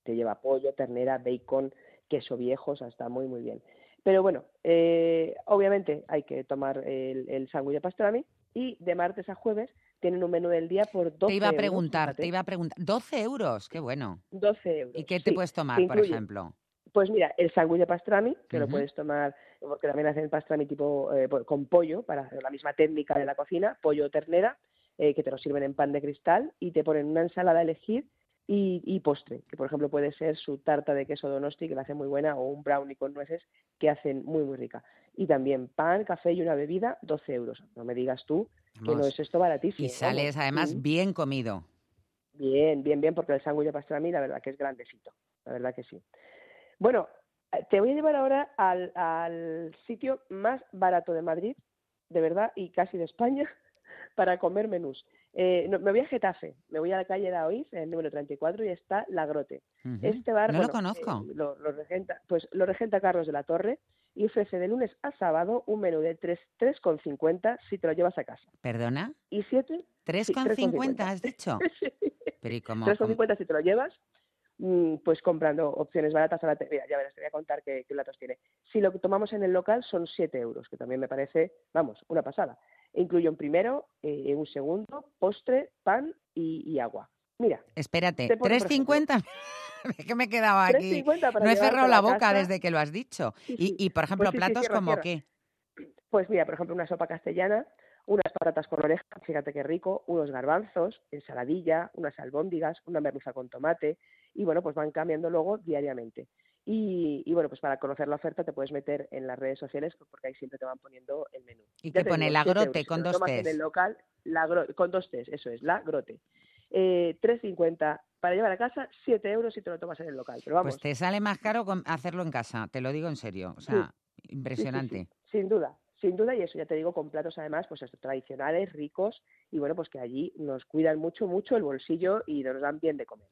Te lleva pollo, ternera, bacon, queso viejo, o sea, está muy, muy bien. Pero bueno, eh, obviamente hay que tomar el, el sándwich de pastrami y de martes a jueves tienen un menú del día por 12 Te iba a euros, preguntar, fíjate. te iba a preguntar. 12 euros, qué bueno. 12 euros. ¿Y qué te sí, puedes tomar, por ejemplo? Pues mira, el sándwich de pastrami, que lo puedes tomar, porque también hacen pastrami tipo eh, con pollo, para hacer la misma técnica de la cocina, pollo o ternera, eh, que te lo sirven en pan de cristal y te ponen una ensalada a elegir y, y postre, que por ejemplo puede ser su tarta de queso donosti, que la hace muy buena, o un brownie con nueces, que hacen muy, muy rica. Y también pan, café y una bebida, 12 euros. No me digas tú que no es esto baratísimo. Y sales además Mm. bien comido. Bien, bien, bien, porque el sándwich de pastrami la verdad que es grandecito, la verdad que sí. Bueno, eh, te voy a llevar ahora al, al sitio más barato de Madrid, de verdad, y casi de España, para comer menús. Eh, no, me voy a Getafe, me voy a la calle de Oiz, el número 34, y está La Grote. Este bar, no lo conozco. eh, lo, lo regenta, pues lo regenta Carlos de la Torre y ofrece de lunes a sábado un menú de 3 3,50 si te lo llevas a casa. ¿Perdona? ¿Y 7? 3,50 has dicho. Pero ¿y cómo? 3,50 si te lo llevas, pues comprando opciones baratas a la mira, ya verás, te voy a contar qué, qué platos tiene. Si lo que tomamos en el local son 7 euros, que también me parece, vamos, una pasada. Incluye un primero, eh, un segundo, postre, pan y, y agua. Mira, Espérate, te pone, por ejemplo, 3,50. Es que me he quedado aquí. 3,50 para No he cerrado la la boca desde que lo has dicho. Sí, Y, sí. y, por ejemplo, Pues sí, platos como qué. Pues mira, por ejemplo, una sopa castellana, unas patatas con oreja, fíjate qué rico, unos garbanzos, ensaladilla, unas albóndigas, una merluza con tomate, y bueno, pues van cambiando luego diariamente. Y, y bueno, pues para conocer la oferta te puedes meter en las redes sociales porque ahí siempre te van poniendo el menú. ¿Y Ya te pone? La 7 grote euros. Con dos tomas en Ts. el local, la gro- con dos T's, eso es, la grote. Eh, 3,50 para llevar a casa, 7 euros si te lo tomas en el local. Pero vamos, Pues te sale más caro hacerlo en casa, te lo digo en serio. O sea, Sí, impresionante. sí, sin duda, sin duda, y eso ya te digo, con platos además, pues tradicionales, ricos, y bueno, pues que allí nos cuidan mucho, mucho el bolsillo y nos dan bien de comer.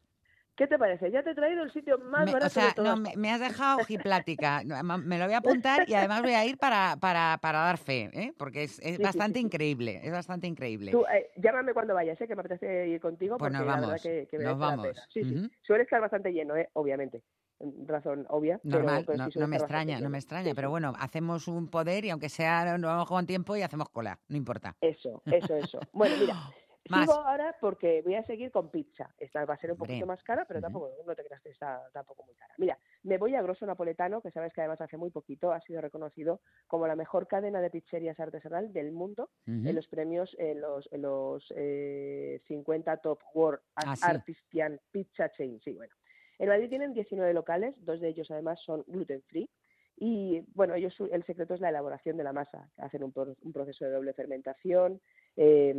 ¿Qué te parece? Ya te he traído el sitio más Me- barato o sea, de no, me, me has dejado ojiplática. No, Me lo voy a apuntar y además voy a ir para, para, para dar fe, ¿eh? porque es, es Sí, sí, bastante sí, sí. increíble, es bastante increíble. Tú, eh, llámame cuando vayas, ¿eh? que me apetece ir contigo, Pues nos la vamos, verdad que, que nos la vamos. pena. Sí, sí. Suele estar bastante lleno, ¿eh? obviamente, en razón obvia. Normal, pero no, sí suele no me extraña, no me extraña, pero bueno, hacemos un poder y aunque sea, nos vamos con tiempo y hacemos cola, no importa. Eso, eso, eso. Bueno, mira, Más. sigo ahora porque voy a seguir con pizza. Esta va a ser un poquito más cara, pero tampoco, no te creas que está tampoco muy cara. Mira, me voy a Grosso Napoletano, que sabes que además hace muy poquito ha sido reconocido como la mejor cadena de pizzerías artesanal del mundo en los premios, en los, en los eh, 50 Top World Ah, sí. Artisan Pizza Chain. Sí, bueno. En Madrid tienen 19 locales, dos de ellos además son gluten free Y bueno, ellos, el secreto es la elaboración de la masa. Hacen un, un proceso de doble fermentación, eh,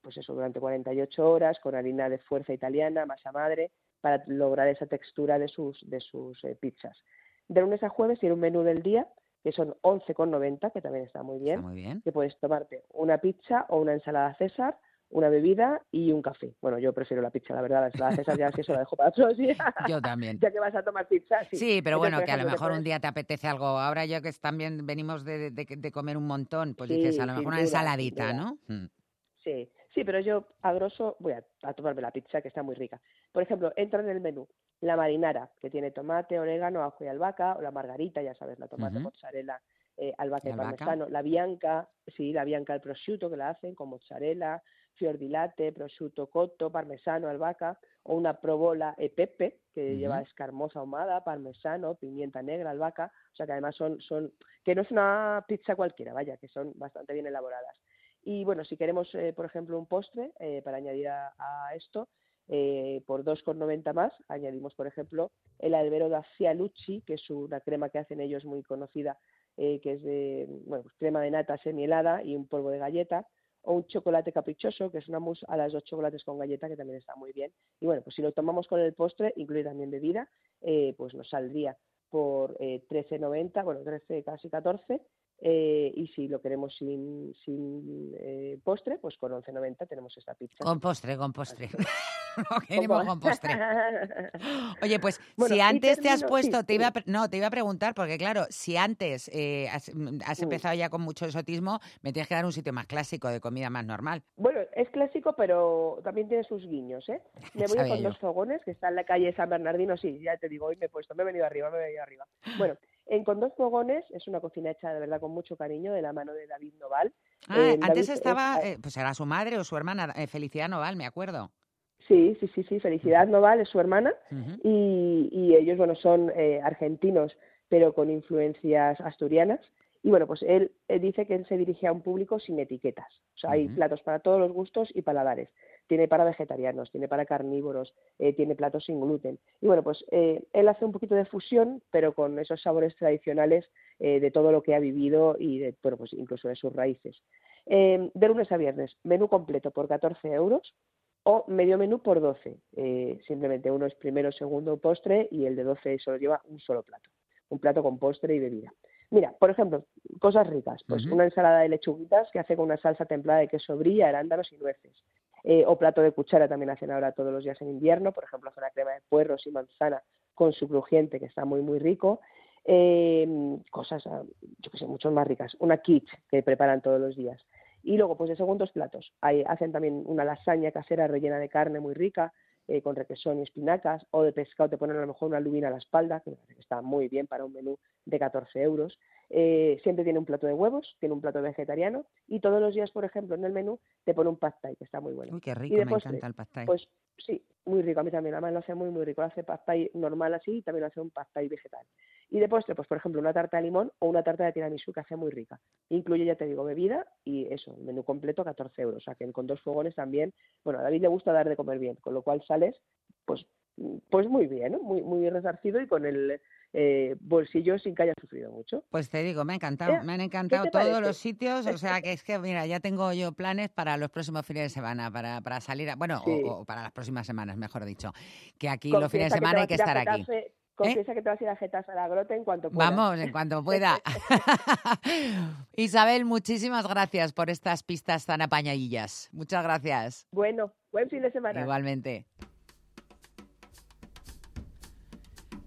pues eso, durante 48 horas, con harina de fuerza italiana, masa madre, para lograr esa textura de sus, de sus eh, pizzas. De lunes a jueves tiene un menú del día, que son 11,90, que también está muy bien. muy bien. Que puedes tomarte una pizza o una ensalada César, una bebida y un café. Bueno, yo prefiero la pizza, la verdad, la César ya si eso la dejo para otros días. Yo también. ya que vas a tomar pizza, sí. Sí, pero bueno, que a lo mejor un día te apetece algo. Ahora yo que también venimos de, de- de comer un montón, pues Sí, dices, a lo mejor una duda, ensaladita. ¿no? Mm. Sí, sí, pero yo a grosso voy a, a tomarme la pizza, que está muy rica. Por ejemplo, entra en el menú la marinara, que tiene tomate, orégano, ajo y albahaca, o la margarita, ya sabes, la tomate, mozzarella, eh, albahaca ¿Y parmesano. La bianca, sí, la bianca al prosciutto, que la hacen con mozzarella, fior di latte, prosciutto cotto, parmesano, albahaca, o una provola e pepe, que lleva escarmoza ahumada, parmesano, pimienta negra, albahaca, o sea que además son, son, que no es una pizza cualquiera, vaya, que son bastante bien elaboradas. Y bueno, si queremos, eh, por ejemplo, un postre eh, para añadir a, a esto, eh, por 2,90 más, añadimos, por ejemplo, el albero da Cialucci, que es una crema que hacen ellos muy conocida, eh, que es de bueno, pues crema de nata semi-helada y un polvo de galleta, o un chocolate caprichoso, que es una mousse a las dos chocolates con galleta, que también está muy bien. Y bueno, pues si lo tomamos con el postre, incluye también bebida, eh, pues nos saldría por eh, 13,90, bueno, 13, casi 14, eh, y si lo queremos sin, sin eh, postre, pues con 11,90 tenemos esta pizza. Con postre, con postre. Lo queremos con postre. Oye, pues Bueno, si antes te has puesto, sí, te iba a, no, te iba a preguntar, porque claro, si antes eh, has, mm, has Mm. empezado ya con mucho exotismo, me tienes que dar un sitio más clásico, de comida más normal. Bueno, es clásico, pero también tiene sus guiños, ¿eh? Me voy con dos fogones, que está en la calle San Bernardino, sí, ya te digo, hoy me he puesto, me he venido arriba, me he venido arriba. Bueno, en Con dos fogones es una cocina hecha de verdad con mucho cariño, de la mano de David Noval. Ah, Eh, antes David es- estaba, eh, pues era su madre o su hermana, eh, Felicidad Noval, me acuerdo. Sí, sí, sí, sí, Felicidad Noval es su hermana y, y ellos, bueno, son eh, argentinos, pero con influencias asturianas. Y bueno, pues él, él dice que él se dirige a un público sin etiquetas. O sea, hay platos para todos los gustos y paladares. Tiene para vegetarianos, tiene para carnívoros, eh, tiene platos sin gluten. Y bueno, pues eh, él hace un poquito de fusión, pero con esos sabores tradicionales eh, de todo lo que ha vivido y de, bueno, pues incluso de sus raíces. Eh, de lunes a viernes, menú completo por 14 euros o medio menú por 12. Eh, simplemente uno es primero, segundo, postre y el de 12 solo lleva un solo plato. Un plato con postre y bebida. Mira, por ejemplo, cosas ricas. Pues una ensalada de lechuguitas que hace con una salsa templada de queso bría, arándanos y nueces. Eh, o plato de cuchara también hacen ahora todos los días en invierno. Por ejemplo, hace una crema de puerros y manzana con su crujiente que está muy, muy rico. Eh, cosas, ah, yo qué sé, mucho más ricas. Una quiche que preparan todos los días. Y luego, pues de segundos platos. Hay, hacen también una lasaña casera rellena de carne muy rica, eh, con requesón y espinacas, o de pescado te ponen a lo mejor una lubina a la espalda, que está muy bien para un menú de 14 euros. Eh, siempre tiene un plato de huevos, tiene un plato vegetariano, y todos los días, por ejemplo, en el menú te pone un pad thai, que está muy bueno. Uy, qué Y rico, de me postre, encanta el pad thai. Pues sí, muy rico, a mí también, además lo hace muy, muy rico, lo hace pad thai normal así, y también lo hace un pad thai vegetal. Y de postre, pues por ejemplo, una tarta de limón o una tarta de tiramisú que hace muy rica. Incluye, ya te digo, bebida y eso, el menú completo 14 euros. O sea que con dos fogones también, bueno, a David le gusta dar de comer bien, con lo cual sales, pues, pues muy bien, ¿no? muy, muy resarcido y con el eh, bolsillo sin que haya sufrido mucho. Pues te digo, me ha encantado, Eh, me han ¿qué encantado todos parece? los sitios, o sea que es que, mira, ya tengo yo planes para los próximos fines de semana, para, para salir, a- bueno, o- Sí. o, para las próximas semanas, mejor dicho, que aquí los fines de semana hay que estar aquí. Getafe- Confiesa que te vas a ir a Getafe a la grota en cuanto puedas. Vamos, en cuanto pueda. Isabel, muchísimas gracias por estas pistas tan apañadillas. Muchas gracias. Bueno, buen fin de semana. Igualmente.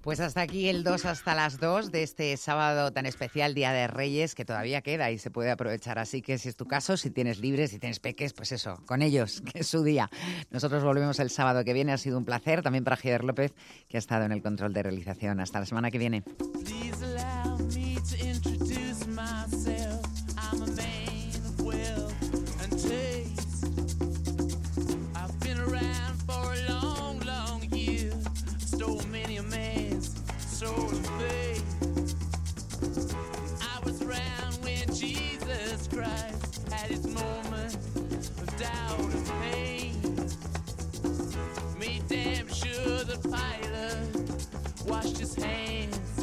Pues hasta aquí el 2 hasta las 2 de este sábado tan especial, Día de Reyes, que todavía queda y se puede aprovechar. Así que si es tu caso, si tienes libres, si tienes peques, pues eso, con ellos, que es su día. Nosotros volvemos el sábado que viene, ha sido un placer. También para Javier López, que ha estado en el control de realización. Hasta la semana que viene. Washed his hands